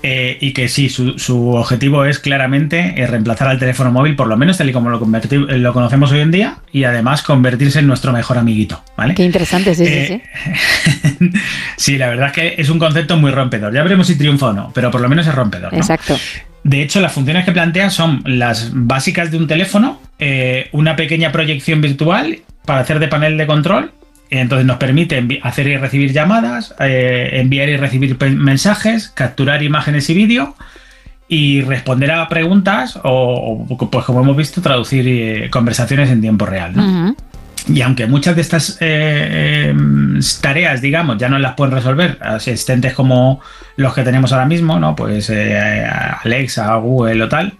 Eh, y que sí, su, su objetivo es claramente eh, reemplazar al teléfono móvil, por lo menos tal y como lo, lo conocemos hoy en día, y además convertirse en nuestro mejor amiguito, ¿vale? Qué interesante, sí, sí, Eh, sí. Sí, la verdad es que es un concepto muy rompedor. Ya veremos si triunfa o no, pero por lo menos es rompedor. ¿no? Exacto. De hecho, las funciones que plantea son las básicas de un teléfono, eh, una pequeña proyección virtual para hacer de panel de control. Entonces nos permite hacer y recibir llamadas, eh, enviar y recibir mensajes, capturar imágenes y vídeo y responder a preguntas o, o, pues como hemos visto, traducir eh, conversaciones en tiempo real. Y aunque muchas de estas eh, em, tareas, digamos, ya no las pueden resolver asistentes como los que tenemos ahora mismo, ¿no? Pues Alexa, Google o tal,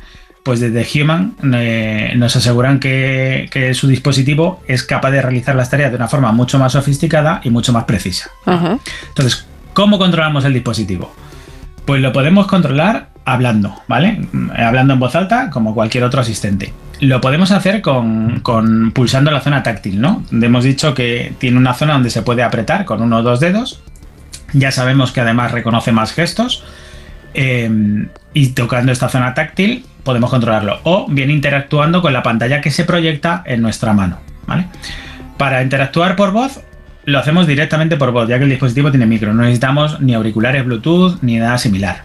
pues desde Human eh, nos aseguran que, que su dispositivo es capaz de realizar las tareas de una forma mucho más sofisticada y mucho más precisa. Ajá. Entonces, ¿cómo controlamos el dispositivo? Pues lo podemos controlar hablando, ¿vale? Hablando en voz alta, como cualquier otro asistente. Lo podemos hacer con, con pulsando la zona táctil, ¿no? Hemos dicho que tiene una zona donde se puede apretar con uno o dos dedos. Ya sabemos que además reconoce más gestos. eh, y tocando esta zona táctil podemos controlarlo. O bien interactuando con la pantalla que se proyecta en nuestra mano, ¿vale? Para interactuar por voz, lo hacemos directamente por voz, ya que el dispositivo tiene micro. No necesitamos ni auriculares Bluetooth ni nada similar.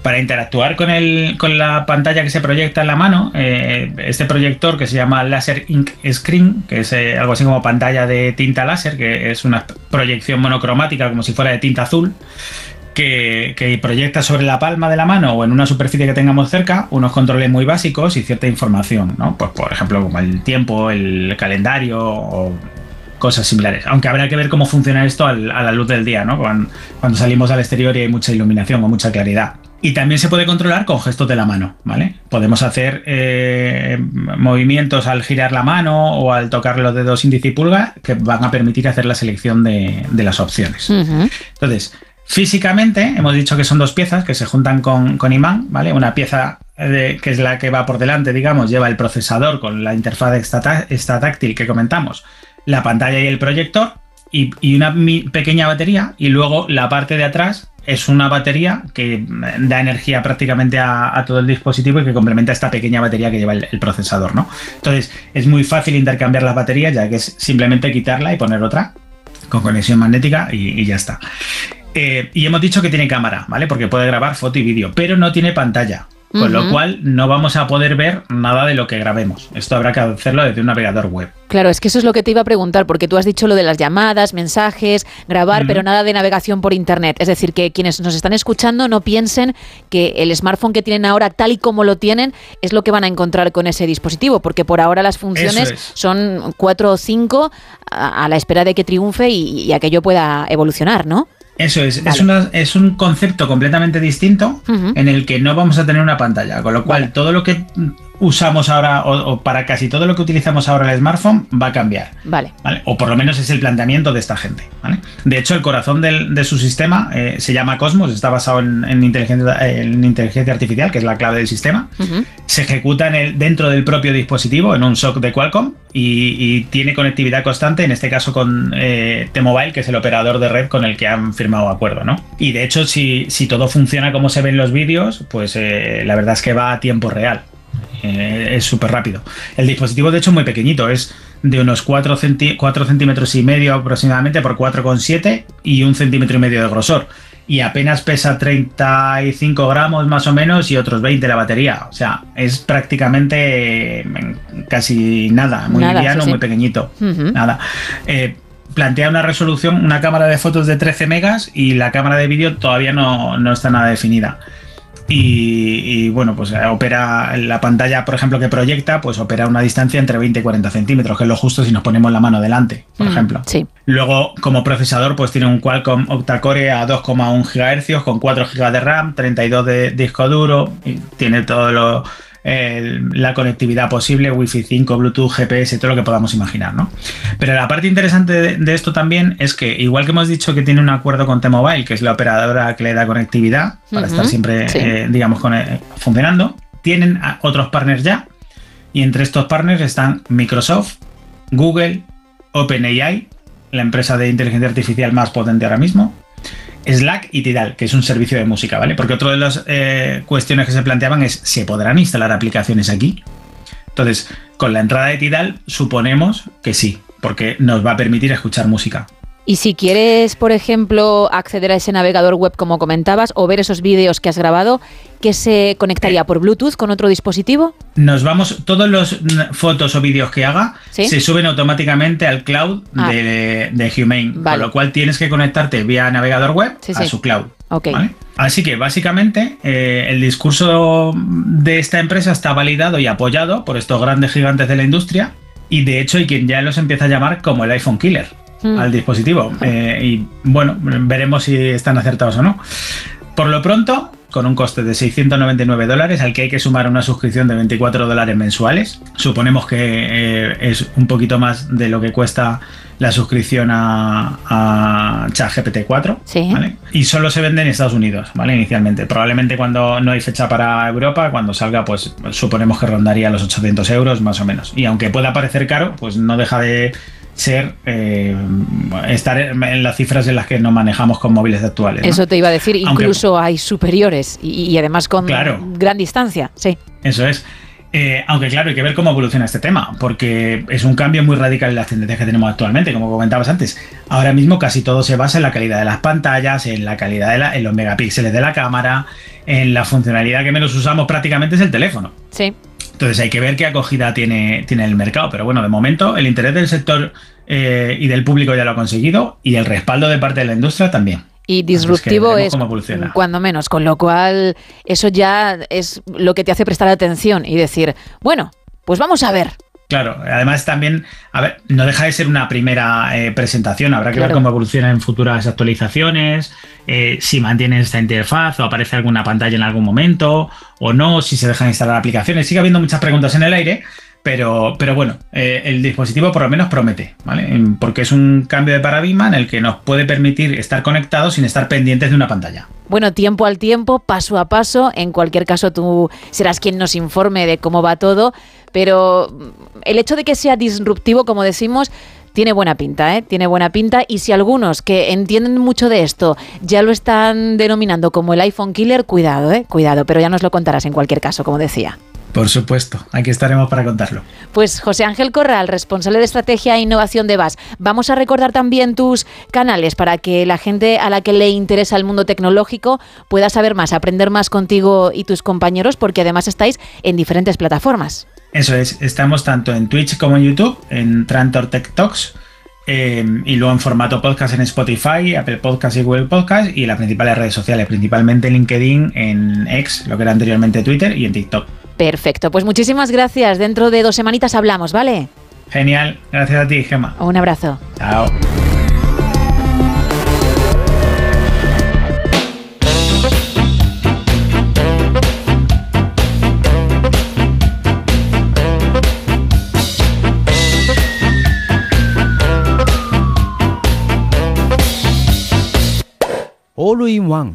Para interactuar con, el, con la pantalla que se proyecta en la mano, eh, este proyector que se llama Laser Ink Screen, que es eh, algo así como pantalla de tinta láser, que es una proyección monocromática como si fuera de tinta azul, que, que proyecta sobre la palma de la mano o en una superficie que tengamos cerca unos controles muy básicos y cierta información, ¿no? Pues por ejemplo, como el tiempo, el calendario o cosas similares. Aunque habrá que ver cómo funciona esto al- a la luz del día, ¿no? Cuando, cuando salimos al exterior y hay mucha iluminación o mucha claridad. Y también se puede controlar con gestos de la mano, ¿vale? Podemos hacer eh, movimientos al girar la mano o al tocar los dedos índice y pulgar que van a permitir hacer la selección de, de las opciones. Entonces, físicamente hemos dicho que son dos piezas que se juntan con, con imán, ¿vale? Una pieza que es la que va por delante, digamos, lleva el procesador con la interfaz esta, tá- esta táctil que comentamos, la pantalla y el proyector y, una pequeña batería y luego la parte de atrás es una batería que da energía prácticamente a, todo el dispositivo y que complementa esta pequeña batería que lleva el, procesador, ¿no? Entonces es muy fácil intercambiar las baterías ya que es simplemente quitarla y poner otra con conexión magnética y ya está. Eh, y hemos dicho que tiene cámara, ¿vale? Porque puede grabar foto y vídeo, pero no tiene pantalla. Con lo cual no vamos a poder ver nada de lo que grabemos. Esto habrá que hacerlo desde un navegador web. Claro, es que eso es lo que te iba a preguntar, porque tú has dicho lo de las llamadas, mensajes, grabar, pero nada de navegación por Internet. Es decir, que quienes nos están escuchando no piensen que el smartphone que tienen ahora, tal y como lo tienen, es lo que van a encontrar con ese dispositivo, porque por ahora las funciones es. son cuatro o cinco a, a la espera de que triunfe y, y aquello pueda evolucionar, ¿no? Eso es, es, una- es un concepto completamente distinto en el que no vamos a tener una pantalla, con lo cual todo lo que usamos ahora o, o para casi todo lo que utilizamos ahora el smartphone va a cambiar. Vale. ¿vale? O por lo menos es el planteamiento de esta gente. ¿vale? De hecho, el corazón del- de su sistema eh, se llama Cosmos, está basado en, en inteligencia, en inteligencia artificial, que es la clave del sistema. Se ejecuta en el, dentro del propio dispositivo, en un SOC de Qualcomm, y, y tiene conectividad constante, en este caso con eh, T-Mobile, que es el operador de red con el que han firmado acuerdo. ¿no? Y de hecho, si, si todo funciona como se ve en los vídeos, pues eh, la verdad es que va a tiempo real. Eh, es súper rápido. El dispositivo, de hecho, es muy pequeñito. Es de unos 4, centímetros y medio aproximadamente por 4,7 y un centímetro y medio de grosor. Y apenas pesa 35 gramos más o menos y otros 20 la batería. O sea, es prácticamente eh, casi nada. Muy Nada, liviano, sí, sí. muy pequeñito. Nada. Eh, plantea una resolución, una cámara de fotos de 13 megas y la cámara de vídeo todavía no, no está nada definida. Y, y, bueno, pues eh, opera la pantalla, por ejemplo, que proyecta, pues opera una distancia entre 20 y 40 centímetros, que es lo justo si nos ponemos la mano delante, por Mm, ejemplo. Sí. Luego, como procesador, pues tiene un Qualcomm octa-core a 2,1 GHz con 4 GB de RAM, 32 de disco duro, y tiene todo lo, la conectividad posible, Wi-Fi 5, Bluetooth, GPS, todo lo que podamos imaginar, ¿no? Pero la parte interesante de, de esto también es que, igual que hemos dicho que tiene un acuerdo con T-Mobile, que es la operadora que le da conectividad para estar siempre, sí. eh, digamos, con, eh, funcionando, tienen otros partners ya, y entre estos partners están Microsoft, Google, OpenAI, la empresa de inteligencia artificial más potente ahora mismo, Slack y Tidal, que es un servicio de música, ¿vale? Porque otra de las eh, cuestiones que se planteaban es, ¿se podrán instalar aplicaciones aquí? Entonces, con la entrada de Tidal, suponemos que sí, porque nos va a permitir escuchar música. Y si quieres, por ejemplo, acceder a ese navegador web como comentabas o ver esos vídeos que has grabado, ¿qué se conectaría por Bluetooth con otro dispositivo? Nos vamos, todos los fotos o vídeos que haga ¿Sí? se suben automáticamente al cloud Ah. de, de Humane, Vale. con lo cual tienes que conectarte vía navegador web Sí, a sí. su cloud. Así que básicamente eh, el discurso de esta empresa está validado y apoyado por estos grandes gigantes de la industria y de hecho hay quien ya los empieza a llamar como el iPhone Killer Mm. al dispositivo. Eh, y bueno, veremos si están acertados o no. Por lo pronto, con un coste de 699 dólares, al que hay que sumar una suscripción de 24 dólares mensuales. Suponemos que eh, es un poquito más de lo que cuesta la suscripción a, a ChatGPT 4. Sí. ¿vale? Y solo se vende en Estados Unidos, ¿vale? Inicialmente. Probablemente cuando no hay fecha para Europa, cuando salga, pues suponemos que rondaría los 800 euros más o menos. Y aunque pueda parecer caro, pues no deja de ser eh, estar en las cifras en las que nos manejamos con móviles actuales. ¿no? Eso te iba a decir, Aunque- incluso hay superiores y, y además con Claro. gran distancia, sí. Eso es. Eh, aunque claro, hay que ver cómo evoluciona este tema, porque es un cambio muy radical en las tendencias que tenemos actualmente, como comentabas antes. Ahora mismo casi todo se basa en la calidad de las pantallas, en la calidad de la- en los megapíxeles de la cámara, en la funcionalidad que menos usamos prácticamente es el teléfono. Sí. Entonces hay que ver qué acogida tiene, tiene el mercado. Pero bueno, de momento el interés del sector eh, y del público ya lo ha conseguido y el respaldo de parte de la industria también. Y disruptivo es cuando menos, con lo cual eso ya es lo que te hace prestar atención y decir, bueno, pues vamos a ver. Claro, además también, a ver, no deja de ser una primera eh, presentación, habrá que Claro. ver cómo evoluciona en futuras actualizaciones, eh, si mantienen esta interfaz o aparece alguna pantalla en algún momento o no, si se dejan instalar aplicaciones. Sigue habiendo muchas preguntas en el aire, pero, pero bueno, eh, el dispositivo por lo menos promete, ¿vale? Porque es un cambio de paradigma en el que nos puede permitir estar conectados sin estar pendientes de una pantalla. Bueno, tiempo al tiempo, paso a paso. En cualquier caso, tú serás quien nos informe de cómo va todo. Pero el hecho de que sea disruptivo, como decimos, tiene buena pinta, ¿eh? Tiene buena pinta. Y si algunos que entienden mucho de esto ya lo están denominando como el iPhone killer, cuidado, ¿eh? Cuidado. Pero ya nos lo contarás en cualquier caso, como decía. Por supuesto, aquí estaremos para contarlo. Pues José Ángel Corral, responsable de estrategia e innovación de VAS. Vamos a recordar también tus canales para que la gente a la que le interesa el mundo tecnológico pueda saber más, aprender más contigo y tus compañeros, porque además estáis en diferentes plataformas. Eso es, estamos tanto en Twitch como en YouTube, en Trantor Tech Talks, eh, y luego en formato podcast en Spotify, Apple Podcast y Google Podcast, y las principales redes sociales, principalmente en LinkedIn, en X, lo que era anteriormente Twitter, y en TikTok. Perfecto, pues muchísimas gracias. Dentro de dos semanitas hablamos, ¿vale? Genial, gracias a ti, Gemma. Un abrazo. Chao. All in One.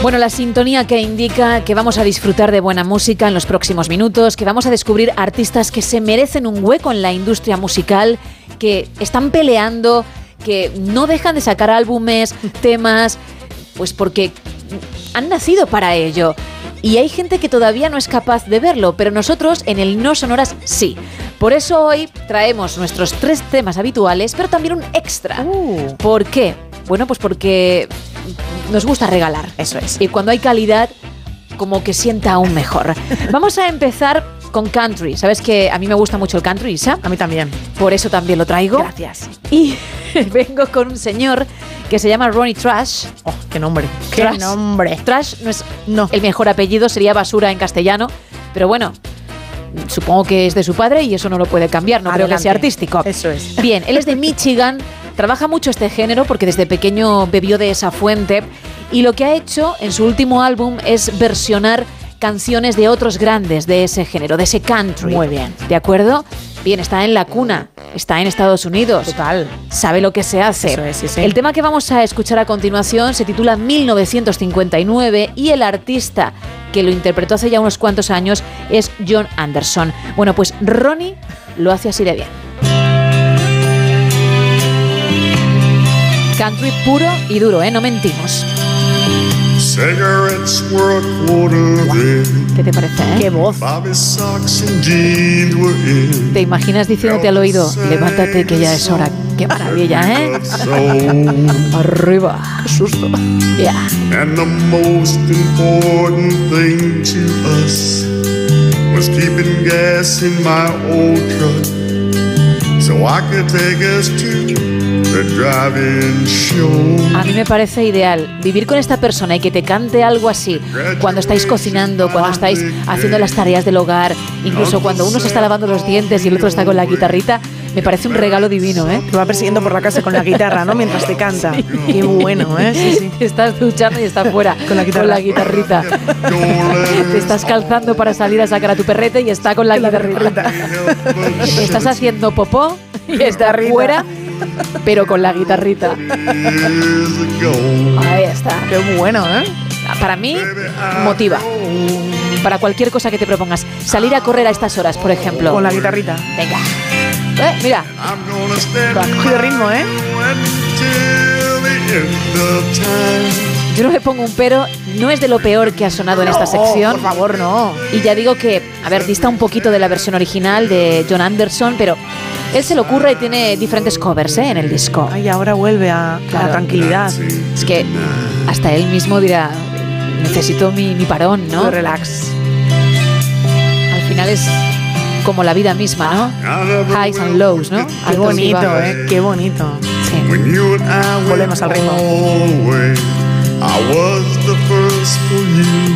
Bueno, la sintonía que indica que vamos a disfrutar de buena música en los próximos minutos, que vamos a descubrir artistas que se merecen un hueco en la industria musical, que están peleando, que no dejan de sacar álbumes, temas, pues porque han nacido para ello. Y hay gente que todavía no es capaz de verlo, pero nosotros en el No Sonoras sí. Por eso hoy traemos nuestros tres temas habituales, pero también un extra. ¿Por qué? Bueno, pues porque nos gusta regalar, eso es. Y cuando hay calidad, como que sienta aún mejor. Vamos a empezar con country. ¿Sabes que a mí me gusta mucho el country, Isa? A mí también. Por eso también lo traigo. Gracias. Y vengo con un señor que se llama Ronnie Trash. Oh, qué nombre. Qué nombre. Trash no es el mejor apellido, sería basura en castellano. Pero bueno, supongo que es de su padre y eso no lo puede cambiar, no creo que sea artístico. Eso es. Bien, él es de Michigan, trabaja mucho este género porque desde pequeño bebió de esa fuente y lo que ha hecho en su último álbum es versionar canciones de otros grandes de ese género, de ese country. Muy bien. ¿De acuerdo? Bien, está en la cuna, está en Estados Unidos. Total. Sabe lo que se hace. Eso es, sí, sí. El tema que vamos a escuchar a continuación se titula 1959 y el artista que lo interpretó hace ya unos cuantos años es John Anderson. Bueno, pues Ronnie lo hace así de bien. Country puro y duro, ¿eh? No mentimos. Cigarettes were a quarter then. ¿Qué te parece, eh? Qué voz. ¿Te imaginas diciéndote al oído, levántate que ya es hora? Qué maravilla, ¿eh? Arriba. Qué susto. Ya. And the most important thing to us was keeping gas in my old truck so I could take us to. A mí me parece ideal vivir con esta persona y que te cante algo así cuando estáis cocinando, cuando estáis haciendo las tareas del hogar, incluso cuando uno se está lavando los dientes y el otro está con la guitarrita. Me parece un regalo divino, ¿eh? Te va persiguiendo por la casa con la guitarra, ¿no? Mientras te canta. Qué bueno, ¿eh? Sí, sí. Te estás duchando y estás fuera con la, guitarra. guitarrita. te estás calzando para salir a sacar a tu perrete y está con la guitarrita. estás haciendo popó y está fuera, pero con la guitarrita. Ahí está. Qué bueno, ¿eh? Para mí, motiva. Para cualquier cosa que te propongas. Salir a correr a estas horas, por ejemplo. Con la guitarrita. Venga. Eh, mira. Cogido ritmo, ¿eh? Yo no le pongo un pero, no es de lo peor que ha sonado en esta sección. por favor, no. Y ya digo que, a ver, dista un poquito de la versión original de John Anderson, pero él se lo ocurre y tiene diferentes covers ¿eh? en el disco. Ay, ahora vuelve a, a la Claro. tranquilidad. Es que hasta él mismo dirá, necesito mi, mi parón, ¿no? Relax. Al final es como la vida misma, ¿no? Highs and lows, ¿no? Qué Altos y bonito. ¿eh? Qué bonito. Volvemos al ritmo. I was the first for you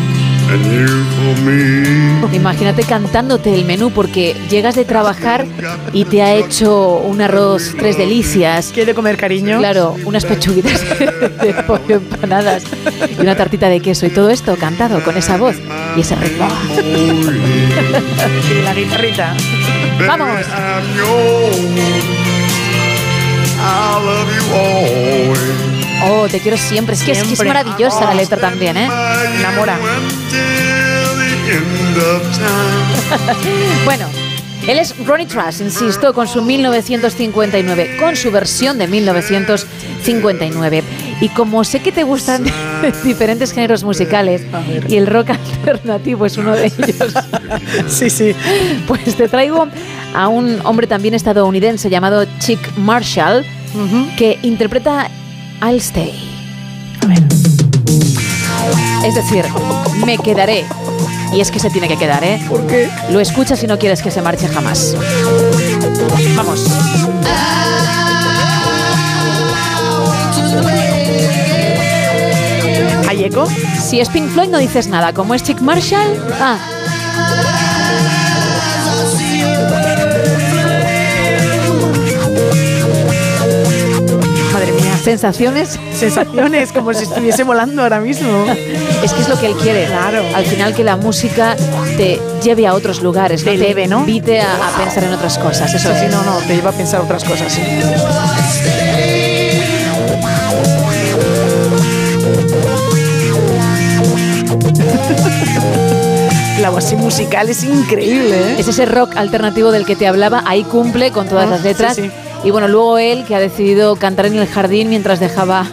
and you for me. Imagínate cantándote el menú porque llegas de trabajar y te ha hecho un arroz tres delicias. ¿Quiere comer cariño? Claro, unas pechuguitas de pollo empanadas y una tartita de queso y todo esto cantado con esa voz y ese ritmo. Y la guitarrita. ¡Vamos! I love you always. Oh, te quiero siempre. Es que es, que es maravillosa la letra también, ¿eh? Enamora. Bueno, él es Ronnie Trash, insisto, con su 1959, con su versión de 1959. Y como sé que te gustan diferentes géneros musicales y el rock alternativo es uno de ellos, sí, sí. pues te traigo a un hombre también estadounidense llamado Chick Marshall, que interpreta I'll Stay. Es decir, me quedaré. Y es que se tiene que quedar, ¿eh? ¿Por qué? Lo escuchas y no quieres que se marche jamás. Vamos. ¿Hay eco? Si es Pink Floyd no dices nada. Como es Chick Marshall, ah, sensaciones. Sensaciones, como si estuviese volando ahora mismo. Es que es lo que él quiere. Claro. Al final que la música te lleve a otros lugares, Te ¿no? eleve, ¿no? invite a, a pensar en otras cosas. Eso Sí, es. no, no, te lleva a pensar otras cosas. sí. La voz musical es increíble, ¿eh? Es ese rock alternativo del que te hablaba, ahí cumple con todas Ah, las letras. sí, sí. Y bueno, luego él que ha decidido cantar en el jardín mientras dejaba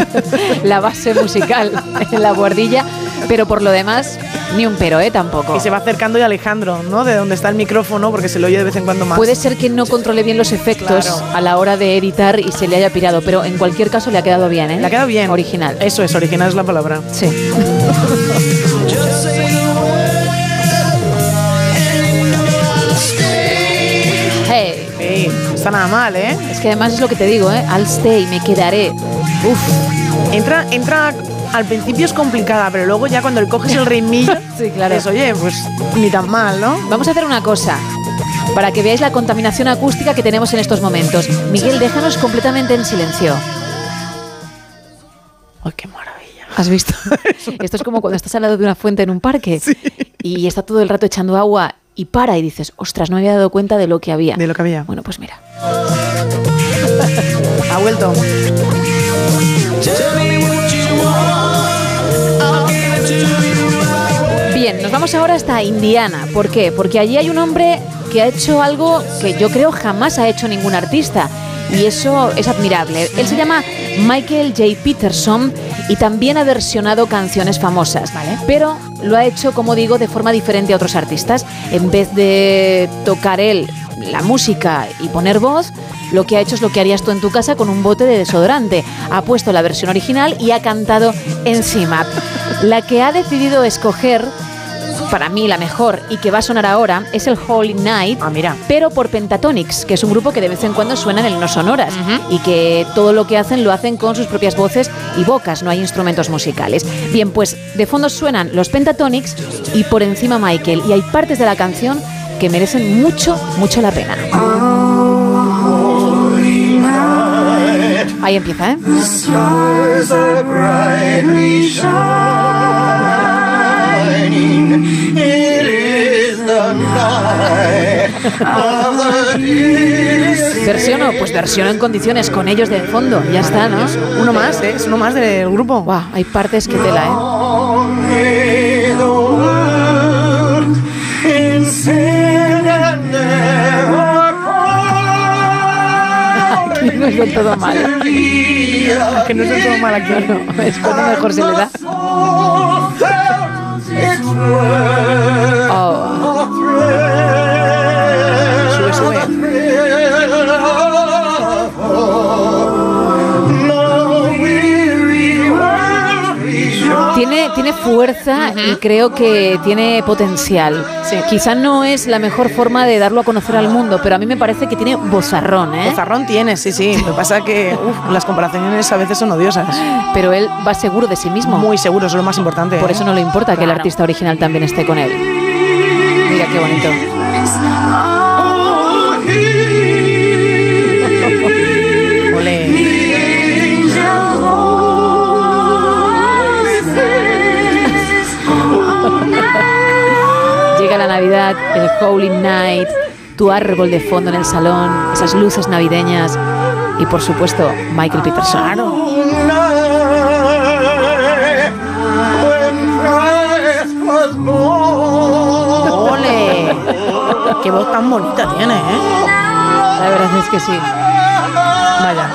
la base musical en la guardilla, pero por lo demás, ni un pero, ¿eh? Tampoco. Y se va acercando y Alejandro, ¿no? De donde está el micrófono, porque se lo oye de vez en cuando más. Puede ser que no controle bien los efectos Claro. a la hora de editar y se le haya pirado, pero en cualquier caso le ha quedado bien, ¿eh? Le ha quedado bien. Original. Eso es, original es la palabra. Sí. está nada mal, ¿eh? Es que además es lo que te digo, ¿eh? I'll stay, me quedaré. Uf. Entra, entra, al principio es complicada, pero luego ya cuando le coges el ritmillo, Sí, claro. dices, oye, pues ni tan mal, ¿no? Vamos a hacer una cosa. Para que veáis la contaminación acústica que tenemos en estos momentos. Miguel, déjanos completamente en silencio. ¡Ay, qué maravilla! ¿Has visto? Esto es como cuando estás al lado de una fuente en un parque y está todo el rato echando agua y para y dices, ostras, no me había dado cuenta de lo que había. De lo que había. Bueno, pues mira. Ha vuelto. Bien, nos vamos ahora hasta Indiana. ¿Por qué? Porque allí hay un hombre que ha hecho algo que yo creo jamás ha hecho ningún artista. Y eso es admirable. Él se llama Michael J. Peterson y también ha versionado canciones famosas. ¿vale? Pero lo ha hecho, como digo, de forma diferente a otros artistas. En vez de tocar él la música y poner voz, lo que ha hecho es lo que harías tú en tu casa con un bote de desodorante. Ha puesto la versión original y ha cantado encima. La que ha decidido escoger para mí la mejor y que va a sonar ahora es el Holy Night, Ah, mira. pero por Pentatonics, que es un grupo que de vez en cuando suenan en No Sonoras y que todo lo que hacen lo hacen con sus propias voces y bocas, no hay instrumentos musicales. Bien, pues de fondo suenan los Pentatonics y por encima Michael y hay partes de la canción que merecen mucho, mucho la pena. Ahí empieza, ¿eh? Versiono, pues versiono en condiciones con ellos de fondo, ya está, ¿no? Uno más, ¿eh? Es uno más del grupo. Buah, hay partes que tela, ¿eh? No es del todo mal. que no es del todo mal aquí. No, es cuando mejor se le da. Oh. Tiene, tiene fuerza y creo que tiene potencial. Quizá no es la mejor forma de darlo a conocer al mundo, pero a mí me parece que tiene bozarrón, ¿eh? Bozarrón tiene, sí, sí. Lo que pasa es que uf, las comparaciones a veces son odiosas. Pero él va seguro de sí mismo. Muy seguro, eso es lo más importante. Por ¿eh? eso no le importa que el Claro. artista original también esté con él. Mira qué bonito. El Holy Night, tu árbol de fondo en el salón, esas luces navideñas y por supuesto Michael Peterson. ¡Ole! ¡Qué voz tan bonita tiene, eh! La verdad es que sí. Vaya.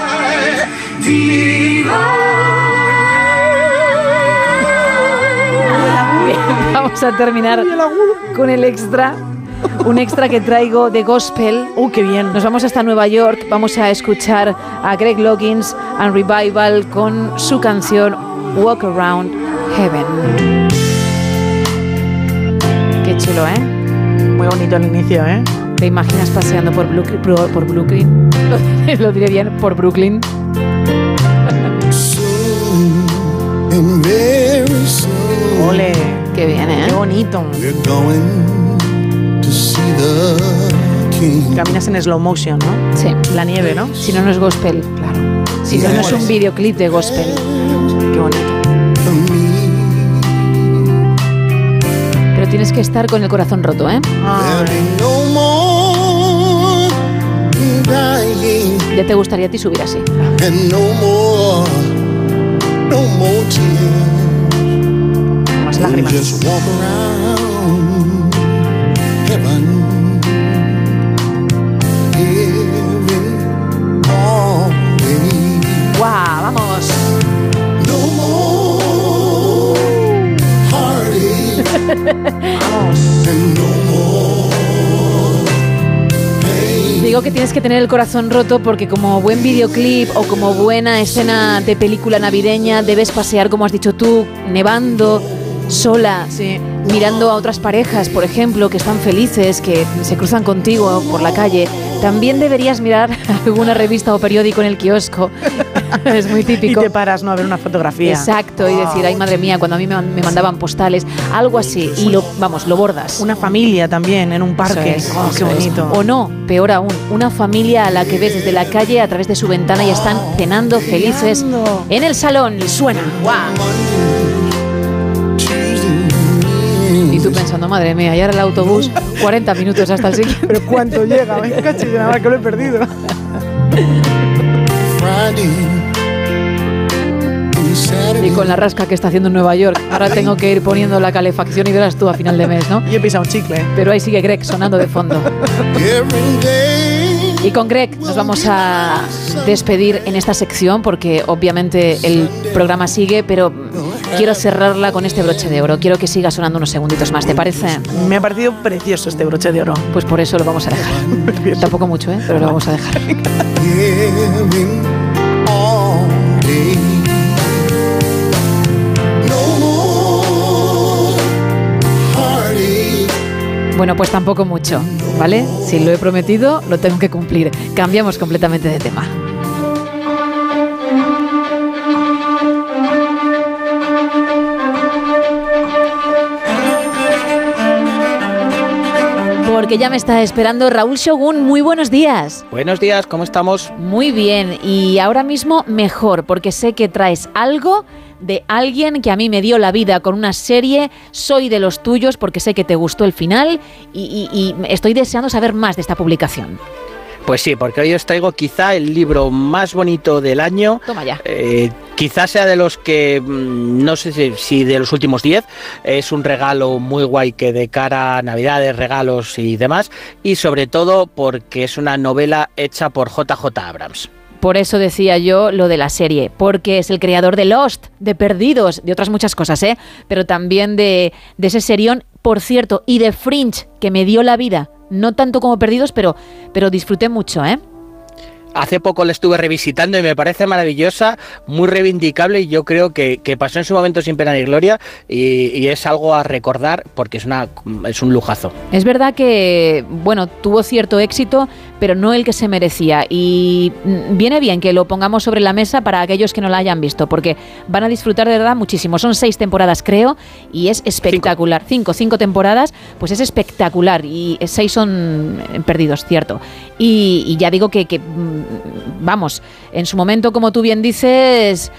vamos a terminar con el extra. Un extra que traigo de gospel. ¡Uh, qué bien! Nos vamos hasta Nueva York. Vamos a escuchar a Greg Loggins and Revival con su canción Walk Around Heaven. Qué chulo, ¿eh? Muy bonito el inicio, ¿eh? ¿Te imaginas paseando por Brooklyn? Por, por Brooklyn? Lo, diré- bien, por Brooklyn. ¡Ole! Qué bien, ¿eh? ¡Qué bonito! we're going to see the King. Caminas en slow motion, ¿no? Sí. La nieve, ¿no? Si no, no es gospel, claro. Si no, no es un videoclip de gospel. Qué bonito. Pero tienes que estar con el corazón roto, ¿eh? Dying Ya te gustaría a ti subir así. Más lágrimas. ¡Vamos! Digo que tienes que tener el corazón roto porque como buen videoclip o como buena escena de película navideña debes pasear, como has dicho tú, nevando, sola, mirando a otras parejas, por ejemplo, que están felices, que se cruzan contigo por la calle. También deberías mirar alguna revista o periódico en el kiosco. es muy típico. Y te paras, ¿no? A ver una fotografía. Exacto, y decir, ay madre mía, cuando a mí me, me mandaban postales, algo así, y lo, vamos, lo bordas. Una familia también en un parque. Es, Oh, qué es. bonito. O no, peor aún, una familia a la que ves desde la calle a través de su ventana y están cenando felices en el salón. Y suena. Y tú pensando, madre mía, y ahora el autobús, 40 minutos hasta el siguiente. Pero ¿cuánto llega? Me cacho, nada más que lo he perdido. Y con la rasca que está haciendo en Nueva York, ahora tengo que ir poniendo la calefacción y verás tú a final de mes, ¿no? Y he pisado un chicle. Pero ahí sigue Greg sonando de fondo. Y con Greg nos vamos a despedir en esta sección porque obviamente el programa sigue, pero quiero cerrarla con este broche de oro. Quiero que siga sonando unos segunditos más, ¿te parece? Me ha parecido precioso este broche de oro. Pues por eso lo vamos a dejar. Tampoco mucho, ¿eh? Pero lo vamos a dejar. Bueno, pues tampoco mucho, ¿vale? Si lo he prometido, lo tengo que cumplir. Cambiamos completamente de tema. Porque ya me está esperando Raúl Shogun. Muy buenos días. Buenos días, ¿cómo estamos? Muy bien, y ahora mismo mejor, porque sé que traes algo de alguien que a mí me dio la vida con una serie. Soy de los tuyos porque sé que te gustó el final y, y- y estoy deseando saber más de esta publicación. Pues sí, porque hoy os traigo quizá el libro más bonito del año. Toma ya. Eh, quizás sea de los que, mm, no sé si, si de los últimos 10, es un regalo muy guay que de cara a Navidades, regalos y demás, y sobre todo porque es una novela hecha por JJ Abrams. Por eso decía yo lo de la serie, porque es el creador de Lost, de Perdidos, de otras muchas cosas, ¿eh? Pero también de, de ese serión, por cierto, y de Fringe, que me dio la vida. No tanto como Perdidos, pero, pero disfruté mucho, ¿eh? Hace poco la estuve revisitando y me parece maravillosa, muy reivindicable y yo creo que, que pasó en su momento sin pena ni gloria y, y es algo a recordar porque es, una, es un lujazo. Es verdad que, bueno, tuvo cierto éxito, pero no el que se merecía. Y viene bien que lo pongamos sobre la mesa para aquellos que no la hayan visto, porque van a disfrutar de verdad muchísimo. Son seis temporadas, creo, y es espectacular. Cinco, cinco, temporadas, pues es espectacular. Y seis son perdidos, cierto. Y, y ya digo que, que, mm, vamos, en su momento, como tú bien dices,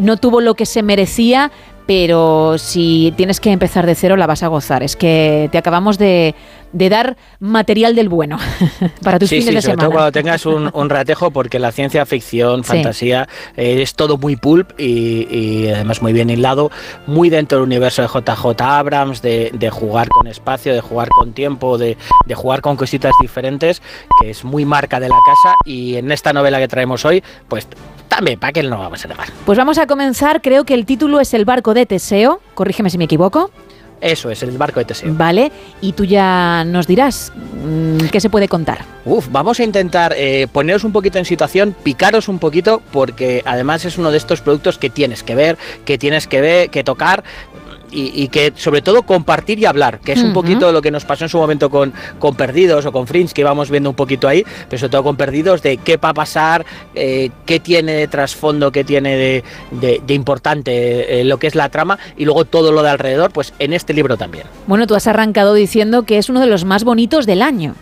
no tuvo lo que se merecía, pero si tienes que empezar de cero la vas a gozar. Es que te acabamos de, de dar material del bueno para tus sí, fines sí, de sobre semana. todo cuando tengas un, un ratejo, porque la ciencia ficción, Sí. fantasía, eh, es todo muy pulp y, y además muy bien hilado, muy dentro del universo de JJ Abrams, de, de jugar con espacio, de jugar con tiempo, de, de jugar con cositas diferentes, que es muy marca de la casa y en esta novela que traemos hoy, pues también, ¿para qué no vamos a negar? Pues vamos a comenzar, creo que el título es El barco de Teseo, corrígeme si me equivoco, Eso es, el barco de Teseo. ¿vale? Y tú ya nos dirás mm, qué se puede contar. Uf, vamos a intentar eh, poneros un poquito en situación, picaros un poquito, porque además es uno de estos productos que tienes que ver, que tienes que ver, que tocar. Y, y que sobre todo compartir y hablar, que es un poquito lo que nos pasó en su momento con, con Perdidos o con Fringe, que íbamos viendo un poquito ahí, pero sobre todo con Perdidos, de qué va a pasar, eh, qué tiene de trasfondo, qué tiene de, de- de importante eh, lo que es la trama, y luego todo lo de alrededor, pues en este libro también. Bueno, tú has arrancado diciendo que es uno de los más bonitos del año.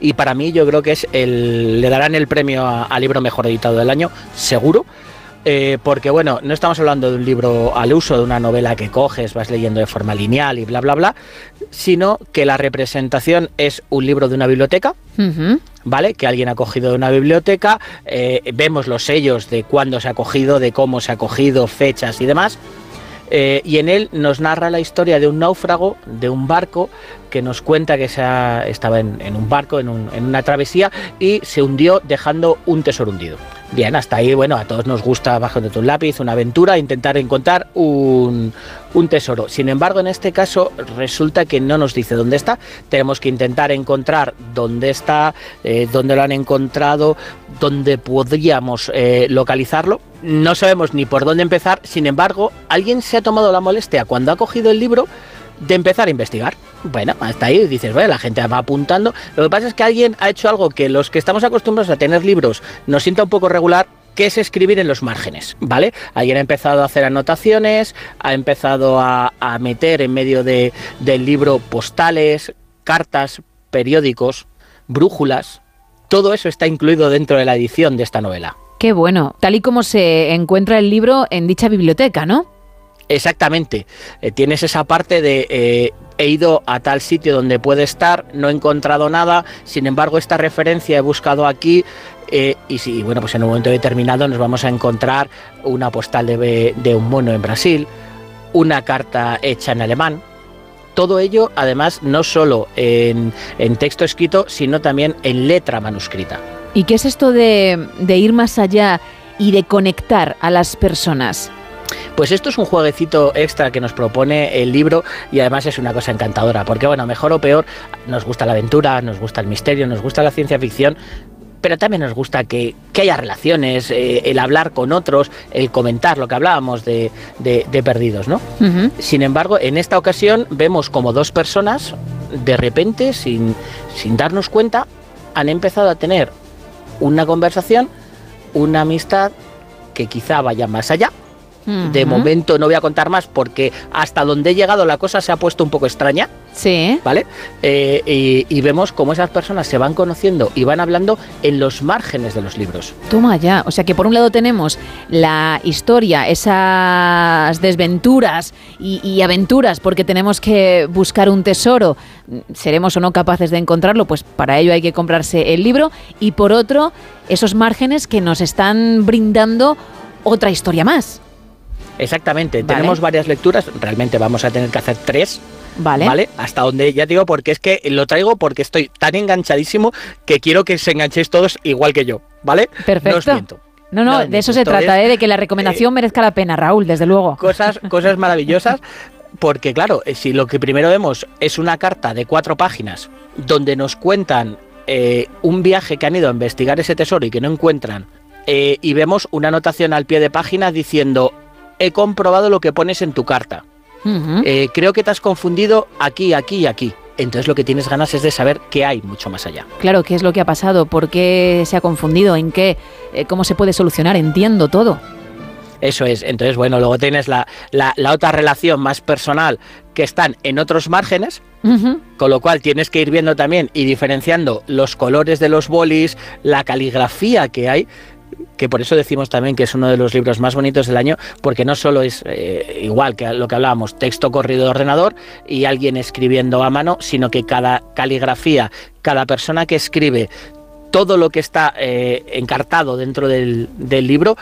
y para mí yo creo que es el le darán el premio a, a libro mejor editado del año seguro eh, porque bueno no estamos hablando de un libro al uso de una novela que coges vas leyendo de forma lineal y bla bla bla sino que la representación es un libro de una biblioteca. ¿vale? Que alguien ha cogido de una biblioteca, eh, vemos los sellos de cuándo se ha cogido, de cómo se ha cogido, fechas y demás. Eh, y en él nos narra la historia de un náufrago, de un barco, que nos cuenta que se estaba en, un barco, en, un- una travesía, y se hundió dejando un tesoro hundido. Bien, hasta ahí, bueno, a todos nos gusta bajo de tu lápiz, una aventura, intentar encontrar un, un tesoro. Sin embargo, en este caso resulta que no nos dice dónde está. Tenemos que intentar encontrar dónde está, eh, dónde lo han encontrado, dónde podríamos eh, localizarlo. No sabemos ni por dónde empezar. Sin embargo, alguien se ha tomado la molestia cuando ha cogido el libro de empezar a investigar. Bueno, hasta ahí dices, bueno, la gente va apuntando. Lo que pasa es que alguien ha hecho algo que los que estamos acostumbrados a tener libros nos sienta un poco regular, que es escribir en los márgenes, ¿vale? Alguien ha empezado a hacer anotaciones, ha empezado a, a meter en medio de- del libro postales, cartas, periódicos, brújulas. Todo eso está incluido dentro de la edición de esta novela. Qué bueno, tal y como se encuentra el libro en dicha biblioteca, ¿no? Exactamente. Eh, tienes esa parte de eh, he ido a tal sitio donde puede estar, no he encontrado nada, sin embargo esta referencia he buscado aquí eh, y sí, bueno, pues en un momento determinado nos vamos a encontrar una postal de, un mono en Brasil, una carta hecha en alemán. Todo ello, además, no solo en texto escrito, sino también en letra manuscrita. ¿Y qué es esto de, de ir más allá y de conectar a las personas? Pues esto es un jueguecito extra que nos propone el libro y además es una cosa encantadora, porque bueno, mejor o peor, nos gusta la aventura, nos gusta el misterio, nos gusta la ciencia ficción, pero también nos gusta que, que haya relaciones, eh, el hablar con otros, el comentar lo que hablábamos de, de- de perdidos, ¿no? Sin embargo, en esta ocasión vemos como dos personas, de repente, sin, sin darnos cuenta, han empezado a tener una conversación, una amistad que quizá vaya más allá. De momento no voy a contar más porque hasta donde he llegado la cosa se ha puesto un poco extraña. Sí. ¿Vale? Eh, y, y vemos cómo esas personas se van conociendo y van hablando en los márgenes de los libros. Toma ya. O sea que por un lado tenemos la historia, esas desventuras y, y aventuras, porque tenemos que buscar un tesoro. Seremos o no capaces de encontrarlo, pues para ello hay que comprarse el libro. Y por otro, esos márgenes que nos están brindando otra historia más. Exactamente, Vale. tenemos varias lecturas, realmente vamos a tener que hacer tres. Vale. Hasta donde ya digo, porque es que lo traigo porque estoy tan enganchadísimo que quiero que se enganchéis todos igual que yo. ¿vale? No os Perfecto. miento. No, no, No, de eso se entonces, trata, ¿eh? de que la recomendación merezca la pena, Raúl, desde luego. Cosas, cosas maravillosas. Porque claro, eh, si lo que primero vemos es una carta de cuatro páginas donde nos cuentan eh, un viaje que han ido a investigar ese tesoro y que no encuentran, eh, y vemos una anotación al pie de página diciendo, he comprobado lo que pones en tu carta. Eh, creo que te has confundido aquí, aquí y aquí. Entonces lo que tienes ganas es de saber qué hay mucho más allá. Claro, ¿qué es lo que ha pasado? ¿Por qué se ha confundido? ¿En qué? Eh, ¿Cómo se puede solucionar? Entiendo todo. Eso es. Entonces, bueno, luego tienes la, la- la otra relación más personal que están en otros márgenes, con lo cual tienes que ir viendo también y diferenciando los colores de los bolis, la caligrafía que hay, que por eso decimos también que es uno de los libros más bonitos del año, porque no solo es eh, igual que lo que hablábamos, texto corrido de ordenador y alguien escribiendo a mano, sino que cada caligrafía, cada persona que escribe, todo lo que está eh, encartado dentro del, libro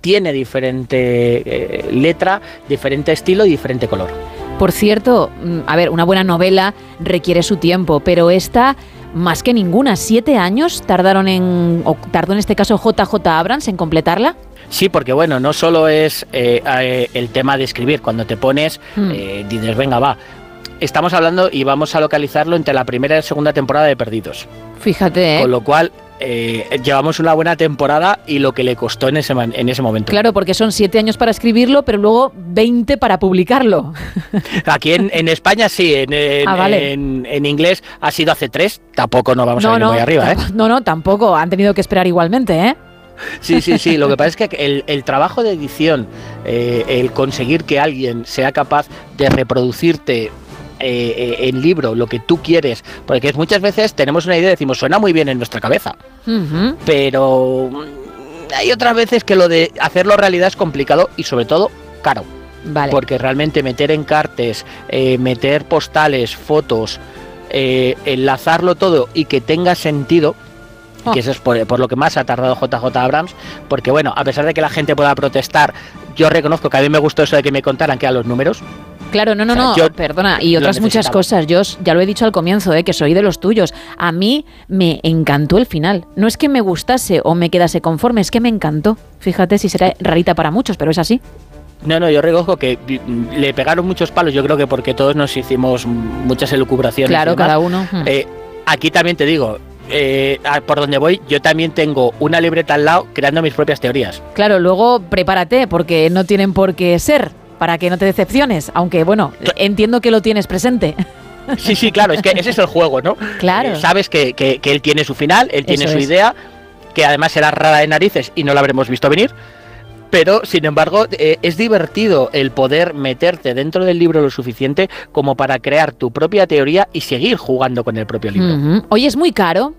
tiene diferente eh, letra, diferente estilo y diferente color. Por cierto, mm, a ver, una buena novela requiere su tiempo, pero esta, más que ninguna, siete años tardaron en, o tardó en este caso JJ Abrams en completarla. Sí, porque bueno, no solo es eh, eh, el tema de escribir, cuando te pones, Hmm. eh, dices, venga, va. Estamos hablando y vamos a localizarlo entre la primera y la segunda temporada de Perdidos. Fíjate, ¿eh? Con lo cual, eh, llevamos una buena temporada y lo que le costó en ese, en ese momento. Claro, porque son siete años para escribirlo, pero luego 20 para publicarlo. Aquí en, en España sí, en, en- Ah, vale. en- en inglés ha sido hace tres, tampoco nos vamos a no, ir no, muy arriba, ¿eh? no, no, tampoco. Han tenido que esperar igualmente, ¿eh? Sí, sí, sí. Lo que pasa es que el, el trabajo de edición, eh, el conseguir que alguien sea capaz de reproducirte eh, eh, en libro lo que tú quieres, porque muchas veces tenemos una idea y decimos suena muy bien en nuestra cabeza, pero mm, hay otras veces que lo de hacerlo realidad es complicado y sobre todo caro. Vale. Porque realmente meter encartes, eh, meter postales, fotos, eh, enlazarlo todo y que tenga sentido, Oh. que eso es por, por lo que más ha tardado JJ Abrams, porque bueno, a pesar de que la gente pueda protestar, yo reconozco que a mí me gustó eso de que me contaran que eran los números. Claro, no, no, O sea, no, yo perdona, y otras muchas cosas. Yo ya lo he dicho al comienzo, eh, que soy de los tuyos. A mí me encantó el final. No es que me gustase o me quedase conforme, es que me encantó. Fíjate si será rarita para muchos, pero es así. No, no, yo reconozco que le pegaron muchos palos, yo creo que porque todos nos hicimos muchas elucubraciones. Claro, cada uno. Hmm. Eh, aquí también te digo, eh, por donde voy, yo también tengo una libreta al lado creando mis propias teorías. Claro, luego prepárate, porque no tienen por qué ser, para que no te decepciones. Aunque, bueno, entiendo que lo tienes presente. Sí, sí, claro, es que ese es el juego, ¿no? Claro. Eh, sabes que, que- que él tiene su final, él tiene Eso su es. idea, que además será rara de narices y no la habremos visto venir. Pero, sin embargo, eh, es divertido el poder meterte dentro del libro lo suficiente como para crear tu propia teoría y seguir jugando con el propio libro. Oye, es muy caro.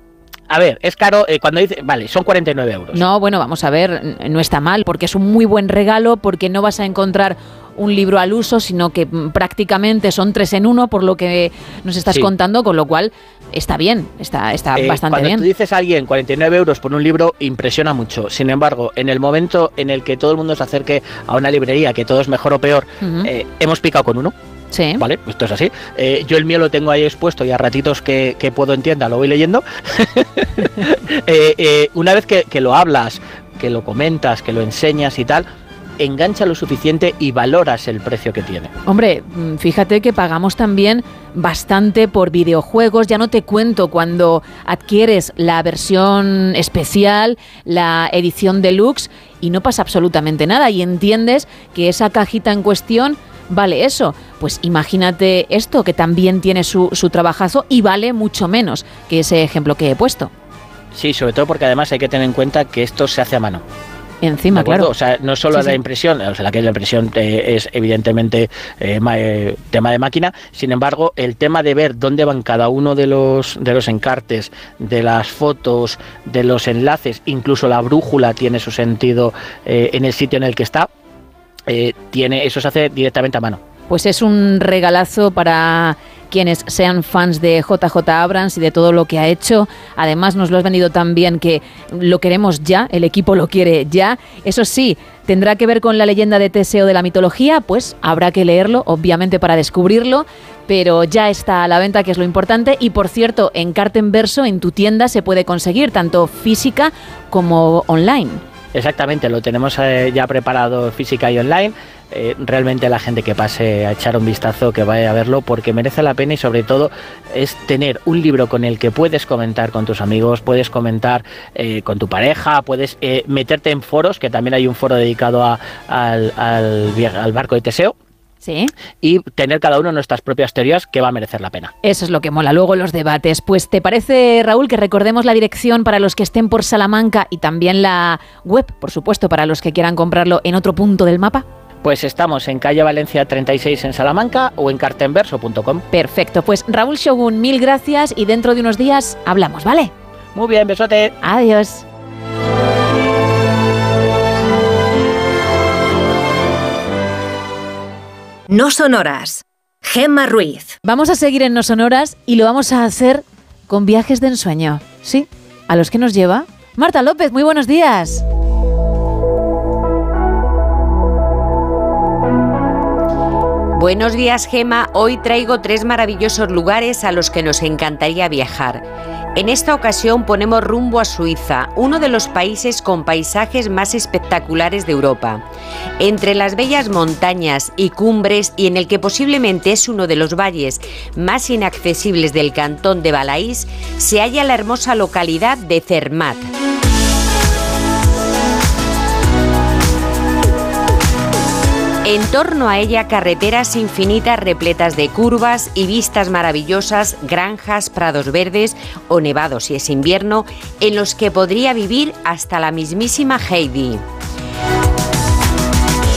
A ver, es caro eh, cuando dice, vale, son 49 euros. No, bueno, vamos a ver, no está mal, porque es un muy buen regalo, porque no vas a encontrar un libro al uso, sino que mm, prácticamente son tres en uno, por lo que nos estás Sí. contando, con lo cual está bien, está, está Eh, bastante cuando bien. tú dices a alguien 49 euros por un libro, impresiona mucho. Sin embargo, en el momento en el que todo el mundo se acerque a una librería, que todo es mejor o peor, eh, hemos picado con uno. Sí. Vale, esto es así. Eh, yo el mío lo tengo ahí expuesto y a ratitos que, que puedo en tienda lo voy leyendo. Una vez que, que lo hablas, que lo comentas, que lo enseñas y tal, engancha lo suficiente y valoras el precio que tiene. Hombre, mm, fíjate que pagamos también bastante por videojuegos. Ya no te cuento cuando adquieres la versión especial, la edición deluxe, y no pasa absolutamente nada. Y entiendes que esa cajita en cuestión vale eso. Pues imagínate esto, que también tiene su, su trabajazo y vale mucho menos que ese ejemplo que he puesto. Sí, sobre todo porque además hay que tener en cuenta que esto se hace a mano. Encima, claro. O sea, no solo Sí, la sí. impresión, o sea, la que la impresión eh, es evidentemente eh, ma- eh, tema de máquina, sin embargo, el tema de ver dónde van cada uno de los, de los encartes, de las fotos, de los enlaces, incluso la brújula tiene su sentido en el sitio en el que está, tiene, eso se hace directamente a mano. Pues es un regalazo para quienes sean fans de JJ Abrams y de todo lo que ha hecho. Además, nos lo has vendido tan bien que lo queremos ya, el equipo lo quiere ya. Eso sí, tendrá que ver con la leyenda de Teseo de la mitología, pues habrá que leerlo, obviamente, para descubrirlo. Pero ya está a la venta, que es lo importante. Y por cierto, en carta en verso, en tu tienda, se puede conseguir tanto física como online. Exactamente, lo tenemos eh, ya preparado física y online. Eh, realmente la gente que pase a echar un vistazo, que vaya a verlo, porque merece la pena y sobre todo es tener un libro con el que puedes comentar con tus amigos, puedes comentar eh, con tu pareja, puedes meterte en foros, que también hay un foro dedicado al barco de Teseo. Sí. Y tener cada uno nuestras propias teorías que va a merecer la pena. Eso es lo que mola luego los debates. Pues ¿te parece, Raúl, que recordemos la dirección para los que estén por Salamanca y también la web, por supuesto, para los que quieran comprarlo en otro punto del mapa? Pues estamos en calle Valencia 36 en Salamanca o en cartenverso.com. Perfecto, pues Raúl Shogun, mil gracias y dentro de unos días hablamos, ¿vale? Muy bien, besote. Adiós. No sonoras. Gemma Ruiz. Vamos a seguir en No Sonoras y lo vamos a hacer con viajes de ensueño. ¿Sí? ¿A los que nos lleva? Marta López, muy buenos días. Buenos días, Gema. Hoy traigo tres maravillosos lugares a los que nos encantaría viajar. En esta ocasión ponemos rumbo a Suiza, uno de los países con paisajes más espectaculares de Europa. Entre las bellas montañas y cumbres y en el que posiblemente es uno de los valles más inaccesibles del cantón de Balaís, se halla la hermosa localidad de Zermatt. En torno a ella carreteras infinitas repletas de curvas y vistas maravillosas, granjas, prados verdes o nevados si es invierno, en los que podría vivir hasta la mismísima Heidi.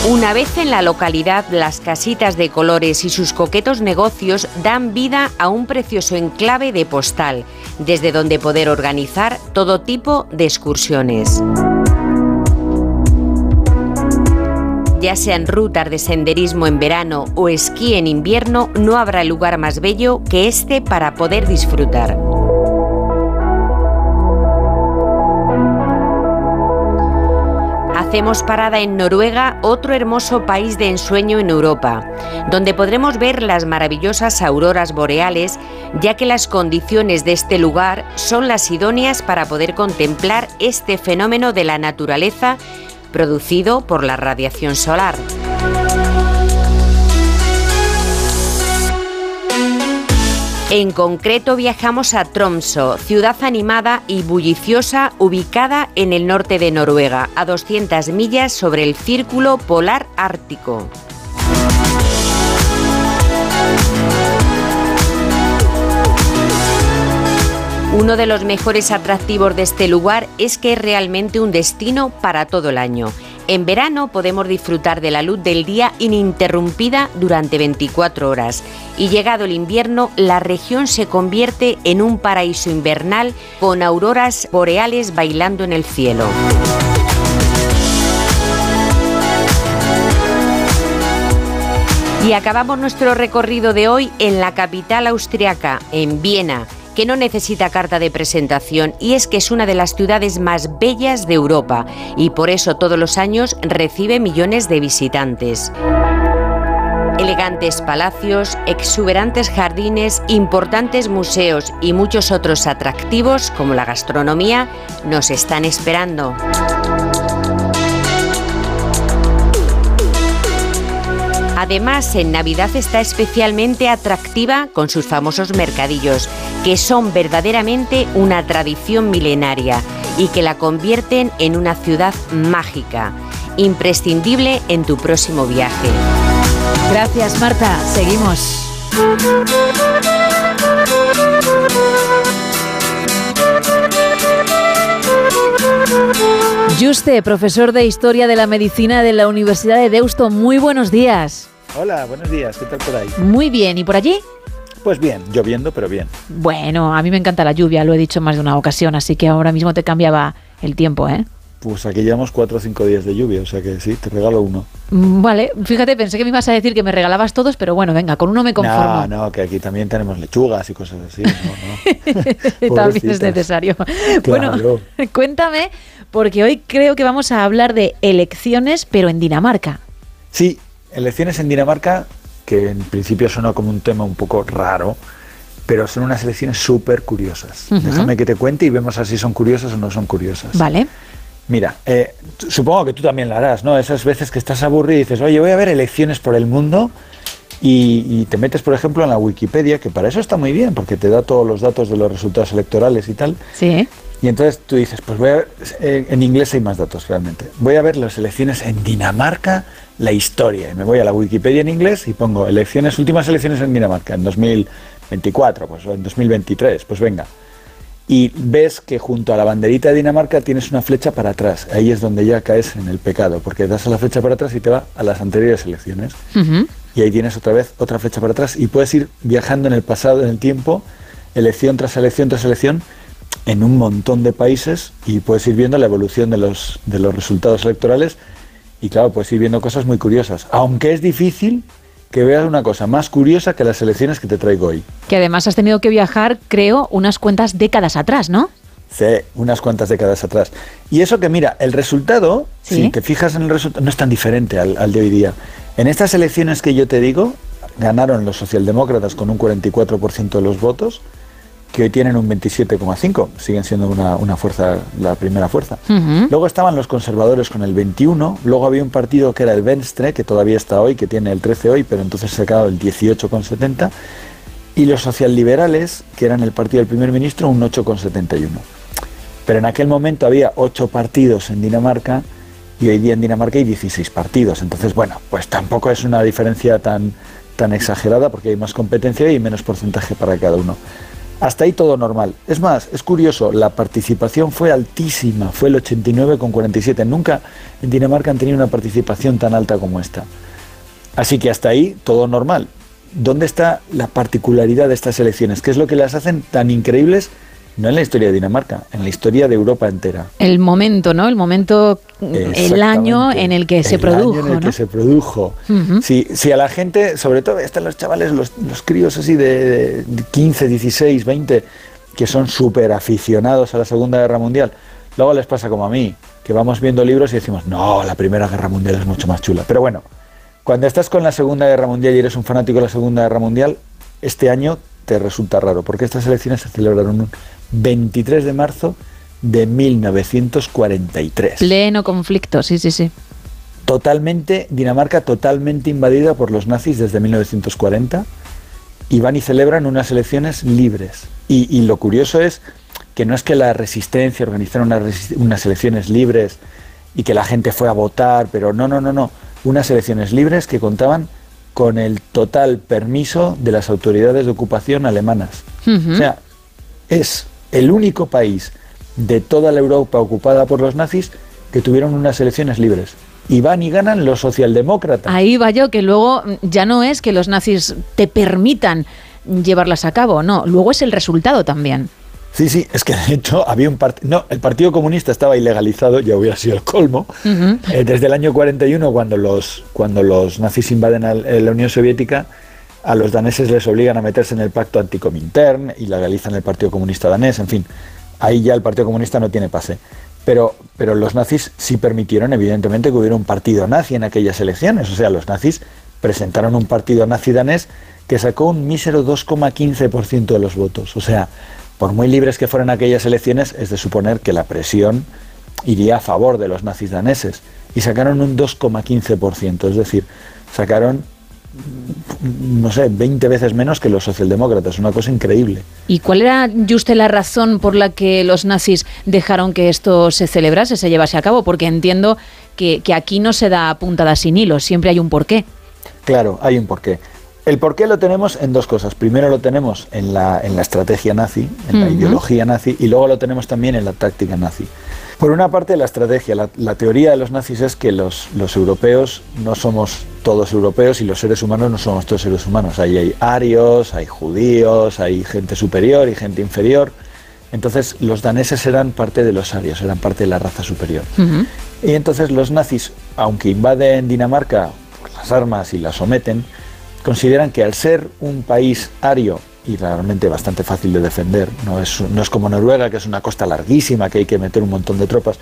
Una vez en la localidad, las casitas de colores y sus coquetos negocios dan vida a un precioso enclave de postal, desde donde poder organizar todo tipo de excursiones. Ya sean rutas de senderismo en verano o esquí en invierno, no habrá lugar más bello que este para poder disfrutar. Hacemos parada en Noruega, otro hermoso país de ensueño en Europa, donde podremos ver las maravillosas auroras boreales, ya que las condiciones de este lugar son las idóneas para poder contemplar este fenómeno de la naturaleza producido por la radiación solar. En concreto viajamos a Tromsø, ciudad animada y bulliciosa ubicada en el norte de Noruega, a 200 millas sobre el círculo polar ártico. Uno de los mejores atractivos de este lugar es que es realmente un destino para todo el año. En verano podemos disfrutar de la luz del día ininterrumpida durante 24 horas y llegado el invierno la región se convierte en un paraíso invernal con auroras boreales bailando en el cielo. Y acabamos nuestro recorrido de hoy en la capital austriaca, en Viena, que no necesita carta de presentación y es que es una de las ciudades más bellas de Europa y por eso todos los años recibe millones de visitantes. Elegantes palacios, exuberantes jardines, importantes museos y muchos otros atractivos como la gastronomía nos están esperando. Además, en Navidad está especialmente atractiva con sus famosos mercadillos, que son verdaderamente una tradición milenaria y que la convierten en una ciudad mágica, imprescindible en tu próximo viaje. Gracias, Marta. Seguimos. Juste, profesor de Historia de la Medicina de la Universidad de Deusto. Muy buenos días. Hola, buenos días, ¿qué tal por ahí? Muy bien, ¿y por allí? Pues bien, lloviendo, pero bien. Bueno, a mí me encanta la lluvia, lo he dicho más de una ocasión, así que ahora mismo te cambiaba el tiempo, ¿eh? pues aquí llevamos cuatro o cinco días de lluvia, o sea que sí, te regalo uno. Mm, Vale, fíjate, pensé que me ibas a decir que me regalabas todos, pero bueno, venga, con uno me conformo. No, no, que aquí también tenemos lechugas y cosas así. No, no. También es necesario. Claro. Bueno, cuéntame, porque hoy creo que vamos a hablar de elecciones, pero en Dinamarca. Sí, elecciones en Dinamarca, que en principio suena como un tema un poco raro, pero son unas elecciones súper curiosas. Déjame que te cuente y vemos así son curiosas o no son curiosas. Vale. Mira, eh, supongo que tú también la harás, ¿no? Esas veces que estás aburrido y dices, oye, voy a ver elecciones por el mundo y, y te metes, por ejemplo, en la Wikipedia, que para eso está muy bien, porque te da todos los datos de los resultados electorales y tal. Sí. Y entonces tú dices, pues voy a ver, eh, en inglés hay más datos realmente. Voy a ver las elecciones en Dinamarca, la historia. Y me voy a la Wikipedia en inglés y pongo elecciones, últimas elecciones en Dinamarca, en 2024, pues en 2023, pues venga. Y ves que junto a la banderita de Dinamarca tienes una flecha para atrás. Ahí es donde ya caes en el pecado, porque das a la flecha para atrás y te va a las anteriores elecciones. Y ahí tienes otra vez otra flecha para atrás y puedes ir viajando en el pasado, en el tiempo, elección tras elección tras elección, en un montón de países y puedes ir viendo la evolución de los, de los resultados electorales y claro, puedes ir viendo cosas muy curiosas. Aunque es difícil que veas una cosa más curiosa que las elecciones que te traigo hoy. Que además has tenido que viajar, creo, unas cuantas décadas atrás, ¿no? Sí, unas cuantas décadas atrás. Y eso que mira, el resultado, Sí. si te fijas en el resultado, no es tan diferente al, al de hoy día. En estas elecciones que yo te digo, ganaron los socialdemócratas con un 44% de los votos, que hoy tienen un 27,5%, siguen siendo una, una fuerza, la primera fuerza. Luego estaban los conservadores con el 21, luego había un partido que era el Venstre, que todavía está hoy, que tiene el 13 hoy, pero entonces se ha quedado el 18,70, y los socialliberales, que eran el partido del primer ministro, un 8,71. Pero en aquel momento había ocho partidos en Dinamarca y hoy día en Dinamarca hay 16 partidos. Entonces, bueno, pues tampoco es una diferencia tan, tan exagerada porque hay más competencia y menos porcentaje para cada uno. Hasta ahí todo normal. Es más, es curioso, la participación fue altísima, fue el 89,47. Nunca en Dinamarca han tenido una participación tan alta como esta. Así que hasta ahí todo normal. ¿Dónde está la particularidad de estas elecciones? ¿Qué es lo que las hacen tan increíbles? No en la historia de Dinamarca, en la historia de Europa entera. El momento, ¿no? El momento, el año en el que se El año produjo, en el ¿no? que se produjo. Si, si a la gente, sobre todo están los chavales, los, los críos así de, de 15, 16, 20, que son súper aficionados a la Segunda Guerra Mundial, luego les pasa como a mí, que vamos viendo libros y decimos, no, la Primera Guerra Mundial es mucho más chula. Pero bueno, cuando estás con la Segunda Guerra Mundial y eres un fanático de la Segunda Guerra Mundial, este año te resulta raro, porque estas elecciones se celebraron 23 de marzo de 1943 Pleno conflicto, sí, sí, sí. totalmente, Dinamarca totalmente invadida por los nazis desde 1940 y van y celebran unas elecciones libres. Y, y lo curioso es que no es que la resistencia organizara unas, resi- unas elecciones libres y que la gente fue a votar, pero no, no, no, no, unas elecciones libres que contaban con el total permiso de las autoridades de ocupación alemanas. O sea, es el único país de toda la Europa ocupada por los nazis que tuvieron unas elecciones libres. Y van y ganan los socialdemócratas. Ahí va yo, que luego ya no es que los nazis te permitan llevarlas a cabo, no, luego es el resultado también. Sí, sí, es que de hecho había un partido... No, el Partido Comunista estaba ilegalizado, ya hubiera sido el colmo. Eh, desde el año 41, cuando los, cuando los nazis invaden eh, la Unión Soviética, a los daneses les obligan a meterse en el pacto anticomintern y legalizan el Partido Comunista danés, en fin, ahí ya el Partido Comunista no tiene pase. Pero, pero los nazis sí permitieron, evidentemente, que hubiera un partido nazi en aquellas elecciones. O sea, los nazis presentaron un partido nazi danés que sacó un mísero 2,15% de los votos. O sea, por muy libres que fueran aquellas elecciones, es de suponer que la presión iría a favor de los nazis daneses. Y sacaron un 2,15%, es decir, sacaron, no sé, 20 veces menos que los socialdemócratas, una cosa increíble. ¿Y cuál era, Juste, la razón por la que los nazis dejaron que esto se celebrase, se llevase a cabo? Porque entiendo que, que aquí no se da puntada sin hilo, siempre hay un porqué. Claro, hay un porqué. El porqué lo tenemos en dos cosas. Primero lo tenemos en la, en la estrategia nazi, en la ideología nazi, y luego lo tenemos también en la táctica nazi. Por una parte, la estrategia. La, la teoría de los nazis es que los, los europeos no somos todos europeos y los seres humanos no somos todos seres humanos. Ahí hay arios, hay judíos, hay gente superior y gente inferior. Entonces los daneses eran parte de los arios, eran parte de la raza superior. Y entonces los nazis, aunque invaden Dinamarca por las armas y la someten, consideran que al ser un país ario y realmente bastante fácil de defender, no es, no es como Noruega, que es una costa larguísima, que hay que meter un montón de tropas,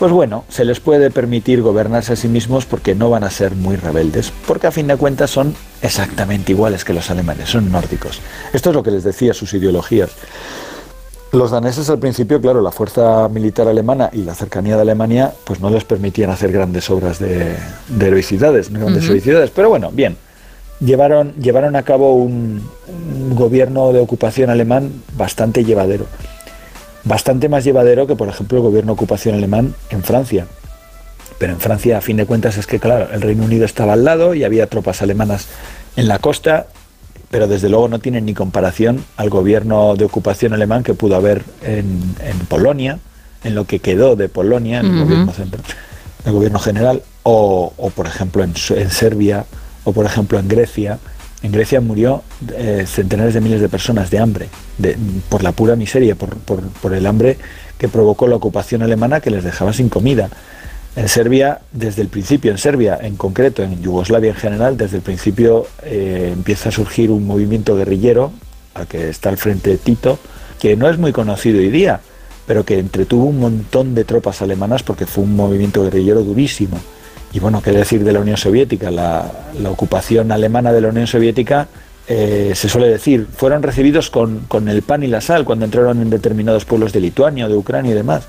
pues bueno, se les puede permitir gobernarse a sí mismos porque no van a ser muy rebeldes, porque a fin de cuentas son exactamente iguales que los alemanes, son nórdicos. Esto es lo que les decía sus ideologías. Los daneses al principio, claro, la fuerza militar alemana y la cercanía de Alemania, pues no les permitían hacer grandes obras de, de heroicidades, grandes heroicidades, pero bueno, bien. Llevaron, llevaron a cabo un, un gobierno de ocupación alemán bastante llevadero. Bastante más llevadero que, por ejemplo, el gobierno de ocupación alemán en Francia. Pero en Francia, a fin de cuentas, es que, claro, el Reino Unido estaba al lado y había tropas alemanas en la costa, pero desde luego no tienen ni comparación al gobierno de ocupación alemán que pudo haber en, en Polonia, en lo que quedó de Polonia, en el gobierno central, el gobierno general, o, o, por ejemplo en, en Serbia, o por ejemplo en Grecia. En Grecia murió eh, centenares de miles de personas de hambre, por la pura miseria, por el hambre que provocó la ocupación alemana que les dejaba sin comida. En Serbia, desde el principio, en Serbia en concreto, en Yugoslavia en general, desde el principio eh, empieza a surgir un movimiento guerrillero, al que está al frente Tito, que no es muy conocido hoy día, pero que entretuvo un montón de tropas alemanas porque fue un movimiento guerrillero durísimo. Y bueno, qué decir de la Unión Soviética, la, ocupación alemana de la Unión Soviética, eh, se suele decir, fueron recibidos con, con el pan y la sal cuando entraron en determinados pueblos de Lituania, de Ucrania y demás.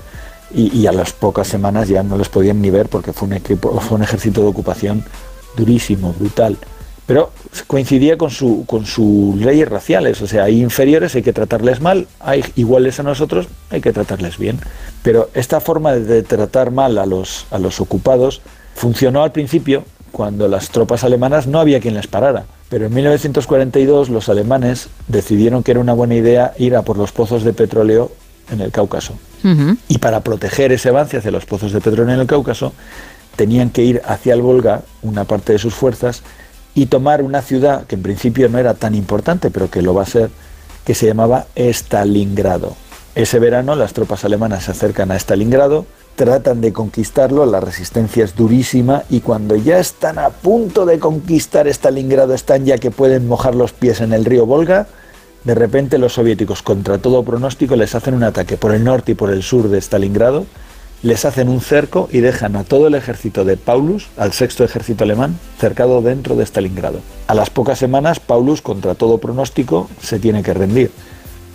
Y, a las pocas semanas ya no los podían ni ver porque fue un, equipo, fue un ejército de ocupación durísimo, brutal. Pero coincidía con, su, con sus leyes raciales, o sea, hay inferiores, hay que tratarles mal, hay iguales a nosotros, hay que tratarles bien. Pero esta forma de tratar mal a los, a los ocupados funcionó al principio cuando las tropas alemanas no había quien les parara. Pero en 1942 los alemanes decidieron que era una buena idea ir a por los pozos de petróleo en el Cáucaso. Y para proteger ese avance hacia los pozos de petróleo en el Cáucaso, tenían que ir hacia el Volga, una parte de sus fuerzas, y tomar una ciudad que en principio no era tan importante, pero que lo va a ser, que se llamaba Stalingrado. Ese verano las tropas alemanas se acercan a Stalingrado, tratan de conquistarlo, la resistencia es durísima y cuando ya están a punto de conquistar Stalingrado, están ya que pueden mojar los pies en el río Volga, de repente los soviéticos, contra todo pronóstico, les hacen un ataque por el norte y por el sur de Stalingrado, les hacen un cerco y dejan a todo el ejército de Paulus, al sexto ejército alemán, cercado dentro de Stalingrado. A las pocas semanas, Paulus, contra todo pronóstico, se tiene que rendir.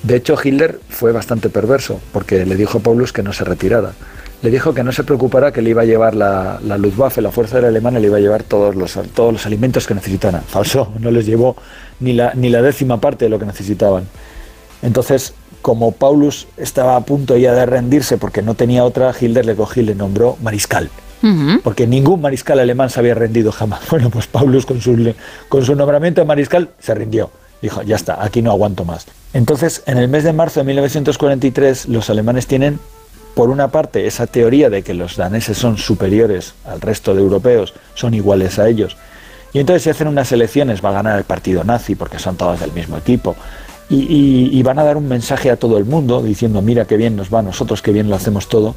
De hecho, Hitler fue bastante perverso, porque le dijo a Paulus que no se retirara. Le dijo que no se preocupara, que le iba a llevar la, la Luftwaffe, la Fuerza Aérea Alemana, le iba a llevar todos los, todos los alimentos que necesitaran. Falso, no les llevó ni la, ni la décima parte de lo que necesitaban. Entonces, como Paulus estaba a punto ya de rendirse porque no tenía otra, Hitler le cogió y le nombró mariscal. Porque ningún mariscal alemán se había rendido jamás. Bueno, pues Paulus con su, con su nombramiento de mariscal se rindió. Dijo, ya está, aquí no aguanto más. Entonces, en el mes de marzo de 1943, los alemanes tienen, por una parte, esa teoría de que los daneses son superiores al resto de europeos, son iguales a ellos. Y entonces se hacen unas elecciones, va a ganar el partido nazi porque son todos del mismo equipo. Y, van a dar un mensaje a todo el mundo diciendo, mira qué bien nos va nosotros, qué bien lo hacemos todo.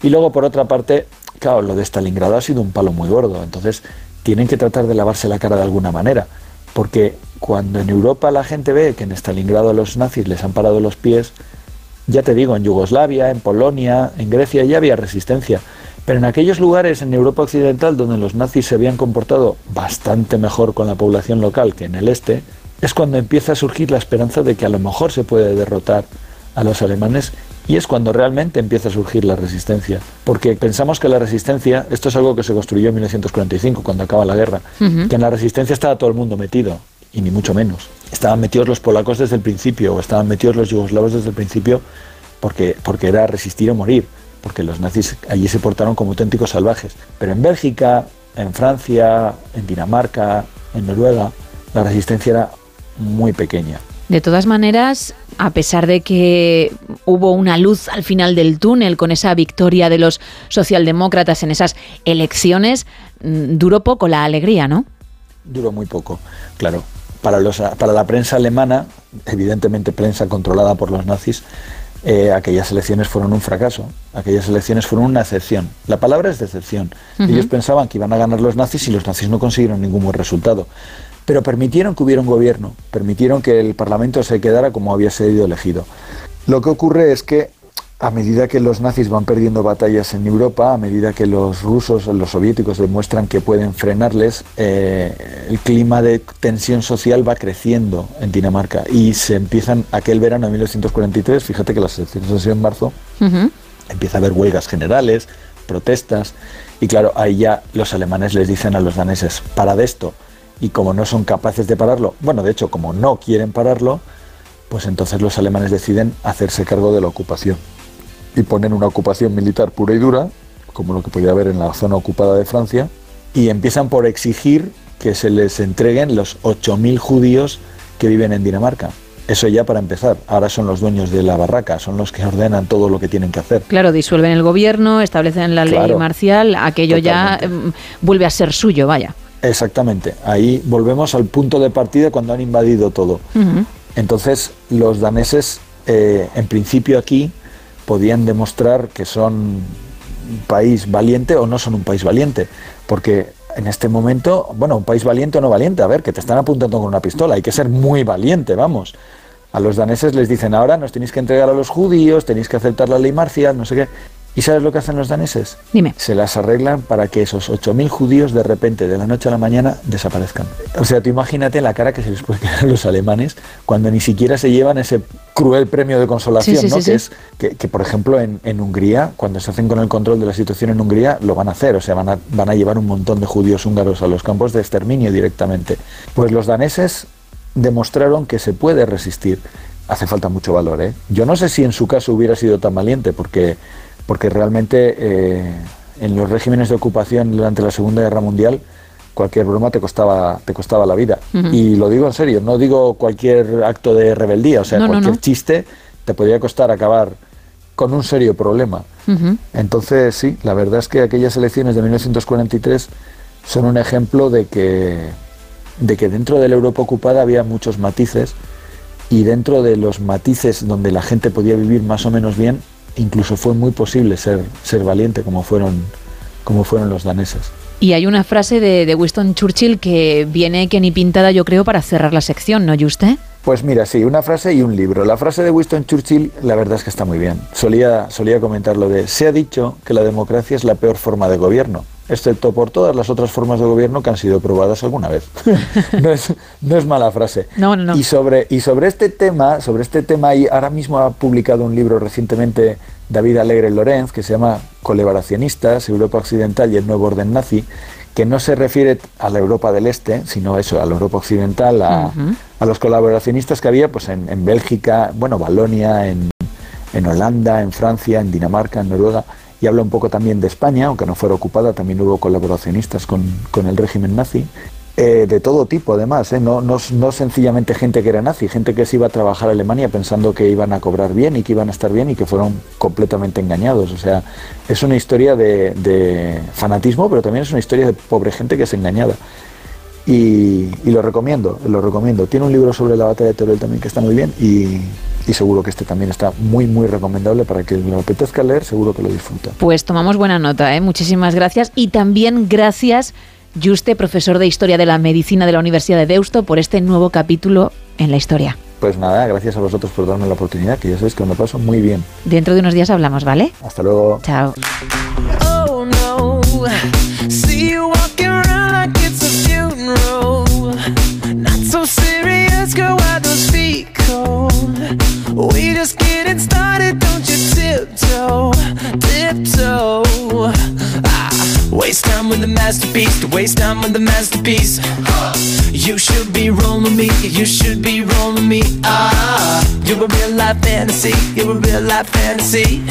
Y luego, por otra parte, claro, lo de Stalingrado ha sido un palo muy gordo. Entonces, tienen que tratar de lavarse la cara de alguna manera. Porque cuando en Europa la gente ve que en Stalingrado los nazis les han parado los pies, ya te digo, en Yugoslavia, en Polonia, en Grecia ya había resistencia. Pero en aquellos lugares en Europa Occidental donde los nazis se habían comportado bastante mejor con la población local que en el este, es cuando empieza a surgir la esperanza de que a lo mejor se puede derrotar a los alemanes y es cuando realmente empieza a surgir la resistencia. Porque pensamos que la resistencia, esto es algo que se construyó en 1945, cuando acaba la guerra, que en la resistencia estaba todo el mundo metido, y ni mucho menos. Estaban metidos los polacos desde el principio, o estaban metidos los yugoslavos desde el principio, porque, porque era resistir o morir, porque los nazis allí se portaron como auténticos salvajes. Pero en Bélgica, en Francia, en Dinamarca, en Noruega, la resistencia era muy pequeña. De todas maneras, a pesar de que hubo una luz al final del túnel con esa victoria de los socialdemócratas en esas elecciones, mm, duró poco la alegría, ¿no? Duró muy poco, claro. Para, los, para la prensa alemana, evidentemente prensa controlada por los nazis, eh, aquellas elecciones fueron un fracaso, aquellas elecciones fueron una excepción. La palabra es decepción. Ellos pensaban que iban a ganar los nazis y los nazis no consiguieron ningún buen resultado. Pero permitieron que hubiera un gobierno, permitieron que el Parlamento se quedara como había sido elegido. Lo que ocurre es que a medida que los nazis van perdiendo batallas en Europa, a medida que los rusos, los soviéticos demuestran que pueden frenarles, eh, el clima de tensión social va creciendo en Dinamarca y se empiezan aquel verano de 1943, fíjate que las elecciones han sido en marzo, empieza a haber huelgas generales, protestas, y claro, ahí ya los alemanes les dicen a los daneses, para de esto, y como no son capaces de pararlo, bueno, de hecho, como no quieren pararlo, pues entonces los alemanes deciden hacerse cargo de la ocupación y ponen una ocupación militar pura y dura, como lo que podía haber en la zona ocupada de Francia, y empiezan por exigir que se les entreguen los 8.000 judíos que viven en Dinamarca. Eso ya para empezar. Ahora son los dueños de la barraca, son los que ordenan todo lo que tienen que hacer. Claro, disuelven el gobierno, establecen la ley marcial, aquello ya em, vuelve a ser suyo, vaya. Exactamente. Ahí volvemos al punto de partida cuando han invadido todo. Entonces, los daneses, eh, en principio aquí, podían demostrar que son un país valiente o no son un país valiente. Porque en este momento, bueno, un país valiente o no valiente, a ver, que te están apuntando con una pistola, hay que ser muy valiente, vamos. A los daneses les dicen, ahora nos tenéis que entregar a los judíos, tenéis que aceptar la ley marcial, no sé qué. ¿Y sabes lo que hacen los daneses? Dime. Se las arreglan para que esos 8.000 judíos de repente, de la noche a la mañana, desaparezcan. O sea, tú imagínate la cara que se les puede quedar a los alemanes cuando ni siquiera se llevan ese cruel premio de consolación, Sí, sí, ¿no? sí, que es que, que, por ejemplo, en, en Hungría, cuando se hacen con el control de la situación en Hungría, lo van a hacer. O sea, van a, van a llevar un montón de judíos húngaros a los campos de exterminio directamente. Pues los daneses demostraron que se puede resistir. Hace falta mucho valor, ¿eh? Yo no sé si en su caso hubiera sido tan valiente, porque, porque realmente eh, en los regímenes de ocupación durante la Segunda Guerra Mundial cualquier broma te costaba, te costaba la vida. Y lo digo en serio, no digo cualquier acto de rebeldía, o sea, No, cualquier no. chiste te podría costar acabar con un serio problema. Entonces, sí, la verdad es que aquellas elecciones de 1943 son un ejemplo de que, de que dentro de la Europa ocupada había muchos matices y dentro de los matices donde la gente podía vivir más o menos bien, incluso fue muy posible ser, ser valiente como fueron, como fueron los daneses. Y hay una frase de, de Winston Churchill que viene que ni pintada, yo creo, para cerrar la sección, ¿no, usted? Pues mira, sí, una frase y un libro. La frase de Winston Churchill, la verdad es que está muy bien. Solía, solía comentar lo de, se ha dicho que la democracia es la peor forma de gobierno, excepto por todas las otras formas de gobierno que han sido probadas alguna vez. no, es, no es mala frase. No, no, no. Y sobre, y sobre este tema, sobre este tema, y ahora mismo ha publicado un libro recientemente David Alegre Lorenz, que se llama Colaboracionistas, Europa Occidental y el Nuevo Orden Nazi, que no se refiere a la Europa del Este, sino a eso, a la Europa Occidental, a, a los colaboracionistas que había pues en, en Bélgica, bueno, Valonia, en, en Holanda, en Francia, en Dinamarca, en Noruega, y habla un poco también de España, aunque no fuera ocupada, también hubo colaboracionistas con, con el régimen nazi, eh, de todo tipo además, ¿eh? no, no, no sencillamente gente que era nazi, gente que se iba a trabajar a Alemania pensando que iban a cobrar bien y que iban a estar bien y que fueron completamente engañados. O sea, es una historia de, de fanatismo, pero también es una historia de pobre gente que es engañada. Y, y lo recomiendo, lo recomiendo. Tiene un libro sobre la batalla de Teruel también que está muy bien y, y seguro que este también está muy, muy recomendable para que lo apetezca leer, seguro que lo disfruta. Pues tomamos buena nota, ¿eh? Muchísimas gracias. Y también gracias, Juste, profesor de Historia de la Medicina de la Universidad de Deusto, por este nuevo capítulo en la historia. Pues nada, gracias a vosotros por darme la oportunidad, que ya sabéis que me lo paso muy bien. Dentro de unos días hablamos, ¿vale? Hasta luego. Chao. Oh no, waste time with the masterpiece, to waste time with the masterpiece. You should be rolling me, you should be rolling me. Ah, you're a real life fantasy, you're a real life fantasy.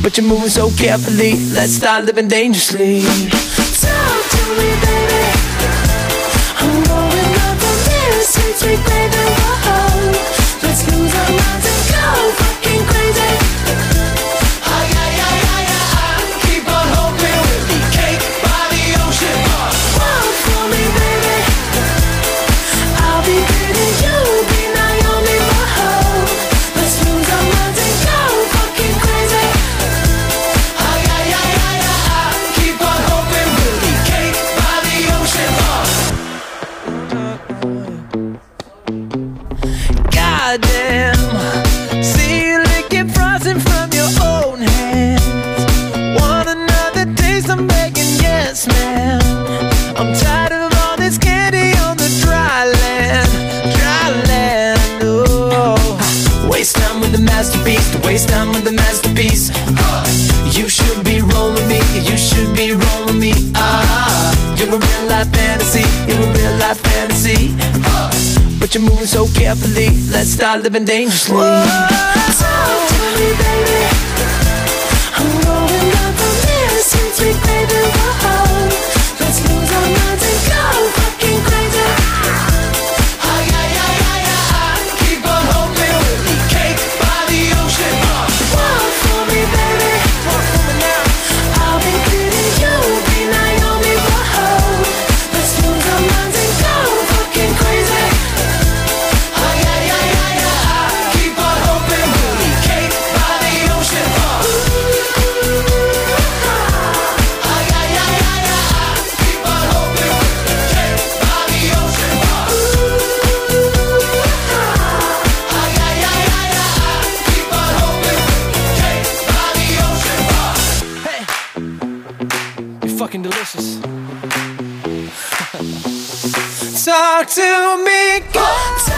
But you're moving so carefully, let's start living dangerously. Talk to me, baby. I'm going up from here, sweet, sweet baby. You're moving so carefully, let's start living dangerously. Talk to me, baby. To me, go.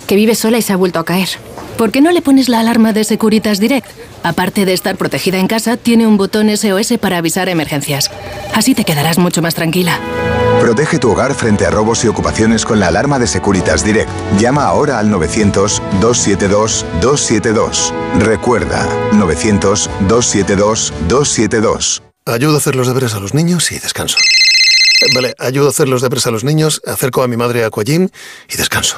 que vive sola y se ha vuelto a caer. ¿Por qué no le pones la alarma de Securitas Direct? Aparte de estar protegida en casa, tiene un botón SOS para avisar emergencias. Así te quedarás mucho más tranquila. Protege tu hogar frente a robos y ocupaciones con la alarma de Securitas Direct. Llama ahora al 900-272-272. Recuerda, 900-272-272. Ayudo a hacer los deberes a los niños y descanso. Eh, Vale, ayudo a hacer los deberes a los niños, acerco a mi madre a y descanso.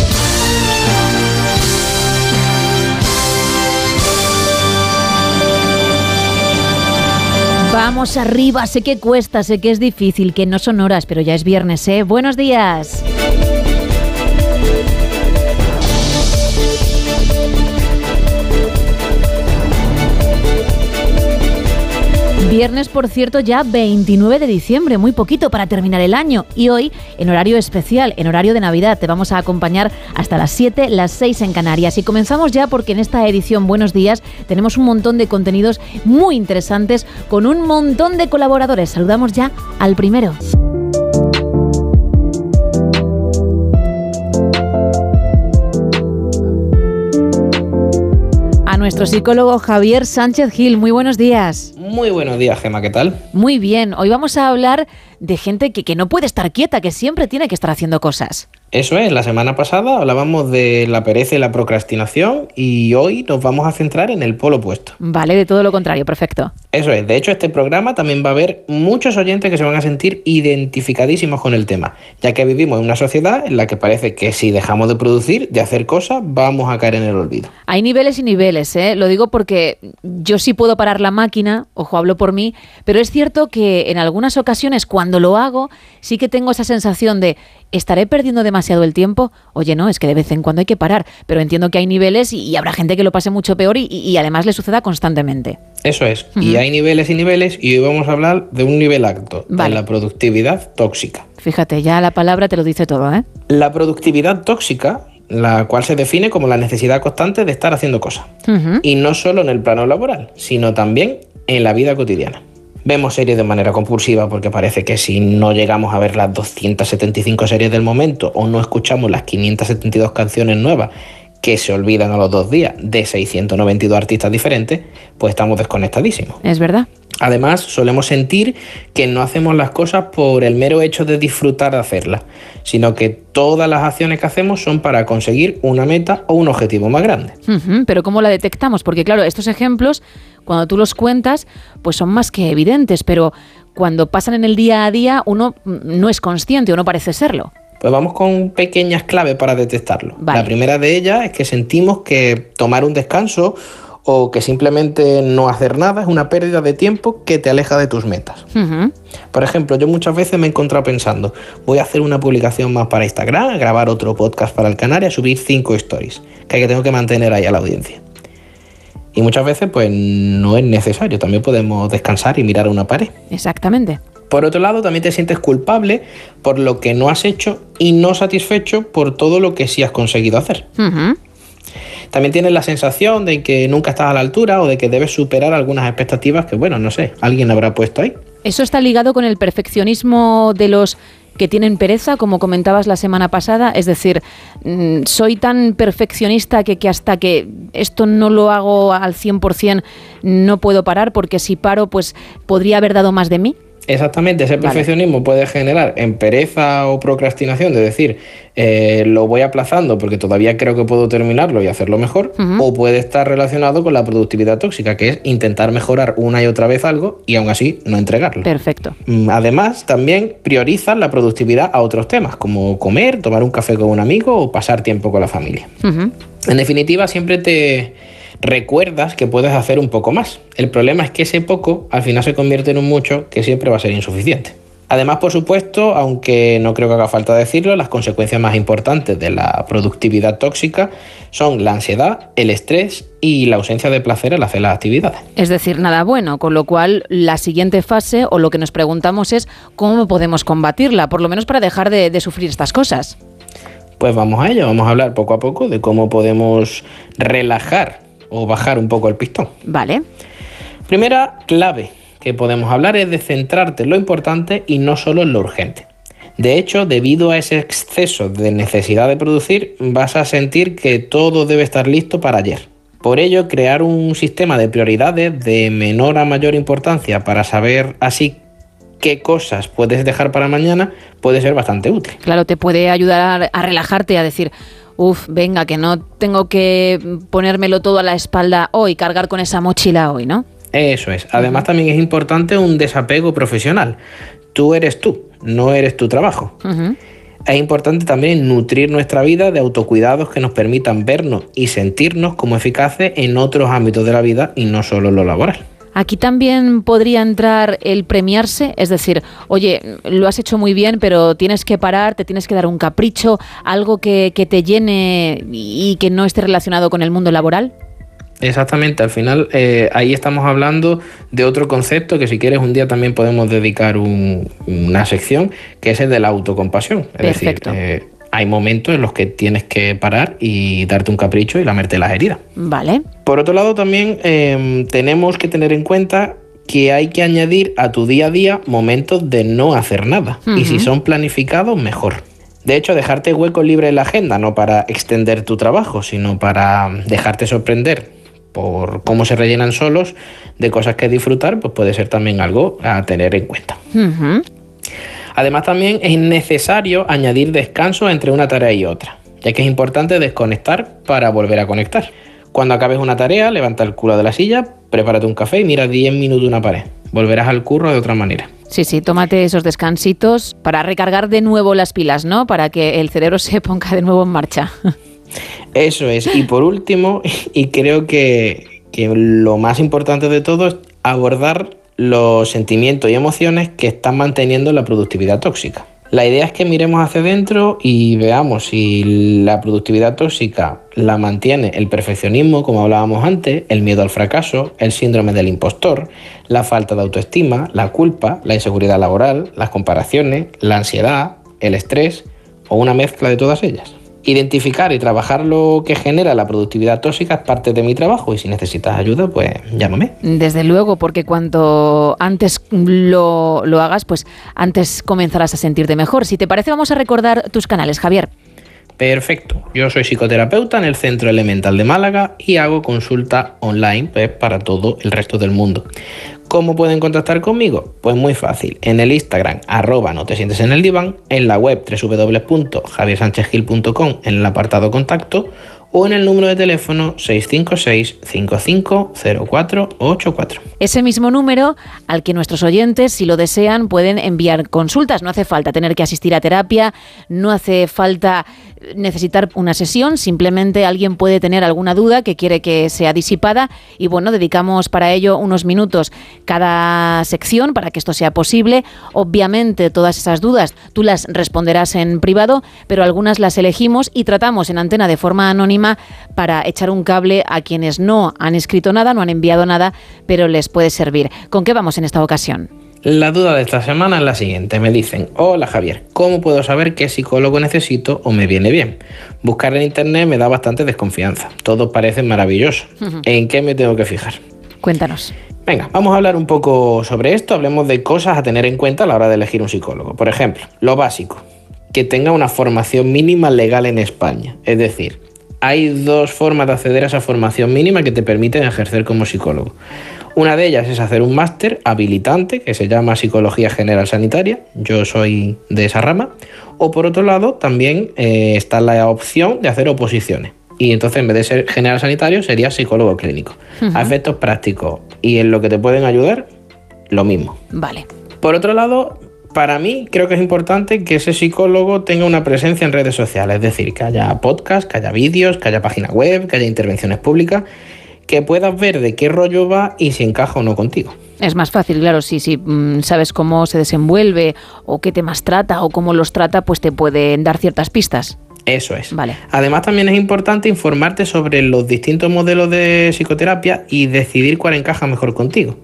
Vamos arriba, sé que cuesta, sé que es difícil, que no son horas, pero ya es viernes, ¿eh? Buenos días. Viernes, por cierto, ya 29 de diciembre, muy poquito para terminar el año. Y hoy, en horario especial, en horario de Navidad, te vamos a acompañar hasta las 7, las 6 en Canarias. Y comenzamos ya porque en esta edición Buenos Días tenemos un montón de contenidos muy interesantes con un montón de colaboradores. Saludamos ya al primero. A nuestro psicólogo Javier Sánchez Gil. Muy buenos días. Muy buenos días, Gema, ¿qué tal? Muy bien, hoy vamos a hablar de gente que, que no puede estar quieta, que siempre tiene que estar haciendo cosas. Eso es, la semana pasada hablábamos de la pereza y la procrastinación y hoy nos vamos a centrar en el polo opuesto. Vale, de todo lo contrario, perfecto. Eso es, de hecho este programa también va a haber muchos oyentes que se van a sentir identificadísimos con el tema, ya que vivimos en una sociedad en la que parece que si dejamos de producir, de hacer cosas, vamos a caer en el olvido. Hay niveles y niveles, ¿eh? lo digo porque yo sí puedo parar la máquina, ojo, hablo por mí, pero es cierto que en algunas ocasiones cuando lo hago sí que tengo esa sensación de ¿estaré perdiendo demasiado el tiempo? Oye, no, es que de vez en cuando hay que parar, pero entiendo que hay niveles y, y habrá gente que lo pase mucho peor y, y además le suceda constantemente. Eso es, y hay niveles y niveles y hoy vamos a hablar de un nivel alto, Vale. de la productividad tóxica. Fíjate, ya la palabra te lo dice todo, ¿eh? La productividad tóxica la cual se define como la necesidad constante de estar haciendo cosas. Y no solo en el plano laboral, sino también en la vida cotidiana. Vemos series de manera compulsiva porque parece que si no llegamos a ver las 275 series del momento o no escuchamos las 572 canciones nuevas que se olvidan a los dos días de 692 artistas diferentes, pues estamos desconectadísimos. Es verdad. Además, solemos sentir que no hacemos las cosas por el mero hecho de disfrutar de hacerlas, sino que todas las acciones que hacemos son para conseguir una meta o un objetivo más grande. Pero ¿cómo la detectamos? Porque claro, estos ejemplos, cuando tú los cuentas, pues son más que evidentes, pero cuando pasan en el día a día, uno no es consciente o no parece serlo. Pues vamos con pequeñas claves para detectarlo. La primera de ellas es que sentimos que tomar un descanso o que simplemente no hacer nada es una pérdida de tiempo que te aleja de tus metas. Por ejemplo, yo muchas veces me he encontrado pensando, voy a hacer una publicación más para Instagram, grabar otro podcast para el canal y a subir cinco stories, que, que tengo que mantener ahí a la audiencia. Y muchas veces pues no es necesario, también podemos descansar y mirar a una pared. Exactamente. Por otro lado, también te sientes culpable por lo que no has hecho y no satisfecho por todo lo que sí has conseguido hacer. También tienes la sensación de que nunca estás a la altura o de que debes superar algunas expectativas que, bueno, no sé, alguien habrá puesto ahí. Eso está ligado con el perfeccionismo de los que tienen pereza, como comentabas la semana pasada. Es decir, mm, soy tan perfeccionista que, que hasta que esto no lo hago al 100% no puedo parar, porque si paro, pues podría haber dado más de mí. Exactamente, ese Vale. perfeccionismo puede generar en pereza o procrastinación, de decir, eh, lo voy aplazando porque todavía creo que puedo terminarlo y hacerlo mejor, o puede estar relacionado con la productividad tóxica, que es intentar mejorar una y otra vez algo y aún así no entregarlo. Perfecto. Mm, Además, también priorizan la productividad a otros temas, como comer, tomar un café con un amigo o pasar tiempo con la familia. En definitiva, siempre te recuerdas que puedes hacer un poco más. El problema es que ese poco al final se convierte en un mucho que siempre va a ser insuficiente. Además, por supuesto, aunque no creo que haga falta decirlo, las consecuencias más importantes de la productividad tóxica son la ansiedad, el estrés y la ausencia de placer al hacer las actividades. Es decir, nada bueno, con lo cual la siguiente fase o lo que nos preguntamos es cómo podemos combatirla, por lo menos para dejar de, de sufrir estas cosas. Pues vamos a ello, vamos a hablar poco a poco de cómo podemos relajar o bajar un poco el pistón. Vale. Primera clave que podemos hablar es de centrarte en lo importante y no solo en lo urgente. De hecho, debido a ese exceso de necesidad de producir, vas a sentir que todo debe estar listo para ayer. Por ello, crear un sistema de prioridades de menor a mayor importancia para saber así qué cosas puedes dejar para mañana puede ser bastante útil. Claro, te puede ayudar a relajarte, a decir, uff, venga, que no tengo que ponérmelo todo a la espalda hoy, cargar con esa mochila hoy, ¿no? Eso es. Además, también es importante un desapego profesional. Tú eres tú, no eres tu trabajo. Es importante también nutrir nuestra vida de autocuidados que nos permitan vernos y sentirnos como eficaces en otros ámbitos de la vida y no solo en lo laboral. Aquí también podría entrar el premiarse, es decir, oye, lo has hecho muy bien, pero tienes que parar, te tienes que dar un capricho, algo que, que te llene y que no esté relacionado con el mundo laboral. Exactamente, al final eh, ahí estamos hablando de otro concepto que si quieres un día también podemos dedicar un- una sección, que es el de la autocompasión. Es Perfecto. decir, eh, hay momentos en los que tienes que parar y darte un capricho y lamerte las heridas. Vale. Por otro lado, también eh, tenemos que tener en cuenta que hay que añadir a tu día a día momentos de no hacer nada. Y si son planificados, mejor. De hecho, dejarte hueco libre en la agenda, no para extender tu trabajo, sino para dejarte sorprender por cómo se rellenan solos de cosas que disfrutar, pues puede ser también algo a tener en cuenta. Además, también es necesario añadir descanso entre una tarea y otra, ya que es importante desconectar para volver a conectar. Cuando acabes una tarea, levanta el culo de la silla, prepárate un café y mira 10 minutos una pared. Volverás al curro de otra manera. Sí, sí, tómate esos descansitos para recargar de nuevo las pilas, ¿no? Para que el cerebro se ponga de nuevo en marcha. Eso es. Y por último, y creo que, que lo más importante de todo es abordar los sentimientos y emociones que están manteniendo la productividad tóxica. La idea es que miremos hacia adentro y veamos si la productividad tóxica la mantiene el perfeccionismo, como hablábamos antes, el miedo al fracaso, el síndrome del impostor, la falta de autoestima, la culpa, la inseguridad laboral, las comparaciones, la ansiedad, el estrés o una mezcla de todas ellas. Identificar y trabajar lo que genera la productividad tóxica es parte de mi trabajo y si necesitas ayuda, pues llámame. Desde luego, porque cuanto antes lo, lo hagas, pues antes comenzarás a sentirte mejor. Si te parece, vamos a recordar tus canales, Javier. Perfecto. Yo soy psicoterapeuta en el Centro Elemental de Málaga y hago consulta online pues, para todo el resto del mundo. ¿Cómo pueden contactar conmigo? Pues muy fácil. En el Instagram, arroba no te sientes en el diván, en la web www.javiersanchezgil.com en el apartado contacto o en el número de teléfono 656 550484. Ese mismo número al que nuestros oyentes, si lo desean, pueden enviar consultas. No hace falta tener que asistir a terapia, no hace falta necesitar una sesión, simplemente alguien puede tener alguna duda que quiere que sea disipada y bueno, dedicamos para ello unos minutos cada sección para que esto sea posible. Obviamente todas esas dudas tú las responderás en privado, pero algunas las elegimos y tratamos en antena de forma anónima para echar un cable a quienes no han escrito nada, no han enviado nada, pero les puede servir. ¿Con qué vamos en esta ocasión? La duda de esta semana es la siguiente. Me dicen, hola Javier, ¿cómo puedo saber qué psicólogo necesito o me viene bien? Buscar en internet me da bastante desconfianza. Todo parece maravilloso. ¿En qué me tengo que fijar? Cuéntanos. Venga, vamos a hablar un poco sobre esto. Hablemos de cosas a tener en cuenta a la hora de elegir un psicólogo. Por ejemplo, lo básico, que tenga una formación mínima legal en España. Es decir, hay dos formas de acceder a esa formación mínima que te permiten ejercer como psicólogo. Una de ellas es hacer un máster habilitante que se llama Psicología General Sanitaria. Yo soy de esa rama. O por otro lado, también eh, está la opción de hacer oposiciones. Y entonces, en vez de ser general sanitario, sería psicólogo clínico. Ujú. A efectos prácticos y en lo que te pueden ayudar, lo mismo. Vale. Por otro lado, para mí creo que es importante que ese psicólogo tenga una presencia en redes sociales, es decir, que haya podcast, que haya vídeos, que haya página web, que haya intervenciones públicas, que puedas ver de qué rollo va y si encaja o no contigo. Es más fácil, claro, si, si mm, sabes cómo se desenvuelve o qué temas trata o cómo los trata, pues te pueden dar ciertas pistas. Eso es. Vale. Además, también es importante informarte sobre los distintos modelos de psicoterapia y decidir cuál encaja mejor contigo.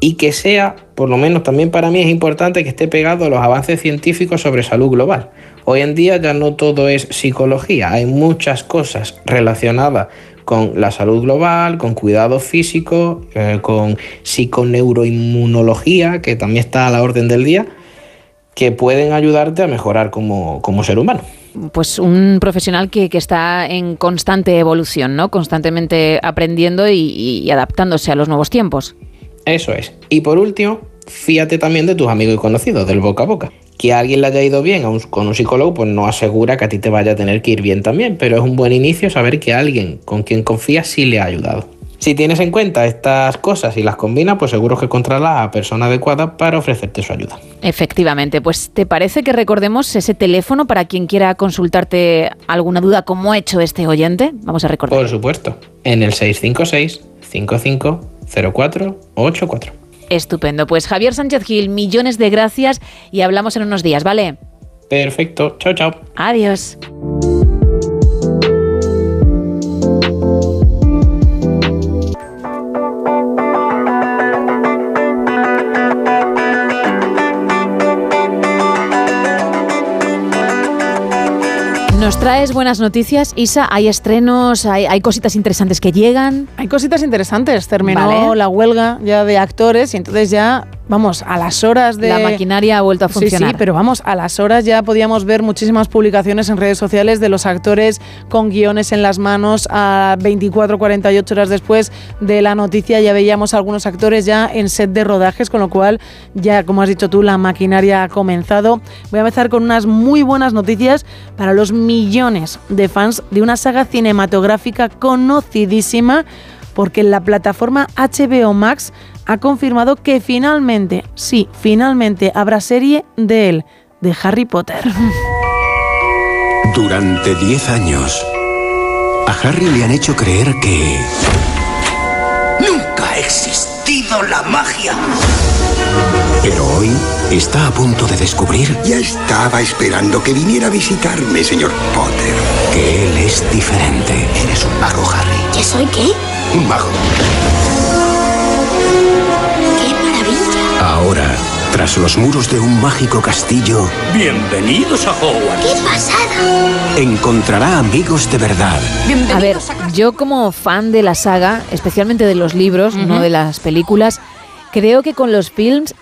Y que sea, por lo menos también para mí es importante que esté pegado a los avances científicos sobre salud global. Hoy en día ya no todo es psicología, hay muchas cosas relacionadas con la salud global, con cuidado físico, eh, con psiconeuroinmunología, que también está a la orden del día, que pueden ayudarte a mejorar como, como ser humano. Pues un profesional que, está en constante evolución, ¿no? Constantemente aprendiendo y adaptándose a los nuevos tiempos. Eso es. Y por último, fíjate también de tus amigos y conocidos, del boca a boca. Que a alguien le haya ido bien a un- con un psicólogo, pues no asegura que a ti te vaya a tener que ir bien también, pero es un buen inicio saber que alguien con quien confías sí le ha ayudado. Si tienes en cuenta estas cosas y las combinas, pues seguro que encontrarás a la persona adecuada para ofrecerte su ayuda. Efectivamente, pues ¿te parece que recordemos ese teléfono para quien quiera consultarte alguna duda como ha hecho este oyente? Vamos a recordar. Por supuesto, en el 656 550484. Estupendo. Pues Javier Sánchez Gil, millones de gracias y hablamos en unos días, ¿vale? Perfecto, chao, chao. Adiós. Traes buenas noticias, Isa. Hay estrenos, hay, hay cositas interesantes que llegan. Hay cositas interesantes. Terminó Vale. la huelga ya de actores y entonces ya, vamos, a las horas de... La maquinaria ha vuelto a Sí, funcionar. Sí, pero vamos, a las horas ya podíamos ver muchísimas publicaciones en redes sociales de los actores con guiones en las manos. A 24, 48 horas después de la noticia ya veíamos a algunos actores ya en set de rodajes, con lo cual ya, como has dicho tú, la maquinaria ha comenzado. Voy a empezar con unas muy buenas noticias para los de fans de una saga cinematográfica conocidísima porque la plataforma HBO Max ha confirmado que finalmente, sí, finalmente habrá serie de él, de Harry Potter. Durante 10 años, a Harry le han hecho creer que... Nunca ha existido la magia. Pero hoy está a punto de descubrir Ya estaba esperando que viniera a visitarme, señor Potter. que él es diferente. Eres un mago, Harry. ¿Que soy qué? Un mago. ¡Qué maravilla! Ahora, tras tras los muros de un mágico castillo, Bienvenidos a Hogwarts. ¡Qué pasada! encontrará amigos de verdad. A ver, yo como fan de la saga, especialmente de los libros, no de las películas, creo que con los films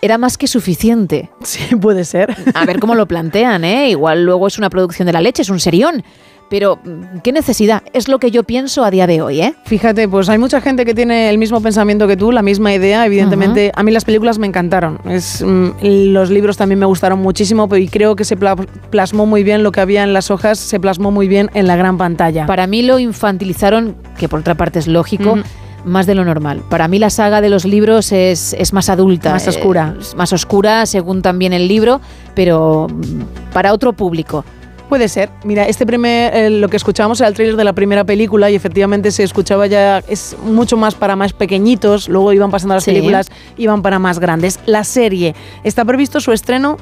era más que suficiente. Sí, puede ser. A ver cómo lo plantean, ¿eh? Igual luego es una producción de la leche, es un serión. Pero, mm, ¿qué necesidad? Es lo que yo pienso a día de hoy, ¿eh? Fíjate, pues hay mucha gente que tiene el mismo pensamiento que tú, la misma idea. Evidentemente, a mí las películas me encantaron. Es, mm, los libros también me gustaron muchísimo y creo que se pla- plasmó muy bien lo que había en las hojas, se plasmó muy bien en la gran pantalla. Para mí lo infantilizaron, que por otra parte es lógico. Más de lo normal. Para mí la saga de los libros es, es más adulta. Más oscura. eh, es más oscura según también el libro, pero mm, para otro público. Puede ser. Mira, este primer, eh, lo que escuchábamos era el tráiler de la primera película y efectivamente se escuchaba ya, es mucho más para más pequeñitos, luego iban pasando las Sí. películas, iban para más grandes. La serie, está previsto su estreno,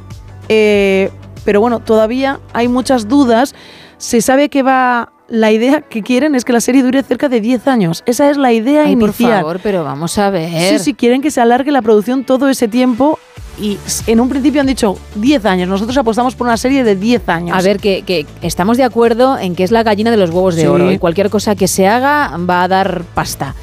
eh, pero bueno, todavía hay muchas dudas. Se sabe que va, la idea que quieren es que la serie dure cerca de 10 años. Esa es la idea Ay, por inicial. favor, pero vamos a ver. Sí, sí, quieren que se alargue la producción todo ese tiempo y en un principio han dicho 10 años. Nosotros apostamos por una serie de 10 años. A ver, que, que estamos de acuerdo en que es la gallina de los huevos de Sí. oro y cualquier cosa que se haga va a dar pasta.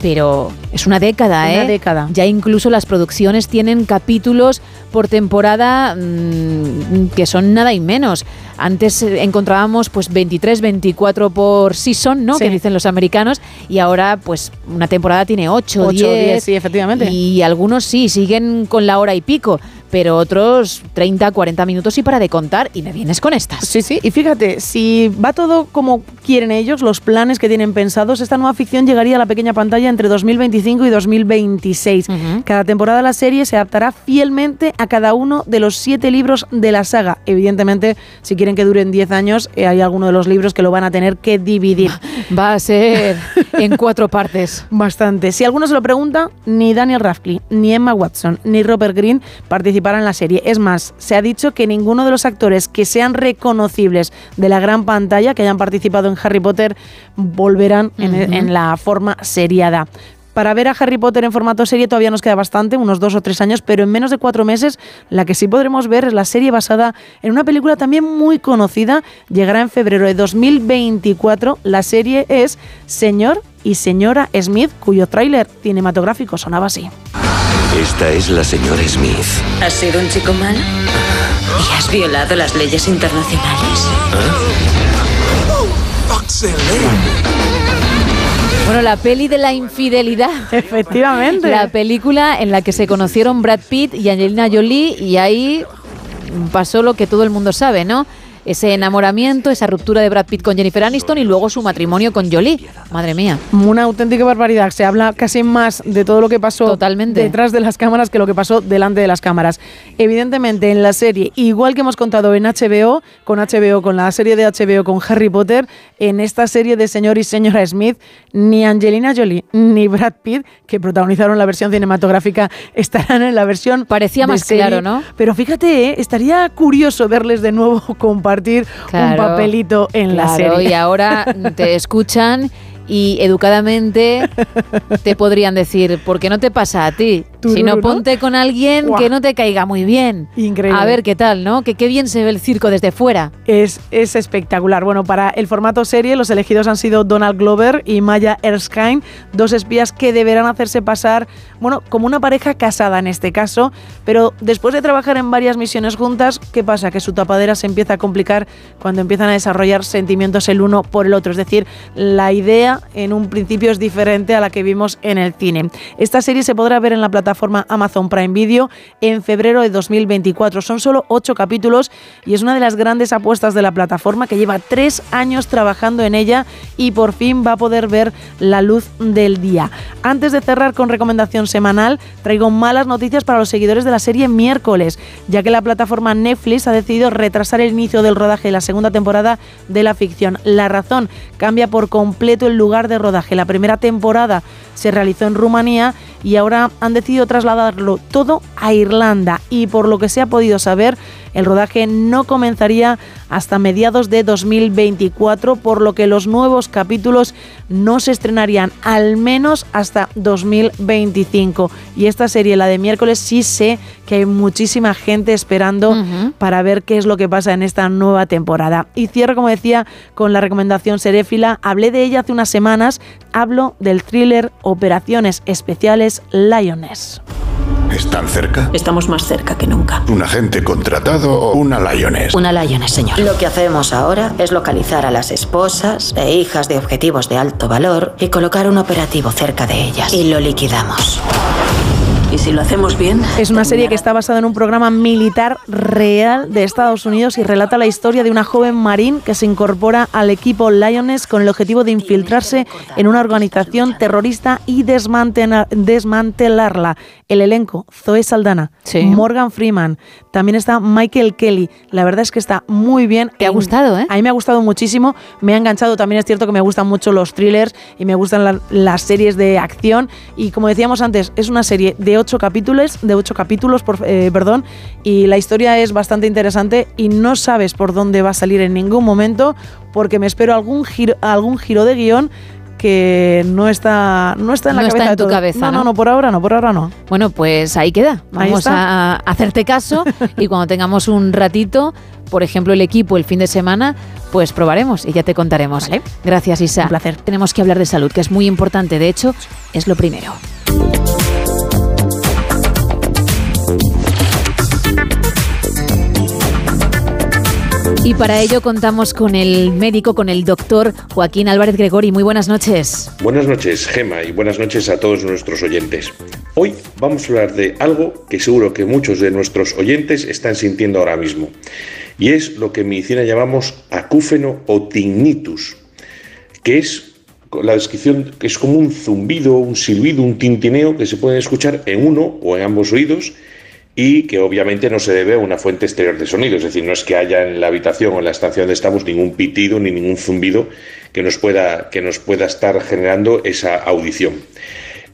Pero es una década, ¿eh? Una década. Ya incluso las producciones tienen capítulos por temporada mm, que son nada y menos. Antes eh, encontrábamos pues 23, 24 por season, ¿no? Sí. Que dicen los americanos. Y ahora pues una temporada tiene 8, Ocho, 10. diez, sí, efectivamente. Y algunos sí, siguen con la hora y pico. Pero otros 30, 40 minutos y para de contar. Y me vienes con estas. Sí, sí, y fíjate, si va todo como quieren ellos, los planes que tienen pensados, esta nueva ficción llegaría a la pequeña pantalla entre 2025 y 2026. Cada temporada de la serie se adaptará fielmente a cada uno de los siete libros de la saga. Evidentemente, si quieren que duren 10 años, eh, hay alguno de los libros que lo van a tener que dividir. Va a ser en cuatro partes. Bastante. Si alguno se lo pregunta, ni Daniel Radcliffe, ni Emma Watson, ni Robert Green participarán en la serie. Es más, se ha dicho que ninguno de los actores que sean reconocibles de la gran pantalla, que hayan participado en Harry Potter, volverán en, en la forma seriada. Para ver a Harry Potter en formato serie todavía nos queda bastante, unos dos o tres años, pero en menos de cuatro meses la que sí podremos ver es la serie basada en una película también muy conocida. Llegará en febrero de 2024. La serie es Señor y Señora Smith, cuyo tráiler cinematográfico sonaba así. Esta es la señora Smith. ¿Has sido un chico malo? ¿Y has violado las leyes internacionales? Bueno, la peli de la infidelidad. Efectivamente. La película en la que se conocieron Brad Pitt y Angelina Jolie y ahí pasó lo que todo el mundo sabe, ¿no? Ese enamoramiento, esa ruptura de Brad Pitt con Jennifer Aniston y luego su matrimonio con Jolie. Madre mía. Una auténtica barbaridad. Se habla casi más de todo lo que pasó Totalmente. detrás de las cámaras que lo que pasó delante de las cámaras. Evidentemente, en la serie, igual que hemos contado en HBO, con HBO, con la serie de HBO con Harry Potter, en esta serie de Señor y Señora Smith, ni Angelina Jolie ni Brad Pitt, que protagonizaron la versión cinematográfica, estarán en la versión. Parecía más serie. claro, ¿no? Pero fíjate, ¿eh? estaría curioso verles de nuevo compartir un Claro, papelito en la serie. y ahora te escuchan y educadamente te podrían decir, ¿por qué no te pasa a ti? Si no, ponte con alguien que no te caiga muy bien. Increíble. A ver qué tal, ¿no? Que qué bien se ve el circo desde fuera. Es, es espectacular. Bueno, para el formato serie, los elegidos han sido Donald Glover y Maya Erskine, dos espías que deberán hacerse pasar, bueno, como una pareja casada en este caso, pero después de trabajar en varias misiones juntas, ¿qué pasa? Que su tapadera se empieza a complicar cuando empiezan a desarrollar sentimientos el uno por el otro. Es decir, la idea en un principio es diferente a la que vimos en el cine. Esta serie se podrá ver en la plataforma Amazon Prime Video en febrero de 2024. Son solo ocho capítulos y es una de las grandes apuestas de la plataforma que lleva tres años trabajando en ella y por fin va a poder ver la luz del día. Antes de cerrar con recomendación semanal, traigo malas noticias para los seguidores de la serie miércoles, ya que la plataforma Netflix ha decidido retrasar el inicio del rodaje de la segunda temporada de la ficción. La razón cambia por completo el lugar de rodaje. La primera temporada se realizó en Rumanía y ahora han decidido trasladarlo todo a Irlanda y por lo que se ha podido saber El rodaje no comenzaría hasta mediados de 2024, por lo que los nuevos capítulos no se estrenarían al menos hasta 2025. Y esta serie, la de miércoles, sí sé que hay muchísima gente esperando para ver qué es lo que pasa en esta nueva temporada. Y cierro, como decía, con la recomendación seréfila. Hablé de ella hace unas semanas. Hablo del thriller Operaciones Especiales Lioness. ¿Están cerca? Estamos más cerca que nunca. ¿Un agente contratado o una Lioness? Una Lioness, señor. Lo que hacemos ahora es localizar a las esposas e hijas de objetivos de alto valor y colocar un operativo cerca de ellas. Y lo liquidamos. ¿Y si lo hacemos bien? Es una serie que está basada en un programa militar real de Estados Unidos y relata la historia de una joven marín que se incorpora al equipo Lioness con el objetivo de infiltrarse en una organización terrorista y desmantela- desmantelarla. El elenco, Zoe Saldana, Morgan Freeman, también está Michael Kelly. La verdad es que está muy bien. ¿Te ha gustado, eh? A mí me ha gustado muchísimo, me ha enganchado. También es cierto que me gustan mucho los thrillers y me gustan la- las series de acción. Y como decíamos antes, es una serie de ocho capítulos, de ocho capítulos, por, eh, perdón, y la historia es bastante interesante y no sabes por dónde va a salir en ningún momento, porque me espero algún giro, algún giro de guion que no está, no está en la No está cabeza en de tu todos. cabeza, No, ¿no? no, no, por ahora no, por ahora no. Bueno, pues ahí queda. Vamos a hacerte caso y cuando tengamos un ratito, por ejemplo, el equipo el fin de semana, pues probaremos y ya te contaremos. Gracias, Isa. Un placer. Tenemos que hablar de salud, que es muy importante. De hecho, es lo primero. Y para ello contamos con el médico, con el doctor Joaquín Álvarez Gregori. Muy buenas noches. Buenas noches, Gema, y buenas noches a todos nuestros oyentes. Hoy vamos a hablar de algo que seguro que muchos de nuestros oyentes están sintiendo ahora mismo, y es lo que en medicina llamamos acúfeno o tinnitus, que es la descripción que es como un zumbido, un silbido, un tintineo que se puede escuchar en uno o en ambos oídos y que obviamente no se debe a una fuente exterior de sonido, es decir, no es que haya en la habitación o en la estación donde estamos ningún pitido ni ningún zumbido que nos pueda, que nos pueda estar generando esa audición.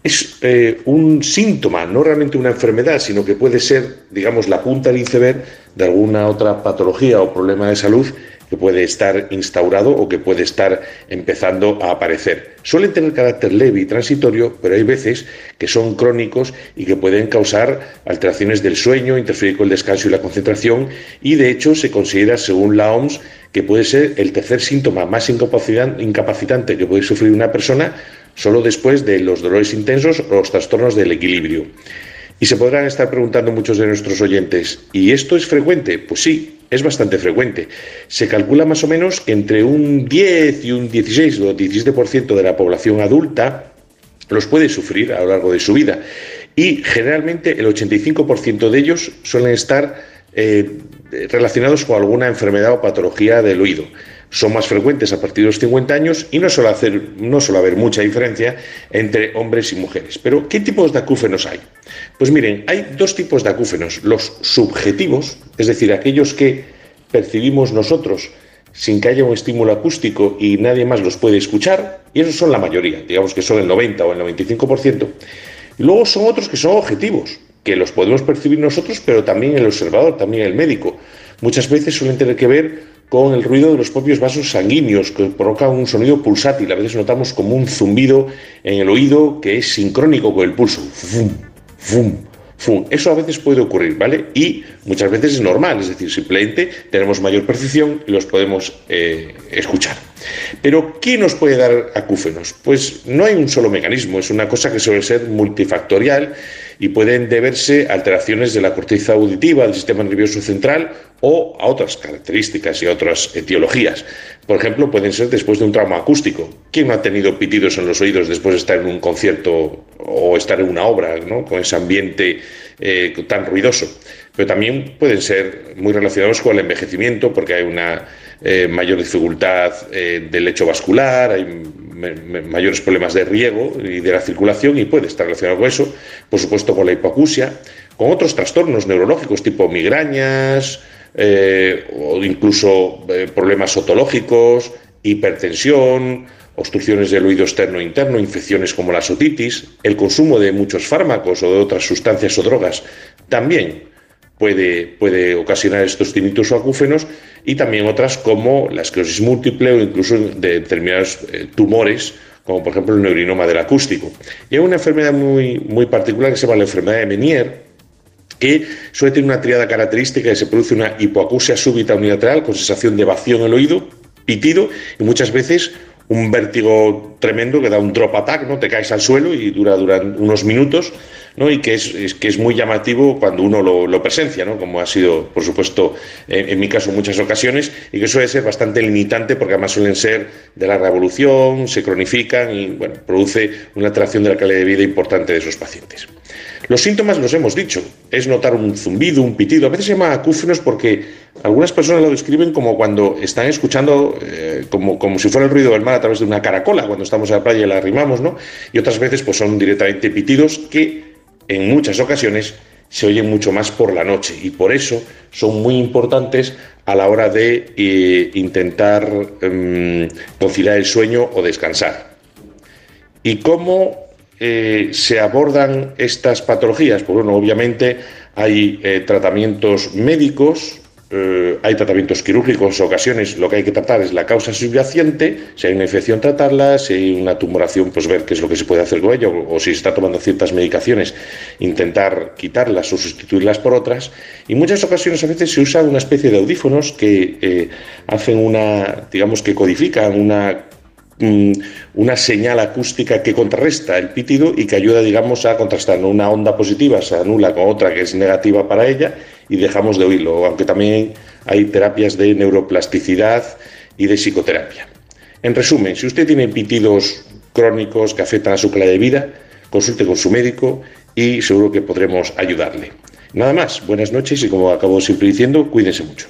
Es eh, un síntoma, no realmente una enfermedad, sino que puede ser, digamos, la punta del iceberg de alguna otra patología o problema de salud que puede estar instaurado o que puede estar empezando a aparecer. Suelen tener carácter leve y transitorio, pero hay veces que son crónicos y que pueden causar alteraciones del sueño, interferir con el descanso y la concentración y de hecho se considera, según la OMS, que puede ser el tercer síntoma más incapacitan- incapacitante que puede sufrir una persona solo después de los dolores intensos o los trastornos del equilibrio. Y se podrán estar preguntando muchos de nuestros oyentes, ¿y esto es frecuente? Pues sí, es bastante frecuente. Se calcula más o menos que entre un 10 y un 16 o 17% de la población adulta los puede sufrir a lo largo de su vida. Y generalmente el 85% de ellos suelen estar eh, relacionados con alguna enfermedad o patología del oído. Son más frecuentes a partir de los 50 años y no suele, hacer, no suele haber mucha diferencia entre hombres y mujeres. Pero, ¿qué tipos de acúfenos hay? Pues miren, hay dos tipos de acúfenos. Los subjetivos, es decir, aquellos que percibimos nosotros sin que haya un estímulo acústico y nadie más los puede escuchar, y esos son la mayoría, digamos que son el 90 o el 95%. Y luego son otros que son objetivos, que los podemos percibir nosotros, pero también el observador, también el médico. Muchas veces suelen tener que ver con el ruido de los propios vasos sanguíneos, que provoca un sonido pulsátil. A veces notamos como un zumbido en el oído que es sincrónico con el pulso. Fum, fum, fum. Eso a veces puede ocurrir, ¿vale? Y muchas veces es normal, es decir, simplemente tenemos mayor percepción y los podemos eh, escuchar. Pero, ¿qué nos puede dar acúfenos? Pues no hay un solo mecanismo, es una cosa que suele ser multifactorial y pueden deberse a alteraciones de la corteza auditiva, del sistema nervioso central o a otras características y a otras etiologías. Por ejemplo, pueden ser después de un trauma acústico. ¿Quién no ha tenido pitidos en los oídos después de estar en un concierto o estar en una obra ¿no? con ese ambiente eh, tan ruidoso? Pero también pueden ser muy relacionados con el envejecimiento porque hay una eh, mayor dificultad eh, del lecho vascular, hay mayores problemas de riego y de la circulación y puede estar relacionado con eso, por supuesto con la hipoacusia, con otros trastornos neurológicos tipo migrañas eh, o incluso eh, problemas otológicos, hipertensión, obstrucciones del oído externo e interno, infecciones como la otitis, el consumo de muchos fármacos o de otras sustancias o drogas también puede, puede ocasionar estos tinnitus o acúfenos y también otras como la esclerosis múltiple o incluso de determinados eh, tumores como por ejemplo el neurinoma del acústico. Y hay una enfermedad muy, muy particular que se llama la enfermedad de Menier, que suele tener una triada característica que se produce una hipoacusia súbita unilateral con sensación de vacío en el oído, pitido y muchas veces un vértigo tremendo que da un drop attack, ¿no? Te caes al suelo y dura, duran unos minutos, ¿no? Y que es, que es muy llamativo cuando uno lo, lo presencia, ¿no? Como ha sido, por supuesto, en, mi caso en muchas ocasiones, y que suele ser bastante limitante porque además suelen ser de larga evolución, se cronifican y, bueno, produce una alteración de la calidad de vida importante de esos pacientes. Los síntomas los hemos dicho, es notar un zumbido, un pitido, a veces se llama acúfenos porque algunas personas lo describen como cuando están escuchando, eh, como, como si fuera el ruido del mar a través de una caracola, cuando estamos en la playa y la arrimamos, ¿no? Y otras veces pues son directamente pitidos que en muchas ocasiones se oyen mucho más por la noche y por eso son muy importantes a la hora de eh, intentar em, conciliar el sueño o descansar. ¿Y cómo eh, se abordan estas patologías? Pues bueno, obviamente hay eh, tratamientos médicos, eh, hay tratamientos quirúrgicos, en ocasiones lo que hay que tratar es la causa subyacente, si hay una infección tratarla, si hay una tumoración pues ver qué es lo que se puede hacer con ello, o, si se está tomando ciertas medicaciones, intentar quitarlas o sustituirlas por otras. Y muchas ocasiones a veces se usa una especie de audífonos que eh, hacen una, digamos que codifican una una señal acústica que contrarresta el pitido y que ayuda, digamos, a contrastar una onda positiva, se anula con otra que es negativa para ella y dejamos de oírlo, aunque también hay terapias de neuroplasticidad y de psicoterapia. En resumen, si usted tiene pitidos crónicos que afectan a su calidad de vida, consulte con su médico y seguro que podremos ayudarle. Nada más, buenas noches y como acabo siempre diciendo, cuídense mucho.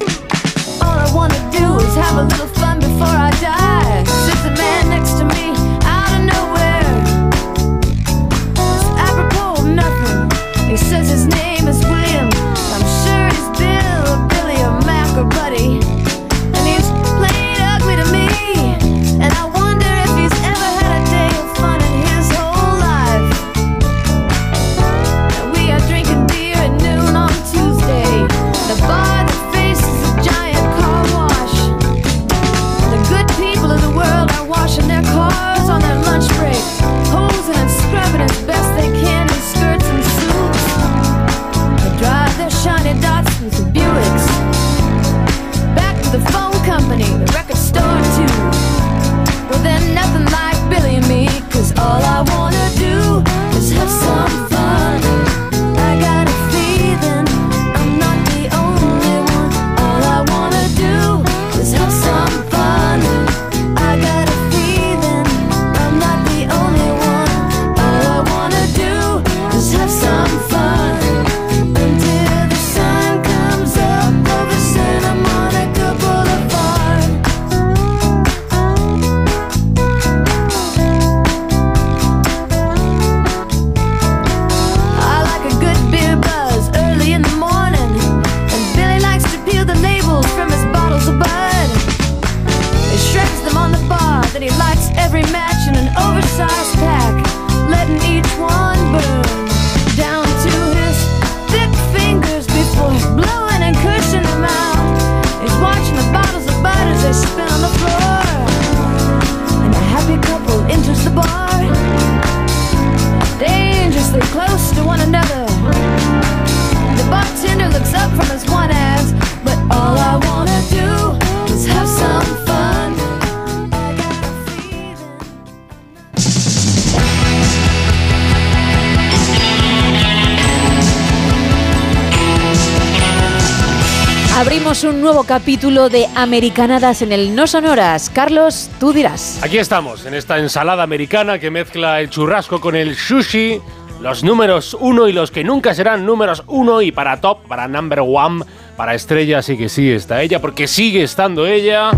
Nuevo capítulo de Americanadas en el No Sonoras. Carlos, tú dirás. Aquí estamos, en esta ensalada americana que mezcla el churrasco con el sushi, los números uno y los que nunca serán números uno y para top, para number one, para estrella, sí que sí está ella, porque sigue estando ella.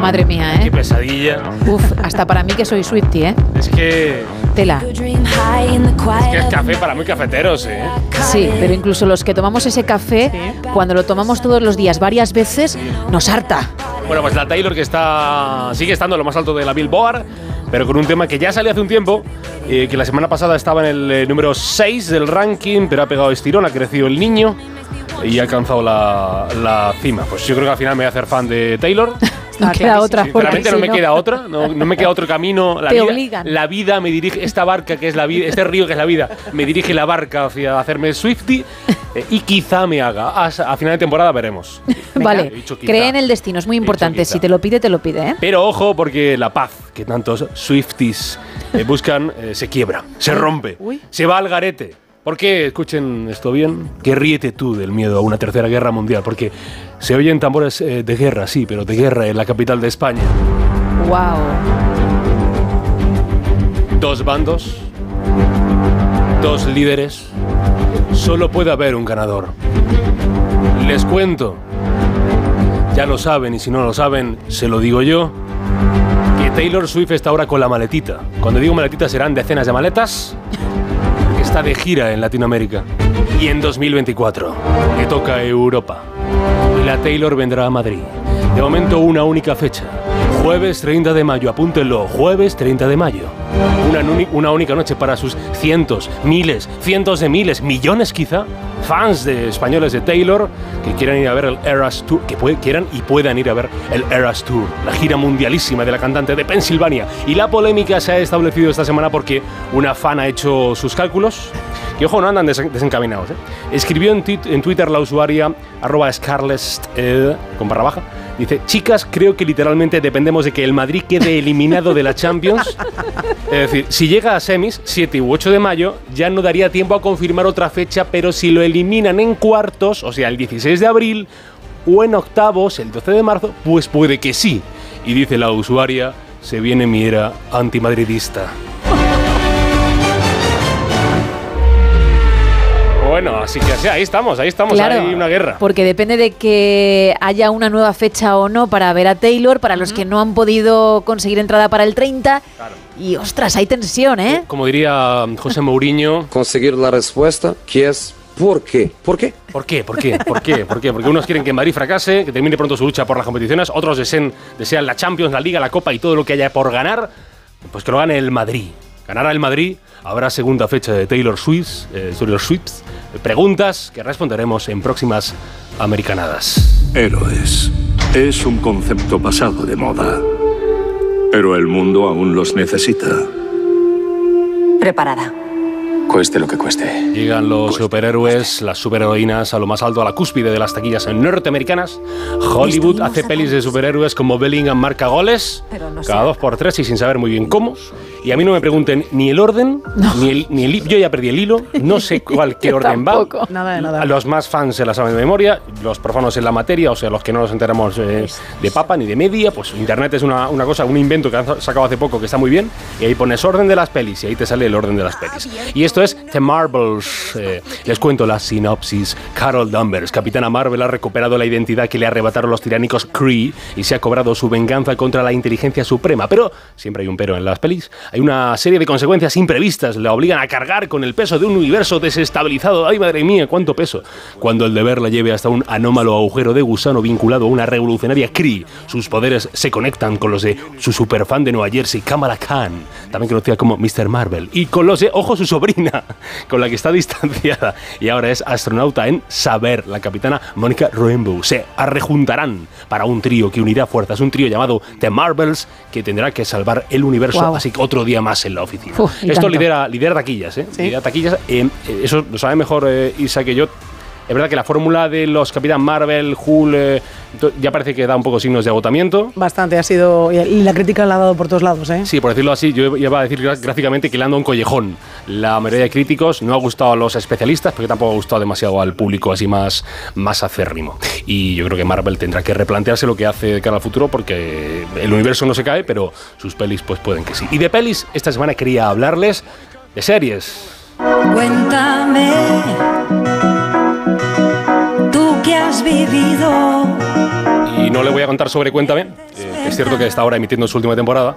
Madre mía, Qué ¿eh? pesadilla. Uf, hasta para mí que soy Swiftie, ¿eh? Es que, Tela. Es que es café para muy cafeteros, ¿eh? Sí, pero incluso los que tomamos ese café, cuando lo tomamos todos los días varias veces, nos harta. Bueno, pues la Taylor que está sigue estando en lo más alto de la Billboard, pero con un tema que ya salió hace un tiempo, eh, que la semana pasada estaba en el eh, número 6 del ranking, pero ha pegado estirón, ha crecido el niño. y ha alcanzado la, la cima. Pues yo creo que al final me voy a hacer fan de Taylor. No queda otra. Sinceramente no me queda otra, no, no me queda otro camino. La Te vida, obligan. La vida me dirige, esta barca que es la vida, este río que es la vida, me dirige la barca hacia hacerme Swifty eh, y quizá me haga. A, a final de temporada veremos. Vale, dicho cree en el destino, es muy importante. Si te lo pide, te lo pide, ¿eh? Pero ojo, porque la paz que tantos Swifties eh, buscan eh, se quiebra, se rompe, se va al garete. Porque, escuchen esto bien, que ríete tú del miedo a una tercera guerra mundial, porque se oyen tambores eh, de guerra, sí, pero de guerra en la capital de España. Wow. Dos bandos, dos líderes, solo puede haber un ganador. Les cuento, ya lo saben y si no lo saben, se lo digo yo, que Taylor Swift está ahora con la maletita. Cuando digo maletita serán decenas de maletas, de gira en Latinoamérica. Y en 2024 le toca Europa. Y la Taylor vendrá a Madrid. De momento una única fecha. Jueves 30 de mayo, apúntenlo, jueves 30 de mayo. Una, única noche para sus cientos, miles, cientos de miles, millones quizá, fans de españoles de Taylor que quieran ir a ver el Eras Tour, que quieran y puedan ir a ver el Eras Tour, la gira mundialísima de la cantante de Pensilvania. Y la polémica se ha establecido esta semana porque una fan ha hecho sus cálculos. Que ojo, no andan desen- desencaminados. ¿eh? Escribió en, Twitter la usuaria arroba scarlett, eh, con barra baja. Dice, chicas, creo que literalmente dependemos de que el Madrid quede eliminado de la Champions. Es decir, si llega a semis, 7 u 8 de mayo, ya no daría tiempo a confirmar otra fecha, pero si lo eliminan en cuartos, o sea, el 16 de abril, o en octavos, el 12 de marzo, pues puede que sí. Y dice la usuaria, se viene mi era antimadridista. Bueno, así que así, ahí estamos, ahí estamos, Claro, hay una guerra. Porque depende de que haya una nueva fecha o no para ver a Taylor, para los que no han podido conseguir entrada para el 30. Y ostras, hay tensión, ¿eh? Como diría José Mourinho. Conseguir la respuesta, que es ¿por qué? ¿Por qué? ¿Por qué? ¿Por qué? ¿Por qué? ¿Por qué? Porque unos quieren que Madrid fracase, que termine pronto su lucha por las competiciones, otros desean, desean la Champions, la Liga, la Copa y todo lo que haya por ganar, pues que lo gane el Madrid. Ganará el Madrid, habrá segunda fecha de Taylor Swift, eh, Taylor Swift. Preguntas que responderemos en próximas americanadas. Héroes. Es un concepto pasado de moda. Pero el mundo aún los necesita. Preparada. Cueste lo que cueste. Llegan los superhéroes, las superheroínas a lo más alto, a la cúspide de las taquillas norteamericanas. Hollywood hace pelis de superhéroes como Bellingham marca goles, cada dos por tres y sin saber muy bien cómo. Y a mí no me pregunten ni el orden, ni el, ni el Yo ya perdí el hilo, no sé cuál qué orden va. Nada de nada. Los más fans se la saben de memoria, los profanos en la materia, o sea, los que no nos enteramos eh, de papa ni de media, pues Internet es una, una cosa, un invento que han sacado hace poco que está muy bien, y ahí pones orden de las pelis y ahí te sale el orden de las pelis. Y esto es The Marvels. eh, les cuento la sinopsis. Carol Danvers, Capitana Marvel, ha recuperado la identidad que le arrebataron los tiránicos Kree y se ha cobrado su venganza contra la inteligencia suprema. Pero siempre hay un pero en las pelis. Hay una serie de consecuencias imprevistas. La obligan a cargar con el peso de un universo desestabilizado. ¡Ay, madre mía, cuánto peso! Cuando el deber la lleve hasta un anómalo agujero de gusano vinculado a una revolucionaria Kree, sus poderes se conectan con los de su superfan de Nueva Jersey, Kamala Khan, también conocida como Mr. Marvel, y con los de, ojo, su sobrina, con la que está distanciada y ahora es astronauta en Saber, la capitana Mónica Rambeau. Se arrejuntarán para un trío que unirá fuerzas, un trío llamado The Marvels, que tendrá que salvar el universo, así que otro día más en la oficina. Uf, Esto tanto. lidera, lidera taquillas, ¿eh? Lidera taquillas. eh, eh, eso lo sabe mejor eh, Isa que yo. Es verdad que la fórmula de los Capitán Marvel, Hulk, eh, ya parece que da un poco signos de agotamiento. Bastante, ha sido. Y la crítica la ha dado por todos lados, ¿eh? Sí, por decirlo así, yo iba a decir gráficamente que le anda un collejón. La mayoría de críticos no ha gustado a los especialistas, porque tampoco ha gustado demasiado al público así más, más acérrimo. Y yo creo que Marvel tendrá que replantearse lo que hace de cara al futuro, porque el universo no se cae, pero sus pelis pues pueden que sí. Y de pelis, esta semana quería hablarles de series. Cuéntame, vivido. Y no le voy a contar sobre Cuéntame. eh, es cierto que está ahora emitiendo su última temporada.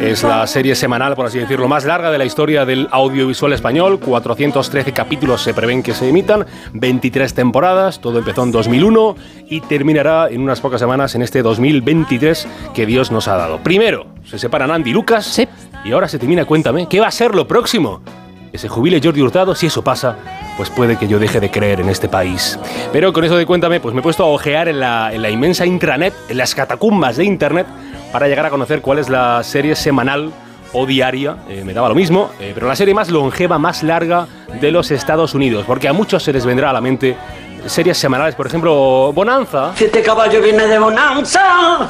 Es la serie semanal, por así decirlo, más larga de la historia del audiovisual español. 413 capítulos se prevén que se emitan, 23 temporadas, todo empezó en 2001 y terminará en unas pocas semanas en este 2023 que Dios nos ha dado. Primero, se separan Andy y Lucas y ahora se termina Cuéntame. ¿Qué va a ser lo próximo? Que se jubile Jordi Hurtado, si eso pasa, pues puede que yo deje de creer en este país. Pero con eso de cuéntame, pues me he puesto a ojear en la, en inmensa intranet, en las catacumbas de internet, para llegar a conocer cuál es la serie semanal o diaria, eh, me daba lo mismo, eh, pero la serie más longeva, más larga de los Estados Unidos, porque a muchos se les vendrá a la mente series semanales, por ejemplo, Bonanza. Este caballo viene de Bonanza.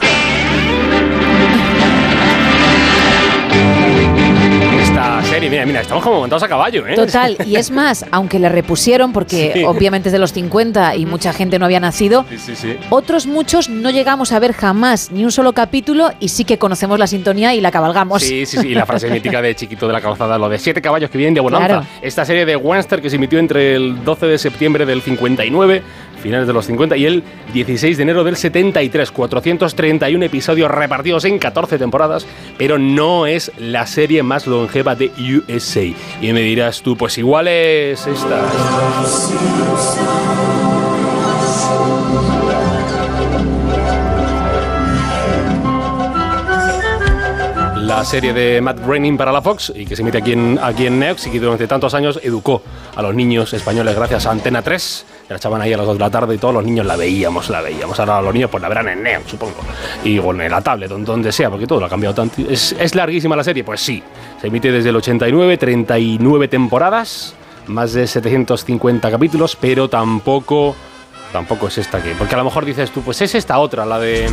Mira, mira, estamos como montados a caballo, ¿eh? Total, y es más, aunque le repusieron porque Sí. obviamente es de los 50 y mucha gente no había nacido, Sí, sí, otros muchos no llegamos a ver jamás ni un solo capítulo y sí que conocemos la sintonía y la cabalgamos. Sí, sí, sí, y la frase mítica de Chiquito de la Calzada, lo de siete caballos que vienen de Bonanza. Claro. Esta serie de Webster que se emitió entre el 12 de septiembre del 59, finales de los 50, y el 16 de enero del 73. 431 episodios repartidos en 14 temporadas, pero no es la serie más longeva de USA. Y me dirás tú, pues igual es esta. la serie de Matt Groening para la Fox y que se emite aquí en, aquí en Neox y que durante tantos años educó a los niños españoles gracias a Antena 3. La echaban ahí a las 2 de la tarde y todos los niños la veíamos, la veíamos. Ahora los niños pues la verán en Neox, supongo. Y bueno, en la tablet, donde, sea, porque todo lo ha cambiado tanto. ¿Es, ¿Es larguísima la serie? Pues sí. Se emite desde el 89, 39 temporadas, más de 750 capítulos, pero tampoco... Tampoco es esta que... Porque a lo mejor dices tú, pues es esta otra, la de...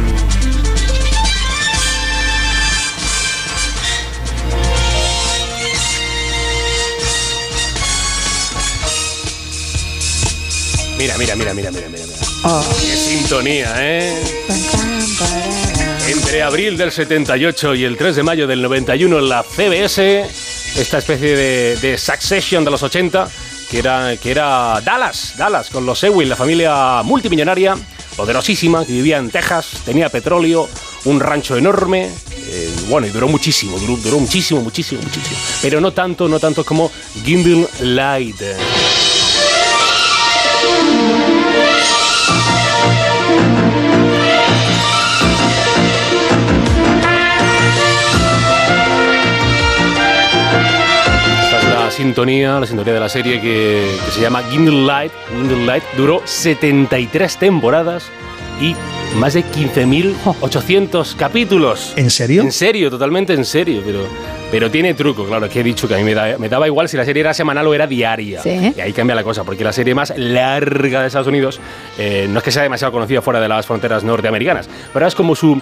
Mira, mira, mira, mira, mira, mira. mira. Qué sintonía, ¿eh? Entre abril del 78 y el 3 de mayo del 91 en la CBS, esta especie de, de Succession de los 80, que era, que era Dallas, Dallas, con los Ewing, la familia multimillonaria, poderosísima, que vivía en Texas, tenía petróleo, un rancho enorme, eh, bueno, y duró muchísimo, duró, duró muchísimo, muchísimo, muchísimo. Pero no tanto, no tanto como Gimbal Light. Esta es la sintonía, la sintonía de la serie que, que se llama Gimbal Light. Gimbal Light duró 73 temporadas y más de 15.800 capítulos. ¿En serio? En serio, totalmente en serio, pero, pero tiene truco, claro, es que he dicho que a mí me, da- me daba igual si la serie era semanal o era diaria. Sí. Y ahí cambia la cosa, porque la serie más larga de Estados Unidos eh, no es que sea demasiado conocida fuera de las fronteras norteamericanas, pero es como su,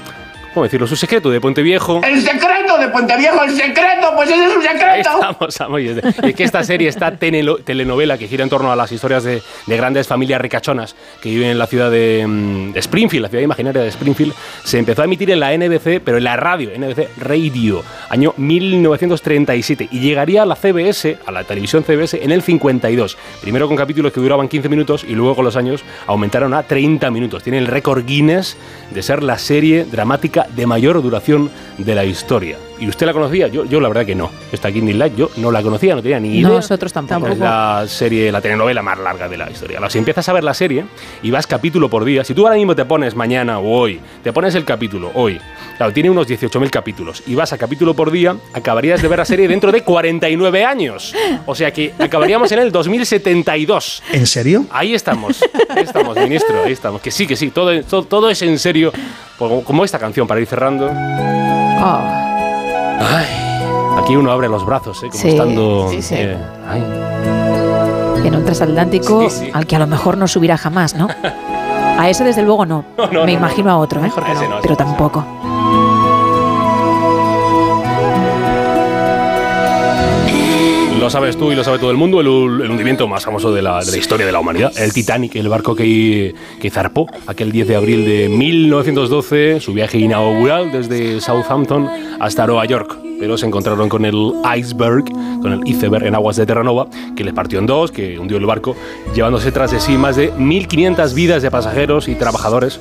¿cómo decirlo? Su secreto de Puente Viejo. El secreto de Puente Viejo, el secreto, pues ese es un Ahí secreto. estamos, vamos. Y es de- es que esta serie, esta telenovela que gira en torno a las historias de, de grandes familias ricachonas que viven en la ciudad de, mm, de Springfield, la ciudad imaginaria de Springfield, se empezó a emitir en la NBC, pero en la radio, NBC Radio, año 1937, y llegaría a la CBS, a la televisión CBS, en el 52. Primero con capítulos que duraban 15 minutos y luego con los años aumentaron a 30 minutos. Tiene el récord Guinness de ser la serie dramática de mayor duración de la historia. ¿Y usted la conocía? Yo, yo la verdad que no. Esta Kingdom Light yo no la conocía, no tenía ni idea. Nosotros tampoco. Es la serie, la telenovela más larga de la historia. Si empiezas a ver la serie y vas capítulo por día, si tú ahora mismo te pones mañana o hoy, te pones el capítulo hoy, claro, tiene unos 18.000 capítulos y vas a capítulo por día, acabarías de ver la serie dentro de 49 años. O sea que acabaríamos en el 2072. ¿En serio? Ahí estamos, ahí estamos, ministro, ahí estamos. Que sí, que sí, todo, todo, todo es en serio, como, como esta canción para ir cerrando. Oh, Ay, aquí uno abre los brazos, ¿eh? como Sí, estando... sí, sí. eh, ay. en un transatlántico al que a lo mejor no subirá jamás, ¿no? A ese desde luego no. No, no, Me no, imagino a otro, ¿eh? A ese pero tampoco. Lo sabes tú y lo sabe todo el mundo, el, hundimiento más famoso de la, de la historia de la humanidad, el Titanic, el barco que, que zarpó aquel 10 de abril de 1912, su viaje inaugural desde Southampton hasta Nueva York. Pero se encontraron con el iceberg, con el iceberg en aguas de Terranova, que les partió en dos, que hundió el barco, llevándose tras de sí más de 1.500 vidas de pasajeros y trabajadores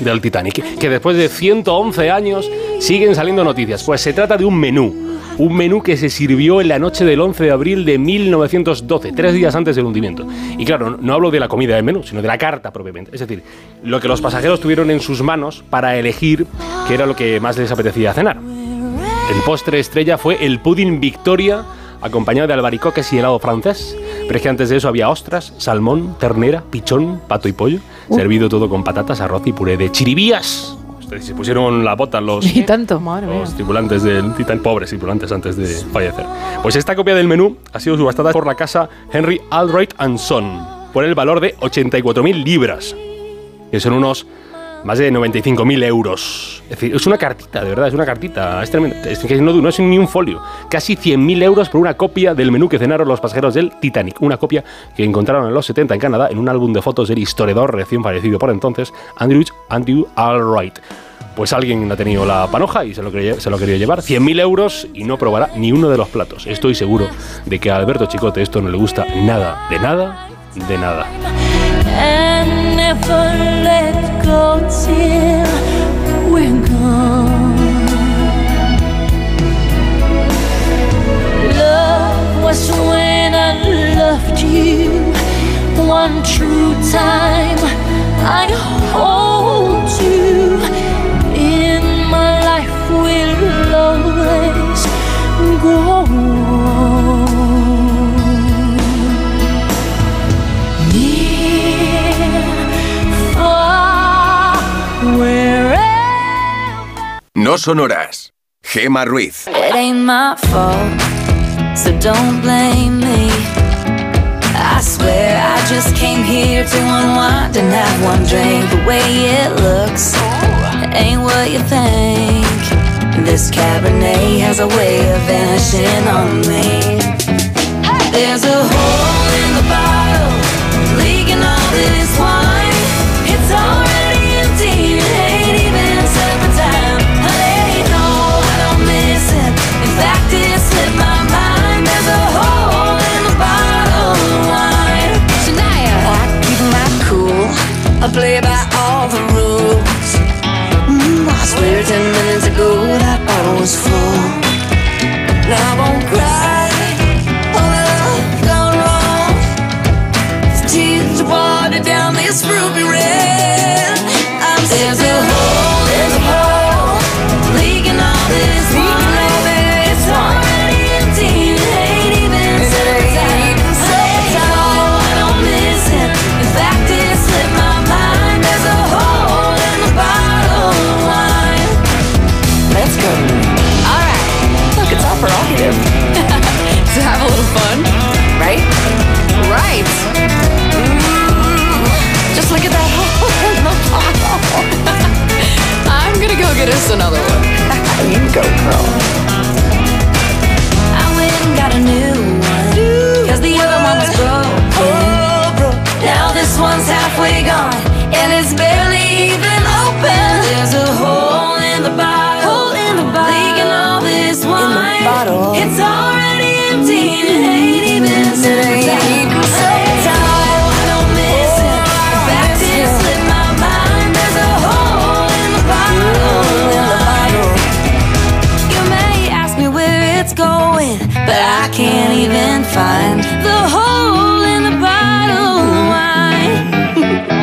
del Titanic, que después de 111 años siguen saliendo noticias. Pues se trata de un menú, un menú que se sirvió en la noche del 11 de abril de 1912, tres días antes del hundimiento. Y claro, no- hablo de la comida del menú, sino de la carta propiamente. Es decir, lo que los pasajeros tuvieron en sus manos para elegir qué era lo que más les apetecía cenar. El postre estrella fue el pudding Victoria, acompañado de albaricoques y helado francés. Pero es que antes de eso había ostras, salmón, ternera, pichón, pato y pollo, servido todo con patatas, arroz y puré de chiribías. Se pusieron la bota los, Y tanto, madre mía. los tripulantes del Titan, pobres tripulantes antes de fallecer. Pues esta copia del menú ha sido subastada por la casa Henry Albright and Son por el valor de 84.000 libras, que son unos más de 95.000 euros. Es una cartita, de verdad, es una cartita. Es tremendo. Es no, no es ni un folio. Casi 100.000 euros por una copia del menú que cenaron los pasajeros del Titanic. Una copia que encontraron en los 70 en Canadá en un álbum de fotos del historiador recién fallecido por entonces, Andrew, Andrew Albright. Pues alguien ha tenido la panoja y se lo, quería, se lo quería llevar. 100.000 euros y no probará ni uno de los platos. Estoy seguro de que a Alberto Chicote esto no le gusta nada, de nada, de nada. Never let go till we're gone. Love was when I loved you one true time. I hold you in my life will always go No sonoras. Gema Ruiz. It ain't my fault, so don't blame me. I swear I just came here to unwind and have one drink. The way it looks ain't what you think. This Cabernet has a way of vanishing on me. There's a hole in the bottle, leaking all this wine. I play by all the rules. Mm, I swear ten minutes ago that bottle was full. Now I won't That's another one. you go, girl. Find the hole in the bottle of wine.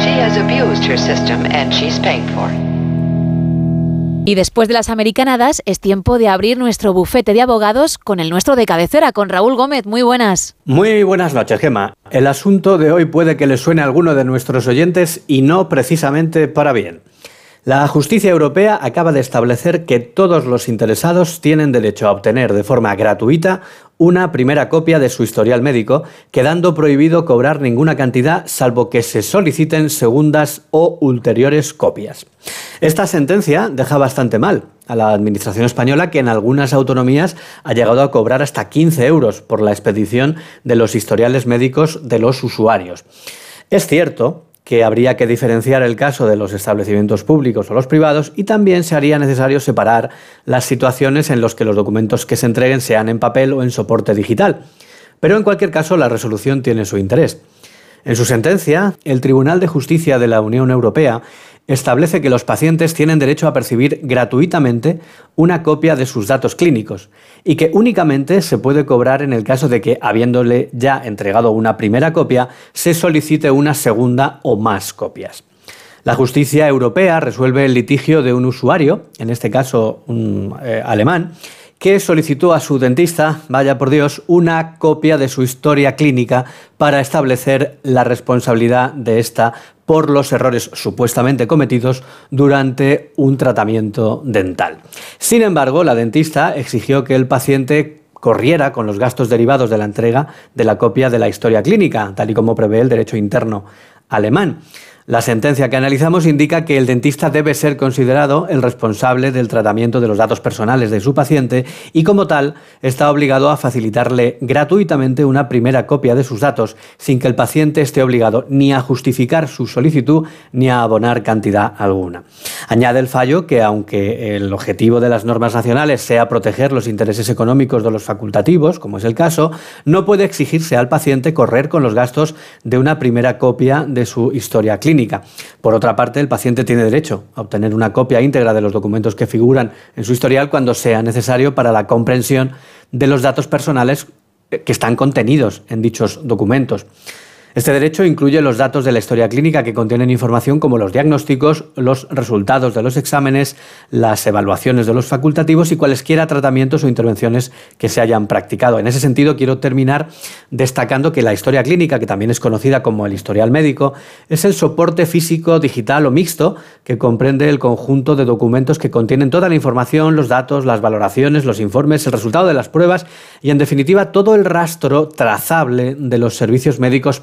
She has abused her system and she's paying for it. Y después de las americanadas, es tiempo de abrir nuestro bufete de abogados con el nuestro de cabecera, con Raúl Gómez. Muy buenas. Muy buenas noches, Gema. El asunto de hoy puede que le suene a alguno de nuestros oyentes y no precisamente para bien. La justicia europea acaba de establecer que todos los interesados tienen derecho a obtener de forma gratuita una primera copia de su historial médico, quedando prohibido cobrar ninguna cantidad salvo que se soliciten segundas o ulteriores copias. Esta sentencia deja bastante mal a la Administración española que en algunas autonomías ha llegado a cobrar hasta 15 euros por la expedición de los historiales médicos de los usuarios. Es cierto que habría que diferenciar el caso de los establecimientos públicos o los privados y también se haría necesario separar las situaciones en las que los documentos que se entreguen sean en papel o en soporte digital. Pero en cualquier caso la resolución tiene su interés. En su sentencia, el Tribunal de Justicia de la Unión Europea establece que los pacientes tienen derecho a percibir gratuitamente una copia de sus datos clínicos y que únicamente se puede cobrar en el caso de que, habiéndole ya entregado una primera copia, se solicite una segunda o más copias. La justicia europea resuelve el litigio de un usuario, en este caso un eh, alemán, que solicitó a su dentista, vaya por Dios, una copia de su historia clínica para establecer la responsabilidad de esta por los errores supuestamente cometidos durante un tratamiento dental. Sin embargo, la dentista exigió que el paciente corriera con los gastos derivados de la entrega de la copia de la historia clínica, tal y como prevé el derecho interno alemán. La sentencia que analizamos indica que el dentista debe ser considerado el responsable del tratamiento de los datos personales de su paciente y como tal está obligado a facilitarle gratuitamente una primera copia de sus datos sin que el paciente esté obligado ni a justificar su solicitud ni a abonar cantidad alguna. Añade el fallo que aunque el objetivo de las normas nacionales sea proteger los intereses económicos de los facultativos, como es el caso, no puede exigirse al paciente correr con los gastos de una primera copia de su historia clínica. Por otra parte, el paciente tiene derecho a obtener una copia íntegra de los documentos que figuran en su historial cuando sea necesario para la comprensión de los datos personales que están contenidos en dichos documentos. Este derecho incluye los datos de la historia clínica que contienen información como los diagnósticos, los resultados de los exámenes, las evaluaciones de los facultativos y cualesquiera tratamientos o intervenciones que se hayan practicado. En ese sentido, quiero terminar destacando que la historia clínica, que también es conocida como el historial médico, es el soporte físico, digital o mixto que comprende el conjunto de documentos que contienen toda la información, los datos, las valoraciones, los informes, el resultado de las pruebas y, en definitiva, todo el rastro trazable de los servicios médicos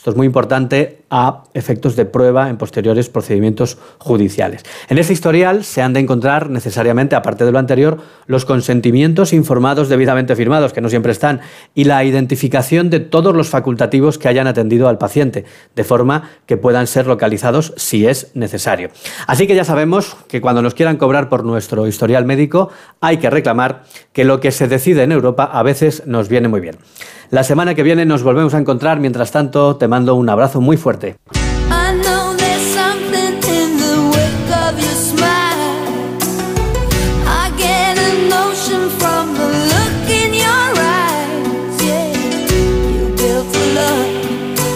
Esto es muy importante a efectos de prueba en posteriores procedimientos judiciales. En este historial se han de encontrar necesariamente, aparte de lo anterior, los consentimientos informados debidamente firmados, que no siempre están, y la identificación de todos los facultativos que hayan atendido al paciente, de forma que puedan ser localizados si es necesario. Así que ya sabemos que cuando nos quieran cobrar por nuestro historial médico, hay que reclamar que lo que se decide en Europa a veces nos viene muy bien. La semana que viene nos volvemos a encontrar. Mientras tanto, te mando un abrazo muy fuerte.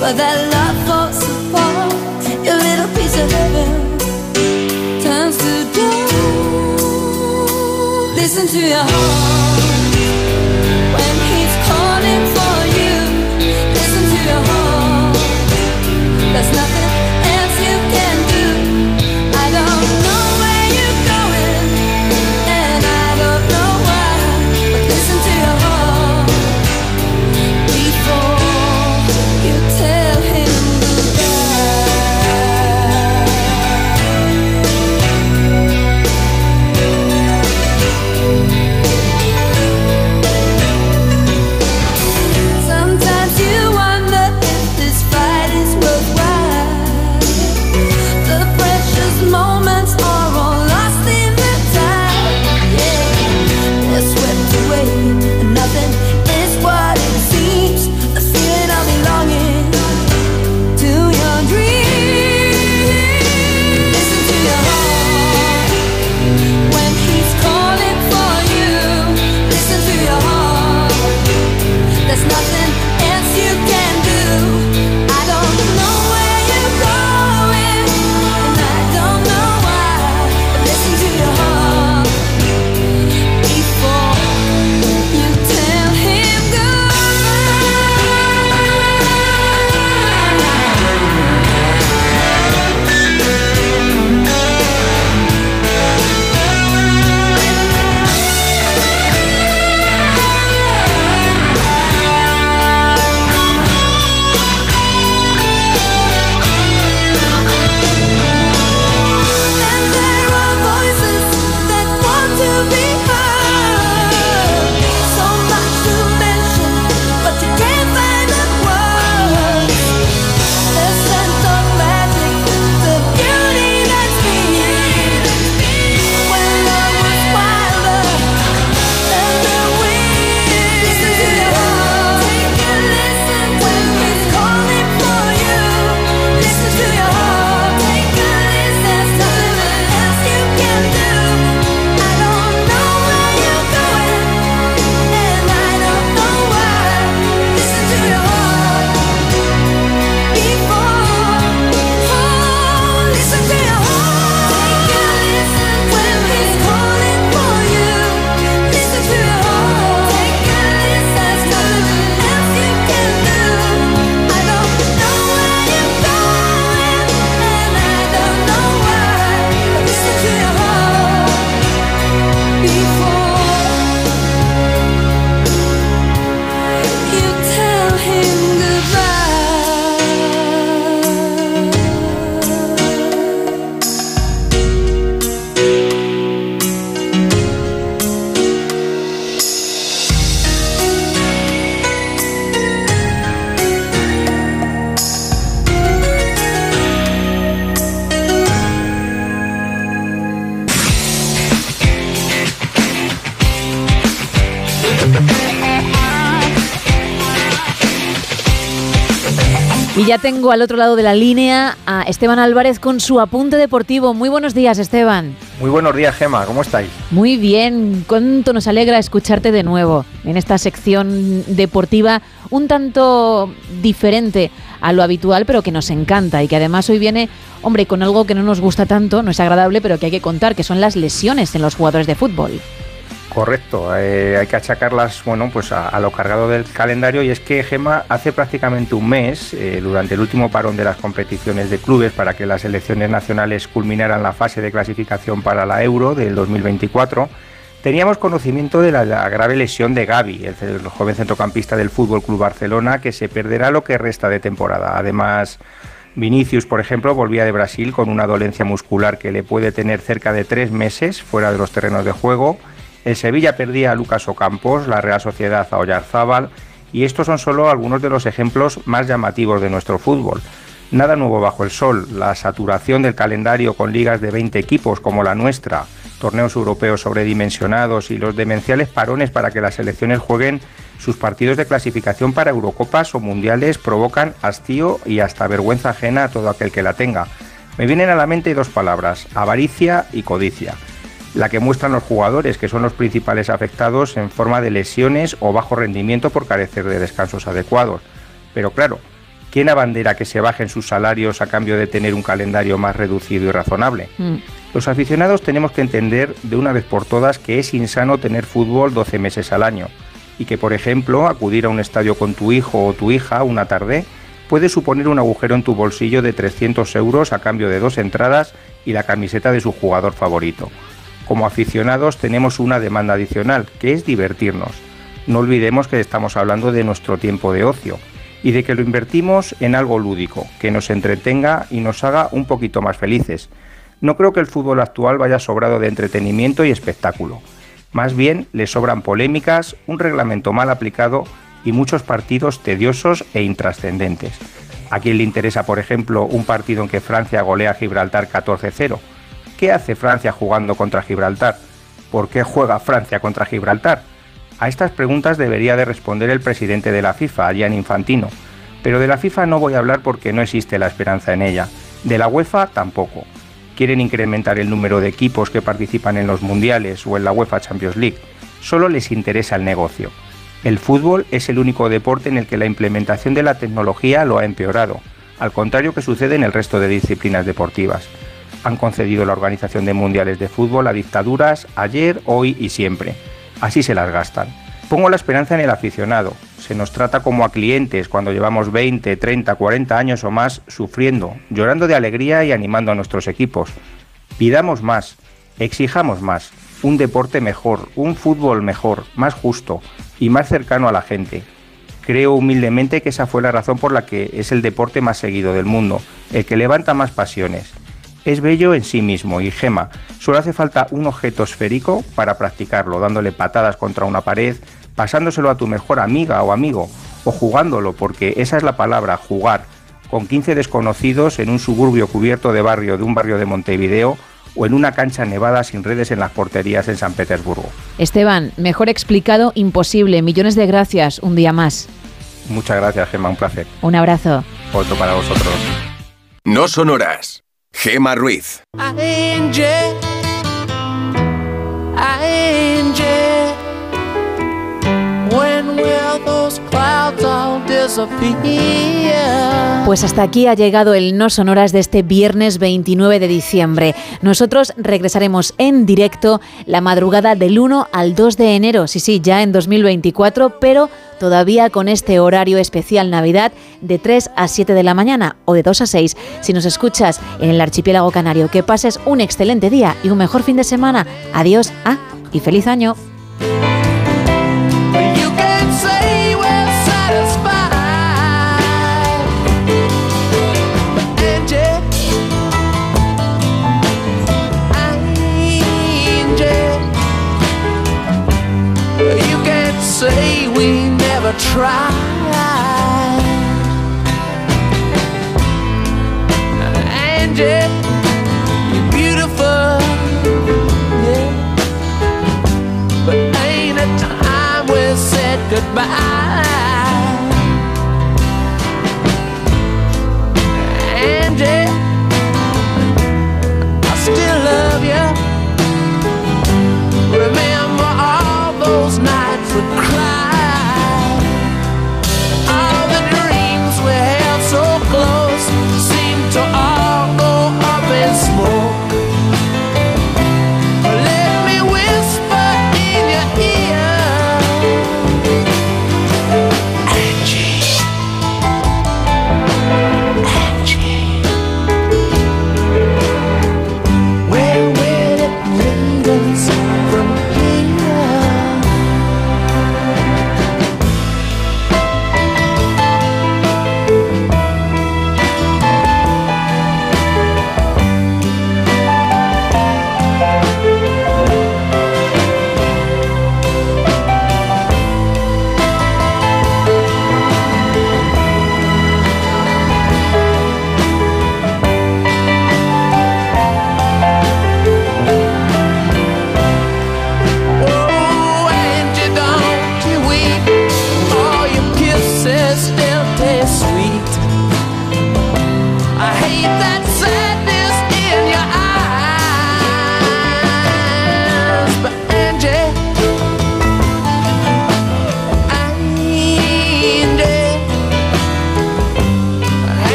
But that love falls apart. Your little piece of heaven turns to dust. Listen to your heart Y ya tengo al otro lado de la línea a Esteban Álvarez con su apunte deportivo. Muy buenos días, Esteban. Muy buenos días, Gema, ¿cómo estáis? Muy bien, cuánto nos alegra escucharte de nuevo en esta sección deportiva un tanto diferente a lo habitual, pero que nos encanta y que además hoy viene, hombre, con algo que no nos gusta tanto, no es agradable, pero que hay que contar, que son las lesiones en los jugadores de fútbol. Correcto, eh, hay que achacarlas bueno, pues a, lo cargado del calendario y es que Gema hace prácticamente un mes, eh, durante el último parón de las competiciones de clubes para que las selecciones nacionales culminaran la fase de clasificación para la Euro del 2024, teníamos conocimiento de la, la grave lesión de Gaby, el, el joven centrocampista del Fútbol Club Barcelona, que se perderá lo que resta de temporada. Además, Vinicius, por ejemplo, volvía de Brasil con una dolencia muscular que le puede tener cerca de tres meses fuera de los terrenos de juego. El Sevilla perdía a Lucas Ocampos, la Real Sociedad a Oyarzábal, y estos son solo algunos de los ejemplos más llamativos de nuestro fútbol. Nada nuevo bajo el sol, la saturación del calendario con ligas de 20 equipos como la nuestra, torneos europeos sobredimensionados y los demenciales parones para que las selecciones jueguen sus partidos de clasificación para Eurocopas o Mundiales provocan hastío y hasta vergüenza ajena a todo aquel que la tenga. Me vienen a la mente dos palabras, avaricia y codicia la que muestran los jugadores, que son los principales afectados en forma de lesiones o bajo rendimiento por carecer de descansos adecuados. Pero claro, ¿quién abandera que se bajen sus salarios a cambio de tener un calendario más reducido y razonable? Mm. Los aficionados tenemos que entender de una vez por todas que es insano tener fútbol 12 meses al año y que, por ejemplo, acudir a un estadio con tu hijo o tu hija una tarde puede suponer un agujero en tu bolsillo de 300 euros a cambio de dos entradas y la camiseta de su jugador favorito. Como aficionados tenemos una demanda adicional, que es divertirnos. No olvidemos que estamos hablando de nuestro tiempo de ocio y de que lo invertimos en algo lúdico, que nos entretenga y nos haga un poquito más felices. No creo que el fútbol actual vaya sobrado de entretenimiento y espectáculo. Más bien le sobran polémicas, un reglamento mal aplicado y muchos partidos tediosos e intrascendentes. ¿A quién le interesa, por ejemplo, un partido en que Francia golea a Gibraltar 14-0? ¿Qué hace Francia jugando contra Gibraltar? ¿Por qué juega Francia contra Gibraltar? A estas preguntas debería de responder el presidente de la FIFA, Gian Infantino. Pero de la FIFA no voy a hablar porque no existe la esperanza en ella. De la UEFA tampoco. Quieren incrementar el número de equipos que participan en los mundiales o en la UEFA Champions League. Solo les interesa el negocio. El fútbol es el único deporte en el que la implementación de la tecnología lo ha empeorado, al contrario que sucede en el resto de disciplinas deportivas han concedido la organización de mundiales de fútbol a dictaduras ayer, hoy y siempre. Así se las gastan. Pongo la esperanza en el aficionado. Se nos trata como a clientes cuando llevamos 20, 30, 40 años o más sufriendo, llorando de alegría y animando a nuestros equipos. Pidamos más, exijamos más, un deporte mejor, un fútbol mejor, más justo y más cercano a la gente. Creo humildemente que esa fue la razón por la que es el deporte más seguido del mundo, el que levanta más pasiones, es bello en sí mismo y gema. Solo hace falta un objeto esférico para practicarlo, dándole patadas contra una pared, pasándoselo a tu mejor amiga o amigo, o jugándolo, porque esa es la palabra, jugar, con 15 desconocidos en un suburbio cubierto de barrio de un barrio de Montevideo o en una cancha nevada sin redes en las porterías en San Petersburgo. Esteban, mejor explicado, imposible. Millones de gracias, un día más. Muchas gracias, Gemma, un placer. Un abrazo. Otro para vosotros. No son horas. Gema Ruiz. Pues hasta aquí ha llegado el No Sonoras de este viernes 29 de diciembre. Nosotros regresaremos en directo la madrugada del 1 al 2 de enero, sí, sí, ya en 2024, pero todavía con este horario especial Navidad de 3 a 7 de la mañana o de 2 a 6. Si nos escuchas en el archipiélago canario, que pases un excelente día y un mejor fin de semana. Adiós, ah, y feliz año. cried. And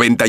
98